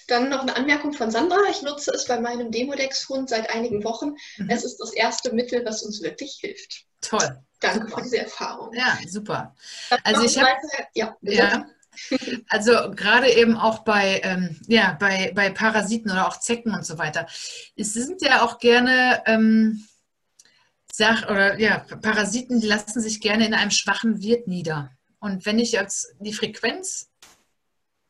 Dann noch eine Anmerkung von Sandra. Ich nutze es bei meinem Demodex-Hund seit einigen Wochen. Mhm. Es ist das erste Mittel, was uns wirklich hilft. Toll. Danke super. für diese Erfahrung. Ja, super. Also ich habe ja, ja, also gerade eben auch bei, ähm, ja, bei, bei Parasiten oder auch Zecken und so weiter. Es sind ja auch gerne ähm, Sach oder ja, Parasiten, die lassen sich gerne in einem schwachen Wirt nieder. Und wenn ich jetzt die Frequenz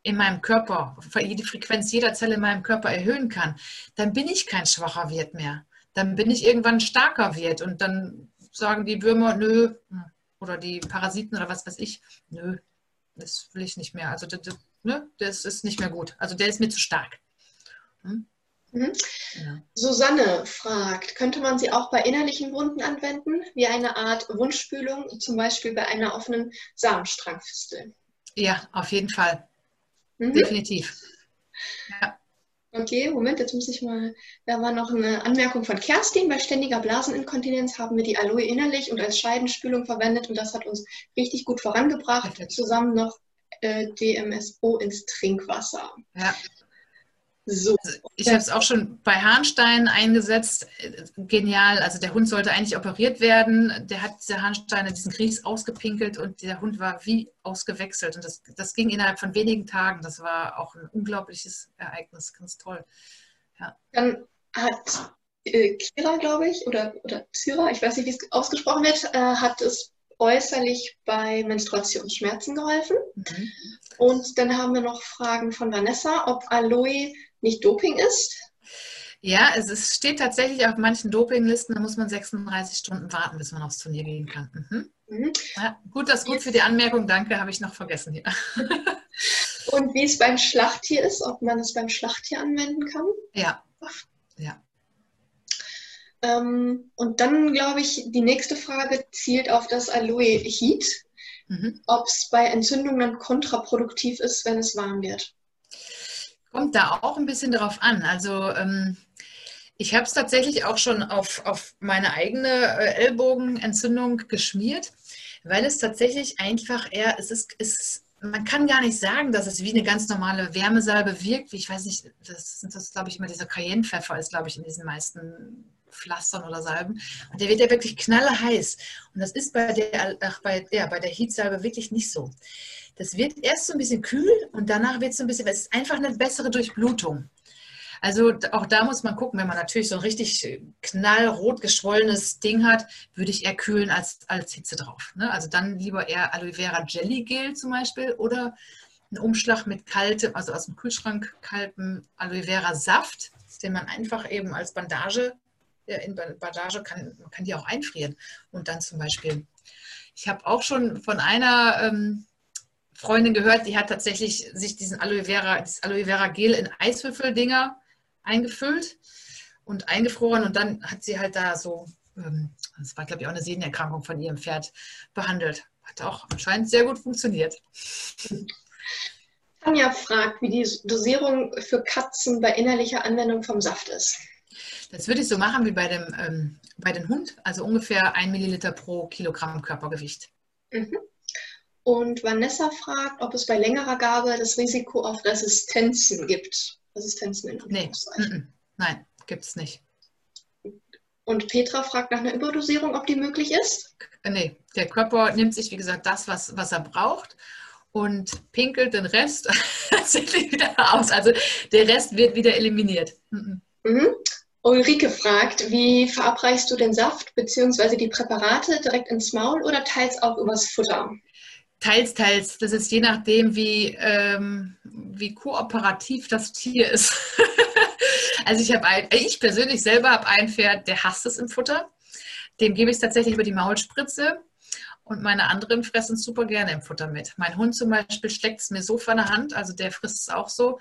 in meinem Körper, die Frequenz jeder Zelle in meinem Körper erhöhen kann, dann bin ich kein schwacher Wirt mehr. Dann bin ich irgendwann ein starker Wirt und dann sagen die Würmer, nö, oder die Parasiten oder was weiß ich, nö, das will ich nicht mehr. Also das, ne, das ist nicht mehr gut. Also der ist mir zu stark. Hm? Mhm. Ja. Susanne fragt, könnte man sie auch bei innerlichen Wunden anwenden, wie eine Art Wundspülung, zum Beispiel bei einer offenen Samenstrangfistel? Ja, auf jeden Fall. Mhm. Definitiv. Ja. Okay, Moment, jetzt muss ich mal. Da war noch eine Anmerkung von Kerstin. Bei ständiger Blaseninkontinenz haben wir die Aloe innerlich und als Scheidenspülung verwendet und das hat uns richtig gut vorangebracht. Zusammen noch äh, DMSO ins Trinkwasser. Ja. So. Also ich habe es auch schon bei Harnsteinen eingesetzt. Genial. Also der Hund sollte eigentlich operiert werden. Der hat diese Harnsteine, diesen Grieß ausgepinkelt und der Hund war wie ausgewechselt. Und das, das ging innerhalb von wenigen Tagen. Das war auch ein unglaubliches Ereignis. Ganz toll. Ja. Dann hat äh, Kira, glaube ich, oder, oder Zira, ich weiß nicht, wie es ausgesprochen wird, äh, hat es äußerlich bei Menstruationsschmerzen geholfen. Mhm. Und dann haben wir noch Fragen von Vanessa, ob Aloe nicht Doping ist? Ja, es ist, steht tatsächlich auf manchen Dopinglisten, da muss man 36 Stunden warten, bis man aufs Turnier gehen kann. Mhm. Mhm. Ja, gut, das ist gut für die Anmerkung, danke, habe ich noch vergessen hier. Und wie es beim Schlachttier ist, ob man es beim Schlachttier anwenden kann? Ja. ja. Ähm, und dann glaube ich, die nächste Frage zielt auf das Aloe Heat, mhm. ob es bei Entzündungen dann kontraproduktiv ist, wenn es warm wird. Kommt da auch ein bisschen drauf an. Also ähm, ich habe es tatsächlich auch schon auf, auf meine eigene äh, Ellbogenentzündung geschmiert, weil es tatsächlich einfach eher, es ist, ist, man kann gar nicht sagen, dass es wie eine ganz normale Wärmesalbe wirkt. Ich weiß nicht, das sind das, glaube ich, immer dieser Cayennepfeffer ist, glaube ich, in diesen meisten Pflastern oder Salben. Und der wird ja wirklich knalleheiß. Und das ist bei der, ach, bei, ja, bei der Heatsalbe wirklich nicht so. Das wird erst so ein bisschen kühl und danach wird es so ein bisschen, es ist einfach eine bessere Durchblutung. Also auch da muss man gucken, wenn man natürlich so ein richtig knallrot geschwollenes Ding hat, würde ich eher kühlen als, als Hitze drauf. Ne? Also dann lieber eher Aloe Vera Jelly Gel zum Beispiel oder einen Umschlag mit kaltem, also aus dem Kühlschrank kaltem Aloe Vera Saft, den man einfach eben als Bandage, in Bandage kann, man kann die auch einfrieren und dann zum Beispiel. Ich habe auch schon von einer ähm, Freundin gehört, die hat tatsächlich sich diesen Aloe Vera, dieses Aloe Vera Gel in Eiswürfeldinger eingefüllt und eingefroren und dann hat sie halt da so, ähm, das war glaube ich auch eine Sehnenerkrankung von ihrem Pferd, behandelt. Hat auch anscheinend sehr gut funktioniert. Tanja fragt, wie die Dosierung für Katzen bei innerlicher Anwendung vom Saft ist. Das würde ich so machen wie bei dem, ähm, bei dem Hund, also ungefähr ein Milliliter pro Kilogramm Körpergewicht. Mhm. Und Vanessa fragt, ob es bei längerer Gabe das Risiko auf Resistenzen gibt. Resistenzen in nee. Mm Nein, gibt es nicht. Und Petra fragt nach einer Überdosierung, ob die möglich ist? Äh, nee, der Körper nimmt sich, wie gesagt, das, was, was er braucht und pinkelt den Rest tatsächlich wieder aus. Also der Rest wird wieder eliminiert. Mhm. Ulrike fragt, wie verabreichst du den Saft bzw. die Präparate direkt ins Maul oder teils auch übers Futter? Teils, teils. Das ist je nachdem, wie, ähm, wie kooperativ das Tier ist. also ich habe ein, ich persönlich selber habe ein Pferd, der hasst es im Futter. Dem gebe ich es tatsächlich über die Maulspritze. Und meine anderen fressen es super gerne im Futter mit. Mein Hund zum Beispiel steckt es mir so von der Hand, also der frisst es auch so.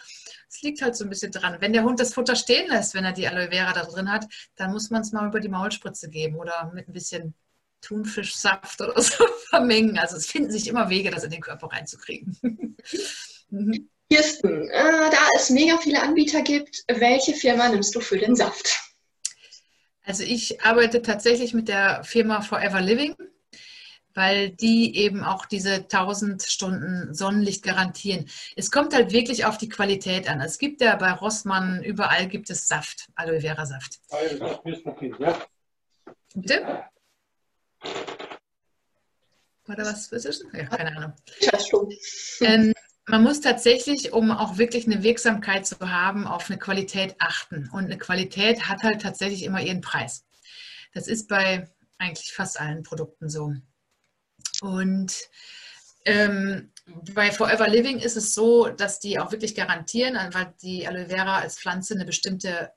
Es liegt halt so ein bisschen dran. Wenn der Hund das Futter stehen lässt, wenn er die Aloe Vera da drin hat, dann muss man es mal über die Maulspritze geben oder mit ein bisschen Thunfischsaft oder so vermengen. Also es finden sich immer Wege, das in den Körper reinzukriegen. mhm. Kirsten, äh, da es mega viele Anbieter gibt, welche Firma nimmst du für den Saft? Also ich arbeite tatsächlich mit der Firma Forever Living, weil die eben auch diese 1000 Stunden Sonnenlicht garantieren. Es kommt halt wirklich auf die Qualität an. Es gibt ja bei Rossmann, überall gibt es Saft, Aloe Vera Saft. Bitte? Da was? Ja, keine Ahnung. Ähm, man muss tatsächlich, um auch wirklich eine Wirksamkeit zu haben, auf eine Qualität achten. Und eine Qualität hat halt tatsächlich immer ihren Preis. Das ist bei eigentlich fast allen Produkten so. Und ähm, bei Forever Living ist es so, dass die auch wirklich garantieren, weil die Aloe Vera als Pflanze eine bestimmte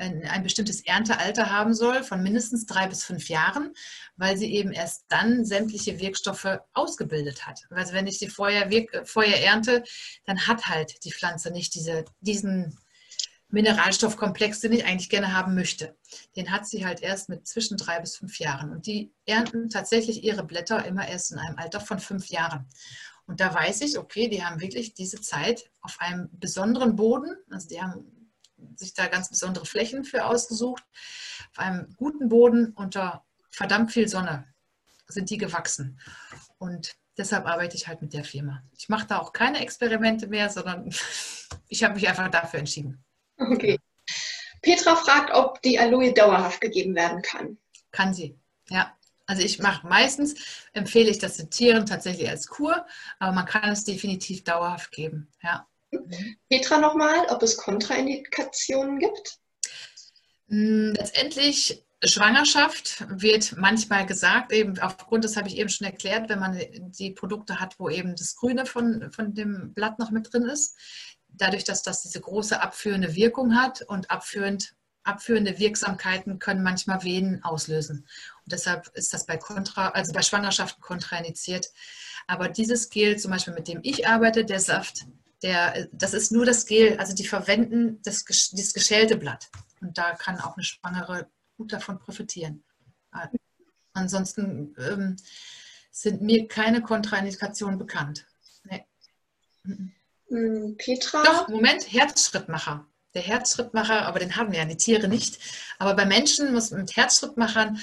ein bestimmtes Erntealter haben soll von mindestens drei bis fünf Jahren, weil sie eben erst dann sämtliche Wirkstoffe ausgebildet hat. Also wenn ich sie vorher, vorher ernte, dann hat halt die Pflanze nicht diese, diesen Mineralstoffkomplex, den ich eigentlich gerne haben möchte. Den hat sie halt erst mit zwischen drei bis fünf Jahren. Und die ernten tatsächlich ihre Blätter immer erst in einem Alter von fünf Jahren. Und da weiß ich, okay, die haben wirklich diese Zeit auf einem besonderen Boden, also die haben sich da ganz besondere Flächen für ausgesucht, auf einem guten Boden unter verdammt viel Sonne sind die gewachsen. Und deshalb arbeite ich halt mit der Firma. Ich mache da auch keine Experimente mehr, sondern ich habe mich einfach dafür entschieden. Okay. Petra fragt, ob die Aloe dauerhaft gegeben werden kann. Kann sie, ja. Also ich mache meistens, empfehle ich das den Tieren tatsächlich als Kur, aber man kann es definitiv dauerhaft geben, ja. Petra nochmal, ob es Kontraindikationen gibt? Hm, letztendlich Schwangerschaft wird manchmal gesagt, eben aufgrund, das habe ich eben schon erklärt, wenn man die Produkte hat, wo eben das Grüne von, von dem Blatt noch mit drin ist, dadurch, dass das diese große abführende Wirkung hat und abführend, abführende Wirksamkeiten können manchmal Venen auslösen. Und deshalb ist das bei, Kontra, also bei Schwangerschaften kontraindiziert. Aber dieses Gel, zum Beispiel mit dem ich arbeite, der Saft, der, das ist nur das Gel, also die verwenden das, dieses geschälte Blatt. Und da kann auch eine Schwangere gut davon profitieren. Ansonsten ähm, sind mir keine Kontraindikationen bekannt. Nee. Hm, Petra? Doch, Moment, Herzschrittmacher. Der Herzschrittmacher, aber den haben ja die Tiere nicht. Aber bei Menschen muss mit Herzschrittmachern,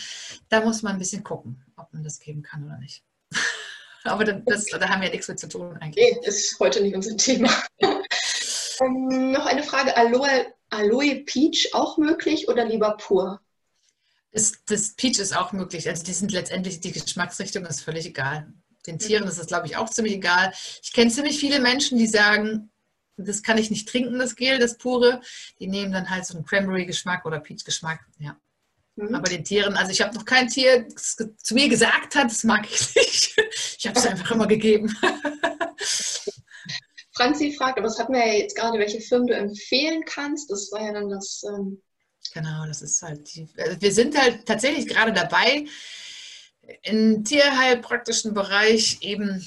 da muss man ein bisschen gucken, ob man das geben kann oder nicht. aber das, da haben wir ja nichts mit zu tun eigentlich. Nee, ist heute nicht unser Thema. ähm, noch eine Frage: Aloe, Aloe Peach auch möglich oder lieber pur? Das, das Peach ist auch möglich. Also die sind letztendlich, die Geschmacksrichtung ist völlig egal. Den Tieren mhm. ist das, glaube ich, auch ziemlich egal. Ich kenne ziemlich viele Menschen, die sagen, das kann ich nicht trinken, das Gel, das pure. Die nehmen dann halt so einen Cranberry-Geschmack oder Peach-Geschmack. Ja. Mhm. Aber den Tieren, also ich habe noch kein Tier, das zu mir gesagt hat, das mag ich nicht. Ich habe es einfach immer gegeben. Franzi fragt, aber das hatten wir ja jetzt gerade, welche Firmen du empfehlen kannst. Das war ja dann das. Ähm genau, das ist halt die. Also wir sind halt tatsächlich gerade dabei, im tierheilpraktischen Bereich eben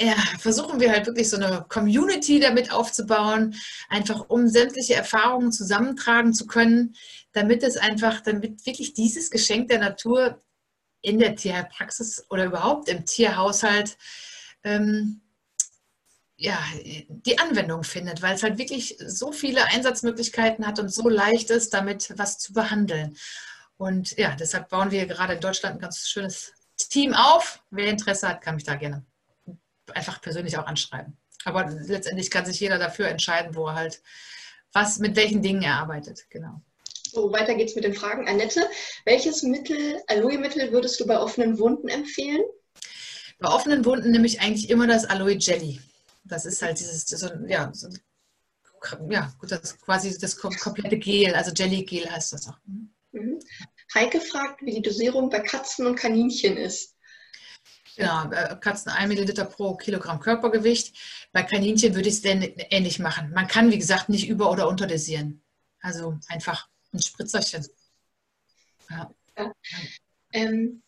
ja, versuchen wir halt wirklich so eine Community damit aufzubauen, einfach um sämtliche Erfahrungen zusammentragen zu können, damit es einfach, damit wirklich dieses Geschenk der Natur in der Tierheilpraxis oder überhaupt im Tierhaushalt ähm, ja, die Anwendung findet, weil es halt wirklich so viele Einsatzmöglichkeiten hat und so leicht ist, damit was zu behandeln. Und ja, deshalb bauen wir gerade in Deutschland ein ganz schönes Team auf. Wer Interesse hat, kann mich da gerne einfach persönlich auch anschreiben. Aber letztendlich kann sich jeder dafür entscheiden, wo er halt was, mit welchen Dingen er arbeitet. Genau. So, weiter geht's mit den Fragen. Annette, welches Mittel, Aloe-Mittel würdest du bei offenen Wunden empfehlen? Bei offenen Wunden nehme ich eigentlich immer das Aloe Jelly. Das ist halt dieses, so, ja, so, ja, gut, das ist quasi das komplette Gel, also Jelly-Gel heißt das auch. Mhm. Heike fragt, wie die Dosierung bei Katzen und Kaninchen ist. Genau, äh, Katzen 1 Milliliter pro Kilogramm Körpergewicht. Bei Kaninchen würde ich es denn ähnlich machen. Man kann, wie gesagt, nicht über- oder unterdosieren. Also einfach ein Spritzerchen. Ja. ja. Ähm,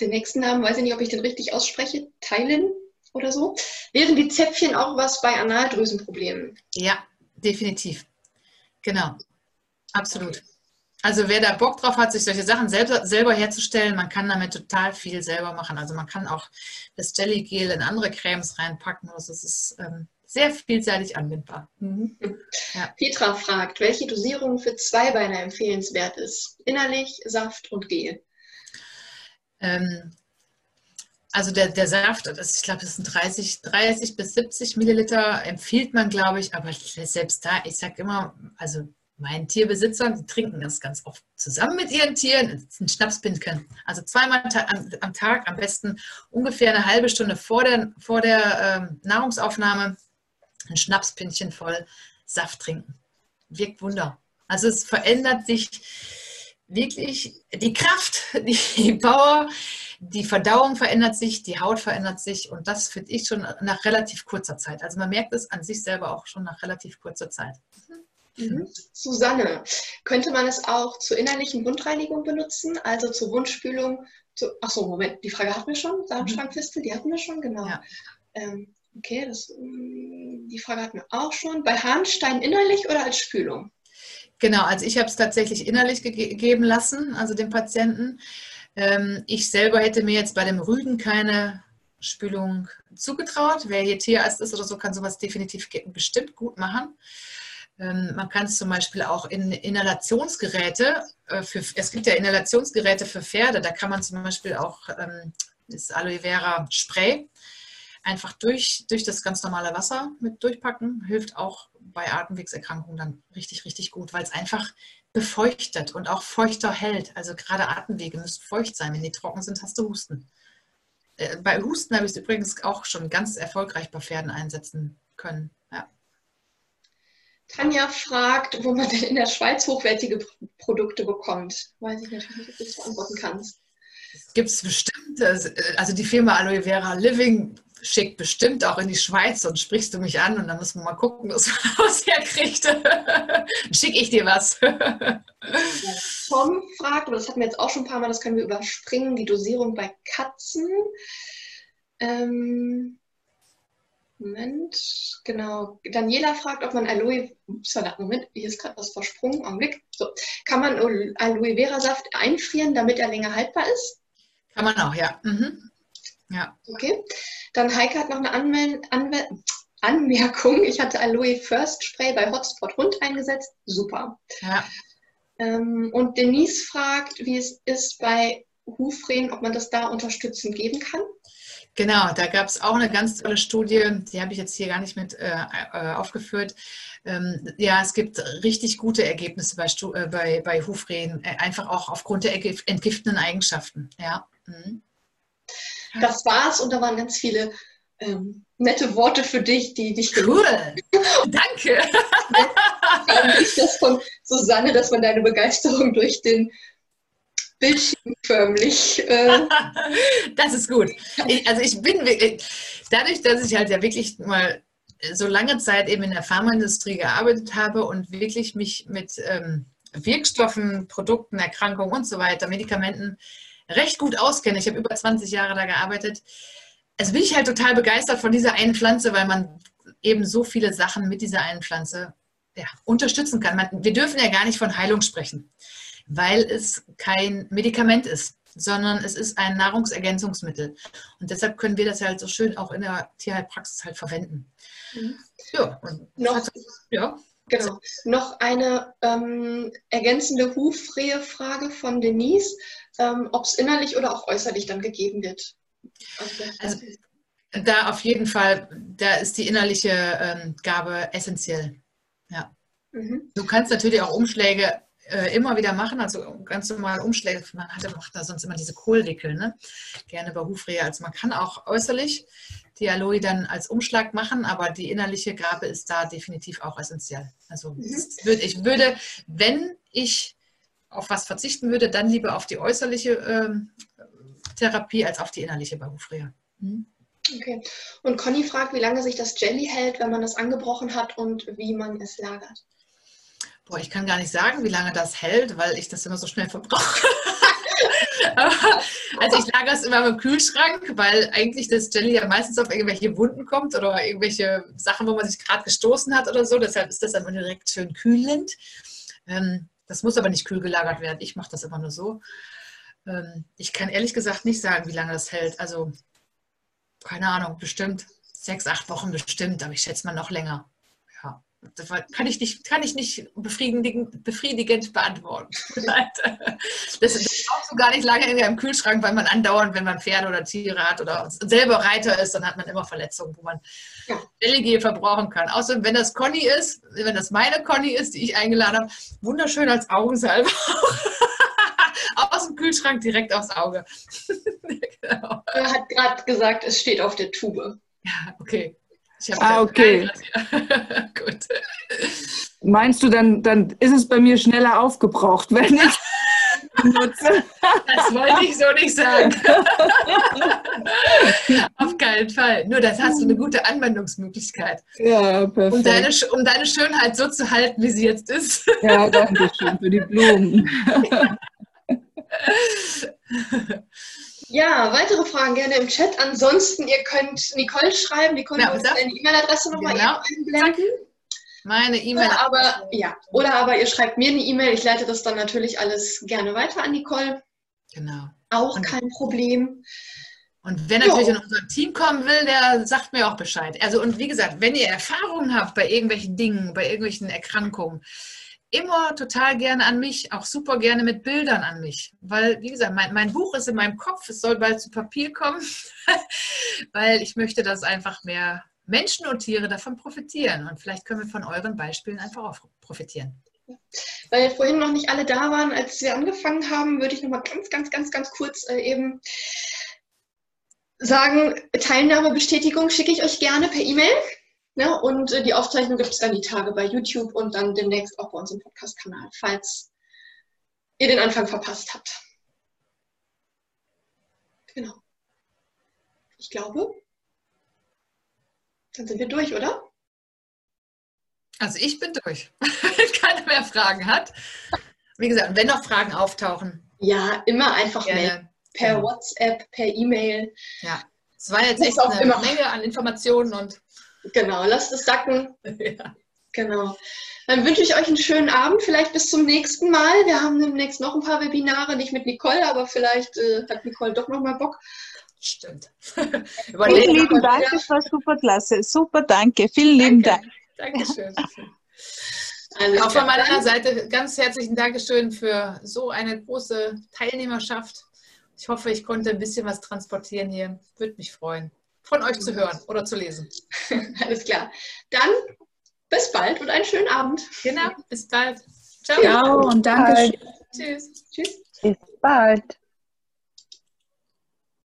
den nächsten Namen weiß ich nicht, ob ich den richtig ausspreche. Teilen oder so. Wären die Zäpfchen auch was bei Analdrüsenproblemen? Ja, definitiv. Genau. Absolut. Also wer da Bock drauf hat, sich solche Sachen selber, selber herzustellen, man kann damit total viel selber machen. Also man kann auch das Jellygel in andere Cremes reinpacken. Also es ist ähm, sehr vielseitig anwendbar. Mhm. Ja. Petra fragt, welche Dosierung für Zweibeiner empfehlenswert ist? Innerlich, Saft und Gel. Ähm, also der, der Saft, das, ich glaube, das sind 30, 30 bis 70 Milliliter, empfiehlt man, glaube ich, aber selbst da, ich sage immer, also meinen Tierbesitzern, die trinken das ganz oft zusammen mit ihren Tieren, ein Schnapspinken. Also zweimal am Tag, am besten ungefähr eine halbe Stunde vor der, vor der ähm, Nahrungsaufnahme, ein Schnapspinchen voll Saft trinken. Wirkt Wunder. Also es verändert sich wirklich die Kraft, die Power, die Verdauung verändert sich, die Haut verändert sich und das finde ich schon nach relativ kurzer Zeit. Also man merkt es an sich selber auch schon nach relativ kurzer Zeit. Mhm. Susanne, könnte man es auch zur innerlichen Wundreinigung benutzen, also zur Wundspülung? Zu, achso, Moment, die Frage hatten wir schon, Darmschrankfistel, die hatten wir schon, genau. Ja. Ähm, okay, das, mm, die Frage hatten wir auch schon. Bei Harnstein innerlich oder als Spülung? Genau, also ich habe es tatsächlich innerlich gegeben lassen, also dem Patienten. Ähm, ich selber hätte mir jetzt bei dem Rüden keine Spülung zugetraut. Wer hier Tierarzt ist oder so, kann sowas definitiv bestimmt gut machen. Ähm, man kann es zum Beispiel auch in Inhalationsgeräte, äh, für, es gibt ja Inhalationsgeräte für Pferde, da kann man zum Beispiel auch ähm, das Aloe Vera Spray einfach durch, durch das ganz normale Wasser mit durchpacken. Hilft auch bei Atemwegserkrankungen dann richtig, richtig gut, weil es einfach befeuchtet und auch feuchter hält. Also gerade Atemwege müssen feucht sein. Wenn die trocken sind, hast du Husten. Äh, bei Husten habe ich es übrigens auch schon ganz erfolgreich bei Pferden einsetzen können. Ja. Tanja fragt, wo man denn in der Schweiz hochwertige Produkte bekommt. Weiß ich natürlich nicht, ob du das beantworten kannst. Gibt es bestimmt, also die Firma Aloe Vera Living schickt bestimmt auch in die Schweiz und sprichst du mich an und dann müssen wir mal gucken, was man was herkriegt. Schicke ich dir was. Tom fragt, aber das hatten wir jetzt auch schon ein paar Mal, das können wir überspringen, die Dosierung bei Katzen. Ähm, Moment, genau. Daniela fragt, ob man Aloe, Moment, hier ist gerade was versprungen, Augenblick. So, kann man Aloe Vera Saft einfrieren, damit er länger haltbar ist? Kann man auch, ja. Mhm. Ja. Okay. Dann Heike hat noch eine Anmel Anmel Anmerkung. Ich hatte Aloe First Spray bei Hotspot Hund eingesetzt. Super. Ja. Ähm, und Denise fragt, wie es ist bei Hufrehen, ob man das da unterstützend geben kann. Genau, da gab es auch eine ganz tolle Studie, die habe ich jetzt hier gar nicht mit äh, äh aufgeführt. Ähm, ja, es gibt richtig gute Ergebnisse bei, äh, bei, bei Hufrehen, äh, einfach auch aufgrund der entgiftenden Eigenschaften. Ja. Mhm. Das war's und da waren ganz viele ähm, nette Worte für dich, die dich Cool, danke. ich das von Susanne, dass man deine Begeisterung durch den Bildschirm förmlich. Äh das ist gut. Ich, also ich bin dadurch, dass ich halt ja wirklich mal so lange Zeit eben in der Pharmaindustrie gearbeitet habe und wirklich mich mit ähm, Wirkstoffen, Produkten, Erkrankungen und so weiter, Medikamenten recht gut auskenne. Ich habe über 20 Jahre da gearbeitet. Also bin ich halt total begeistert von dieser einen Pflanze, weil man eben so viele Sachen mit dieser einen Pflanze ja, unterstützen kann. Man, wir dürfen ja gar nicht von Heilung sprechen, weil es kein Medikament ist, sondern es ist ein Nahrungsergänzungsmittel. Und deshalb können wir das halt so schön auch in der Tierheilpraxis halt verwenden. Mhm. Ja, noch, ja. Genau. Noch eine ähm, ergänzende Hufrehe-Frage von Denise ähm, ob es innerlich oder auch äußerlich dann gegeben wird. Also, also da auf jeden Fall, da ist die innerliche ähm, Gabe essentiell. Ja. Mhm. Du kannst natürlich auch Umschläge äh, immer wieder machen, also ganz normal Umschläge. Man hatte, macht da sonst immer diese Kohlwickel, ne? gerne bei Hufrehe. Also man kann auch äußerlich die Aloe dann als Umschlag machen, aber die innerliche Gabe ist da definitiv auch essentiell. Also mhm. ich würde, wenn ich auf was verzichten würde, dann lieber auf die äußerliche ähm, Therapie als auf die innerliche bei Hufrehe. Mhm. Okay. Und Conny fragt, wie lange sich das Jelly hält, wenn man es angebrochen hat und wie man es lagert. Boah, ich kann gar nicht sagen, wie lange das hält, weil ich das immer so schnell verbrauche. also ich lagere es immer im Kühlschrank, weil eigentlich das Jelly ja meistens auf irgendwelche Wunden kommt oder irgendwelche Sachen, wo man sich gerade gestoßen hat oder so. Deshalb ist das dann direkt schön kühlend. Ähm, das muss aber nicht kühl gelagert werden. Ich mache das immer nur so. Ähm, ich kann ehrlich gesagt nicht sagen, wie lange das hält. Also, keine Ahnung, bestimmt sechs, acht Wochen bestimmt, aber ich schätze mal noch länger. Das kann ich nicht, kann ich nicht befriedigend, befriedigend beantworten. das, das brauchst du gar nicht lange in im Kühlschrank, weil man andauernd, wenn man Pferde oder Tiere hat oder selber Reiter ist, dann hat man immer Verletzungen, wo man. LG verbrauchen kann. Außer wenn das Conny ist, wenn das meine Conny ist, die ich eingeladen habe, wunderschön als Augensalbe. Aus dem Kühlschrank direkt aufs Auge. genau. Er hat gerade gesagt, es steht auf der Tube. Ja, okay. Ah, okay. Gut. Meinst du, dann, dann ist es bei mir schneller aufgebraucht, wenn ich nutze? Das wollte ich so nicht sagen. Auf keinen Fall. Nur das hast du eine gute Anwendungsmöglichkeit. Ja, perfekt. Um deine, um deine Schönheit so zu halten, wie sie jetzt ist. Ja, danke schön für die Blumen. Ja, weitere Fragen gerne im Chat. Ansonsten, ihr könnt Nicole schreiben, die könnt ja, uns die E-Mail-Adresse nochmal genau. einblenden. Meine E-Mail. Oder aber, ja, oder aber ihr schreibt mir eine E-Mail. Ich leite das dann natürlich alles gerne weiter an Nicole. Genau. Auch und, kein Problem. Und wer natürlich jo. in unser Team kommen will, der sagt mir auch Bescheid. Also und wie gesagt, wenn ihr Erfahrungen habt bei irgendwelchen Dingen, bei irgendwelchen Erkrankungen, immer total gerne an mich, auch super gerne mit Bildern an mich. Weil, wie gesagt, mein, mein Buch ist in meinem Kopf, es soll bald zu Papier kommen, weil ich möchte, dass einfach mehr Menschen und Tiere davon profitieren. Und vielleicht können wir von euren Beispielen einfach auch profitieren. Weil vorhin noch nicht alle da waren, als wir angefangen haben, würde ich noch mal ganz, ganz, ganz, ganz kurz äh, eben sagen, Teilnahmebestätigung schicke ich euch gerne per E-Mail. Ne? Und äh, die Aufzeichnung gibt es dann die Tage bei YouTube und dann demnächst auch bei uns im Podcast-Kanal, falls ihr den Anfang verpasst habt. Genau. Ich glaube, dann sind wir durch, oder? Also ich bin durch. Wenn keiner mehr Fragen hat. Wie gesagt, wenn noch Fragen auftauchen. Ja, immer einfach melden. Per ja. Genau. WhatsApp, per E-Mail. Ja. Es war jetzt echt eine immer. Menge an Informationen und. Genau, lasst es sacken. ja. Genau. Dann wünsche ich euch einen schönen Abend, vielleicht bis zum nächsten Mal. Wir haben demnächst noch ein paar Webinare, nicht mit Nicole, aber vielleicht äh, hat Nicole doch noch mal Bock. Stimmt. Vielen lieben Dank, das war super klasse. Super, danke. Vielen lieben Dank. Dankeschön. Also auch von meiner Seite ganz herzlichen Dankeschön für so eine große Teilnehmerschaft. Ich hoffe, ich konnte ein bisschen was transportieren hier. Würde mich freuen, von euch zu hören oder zu lesen. Alles klar. Dann bis bald und einen schönen Abend. Genau, bis bald. Ciao. Ciao und danke. Tschüss. Tschüss. Bis bald.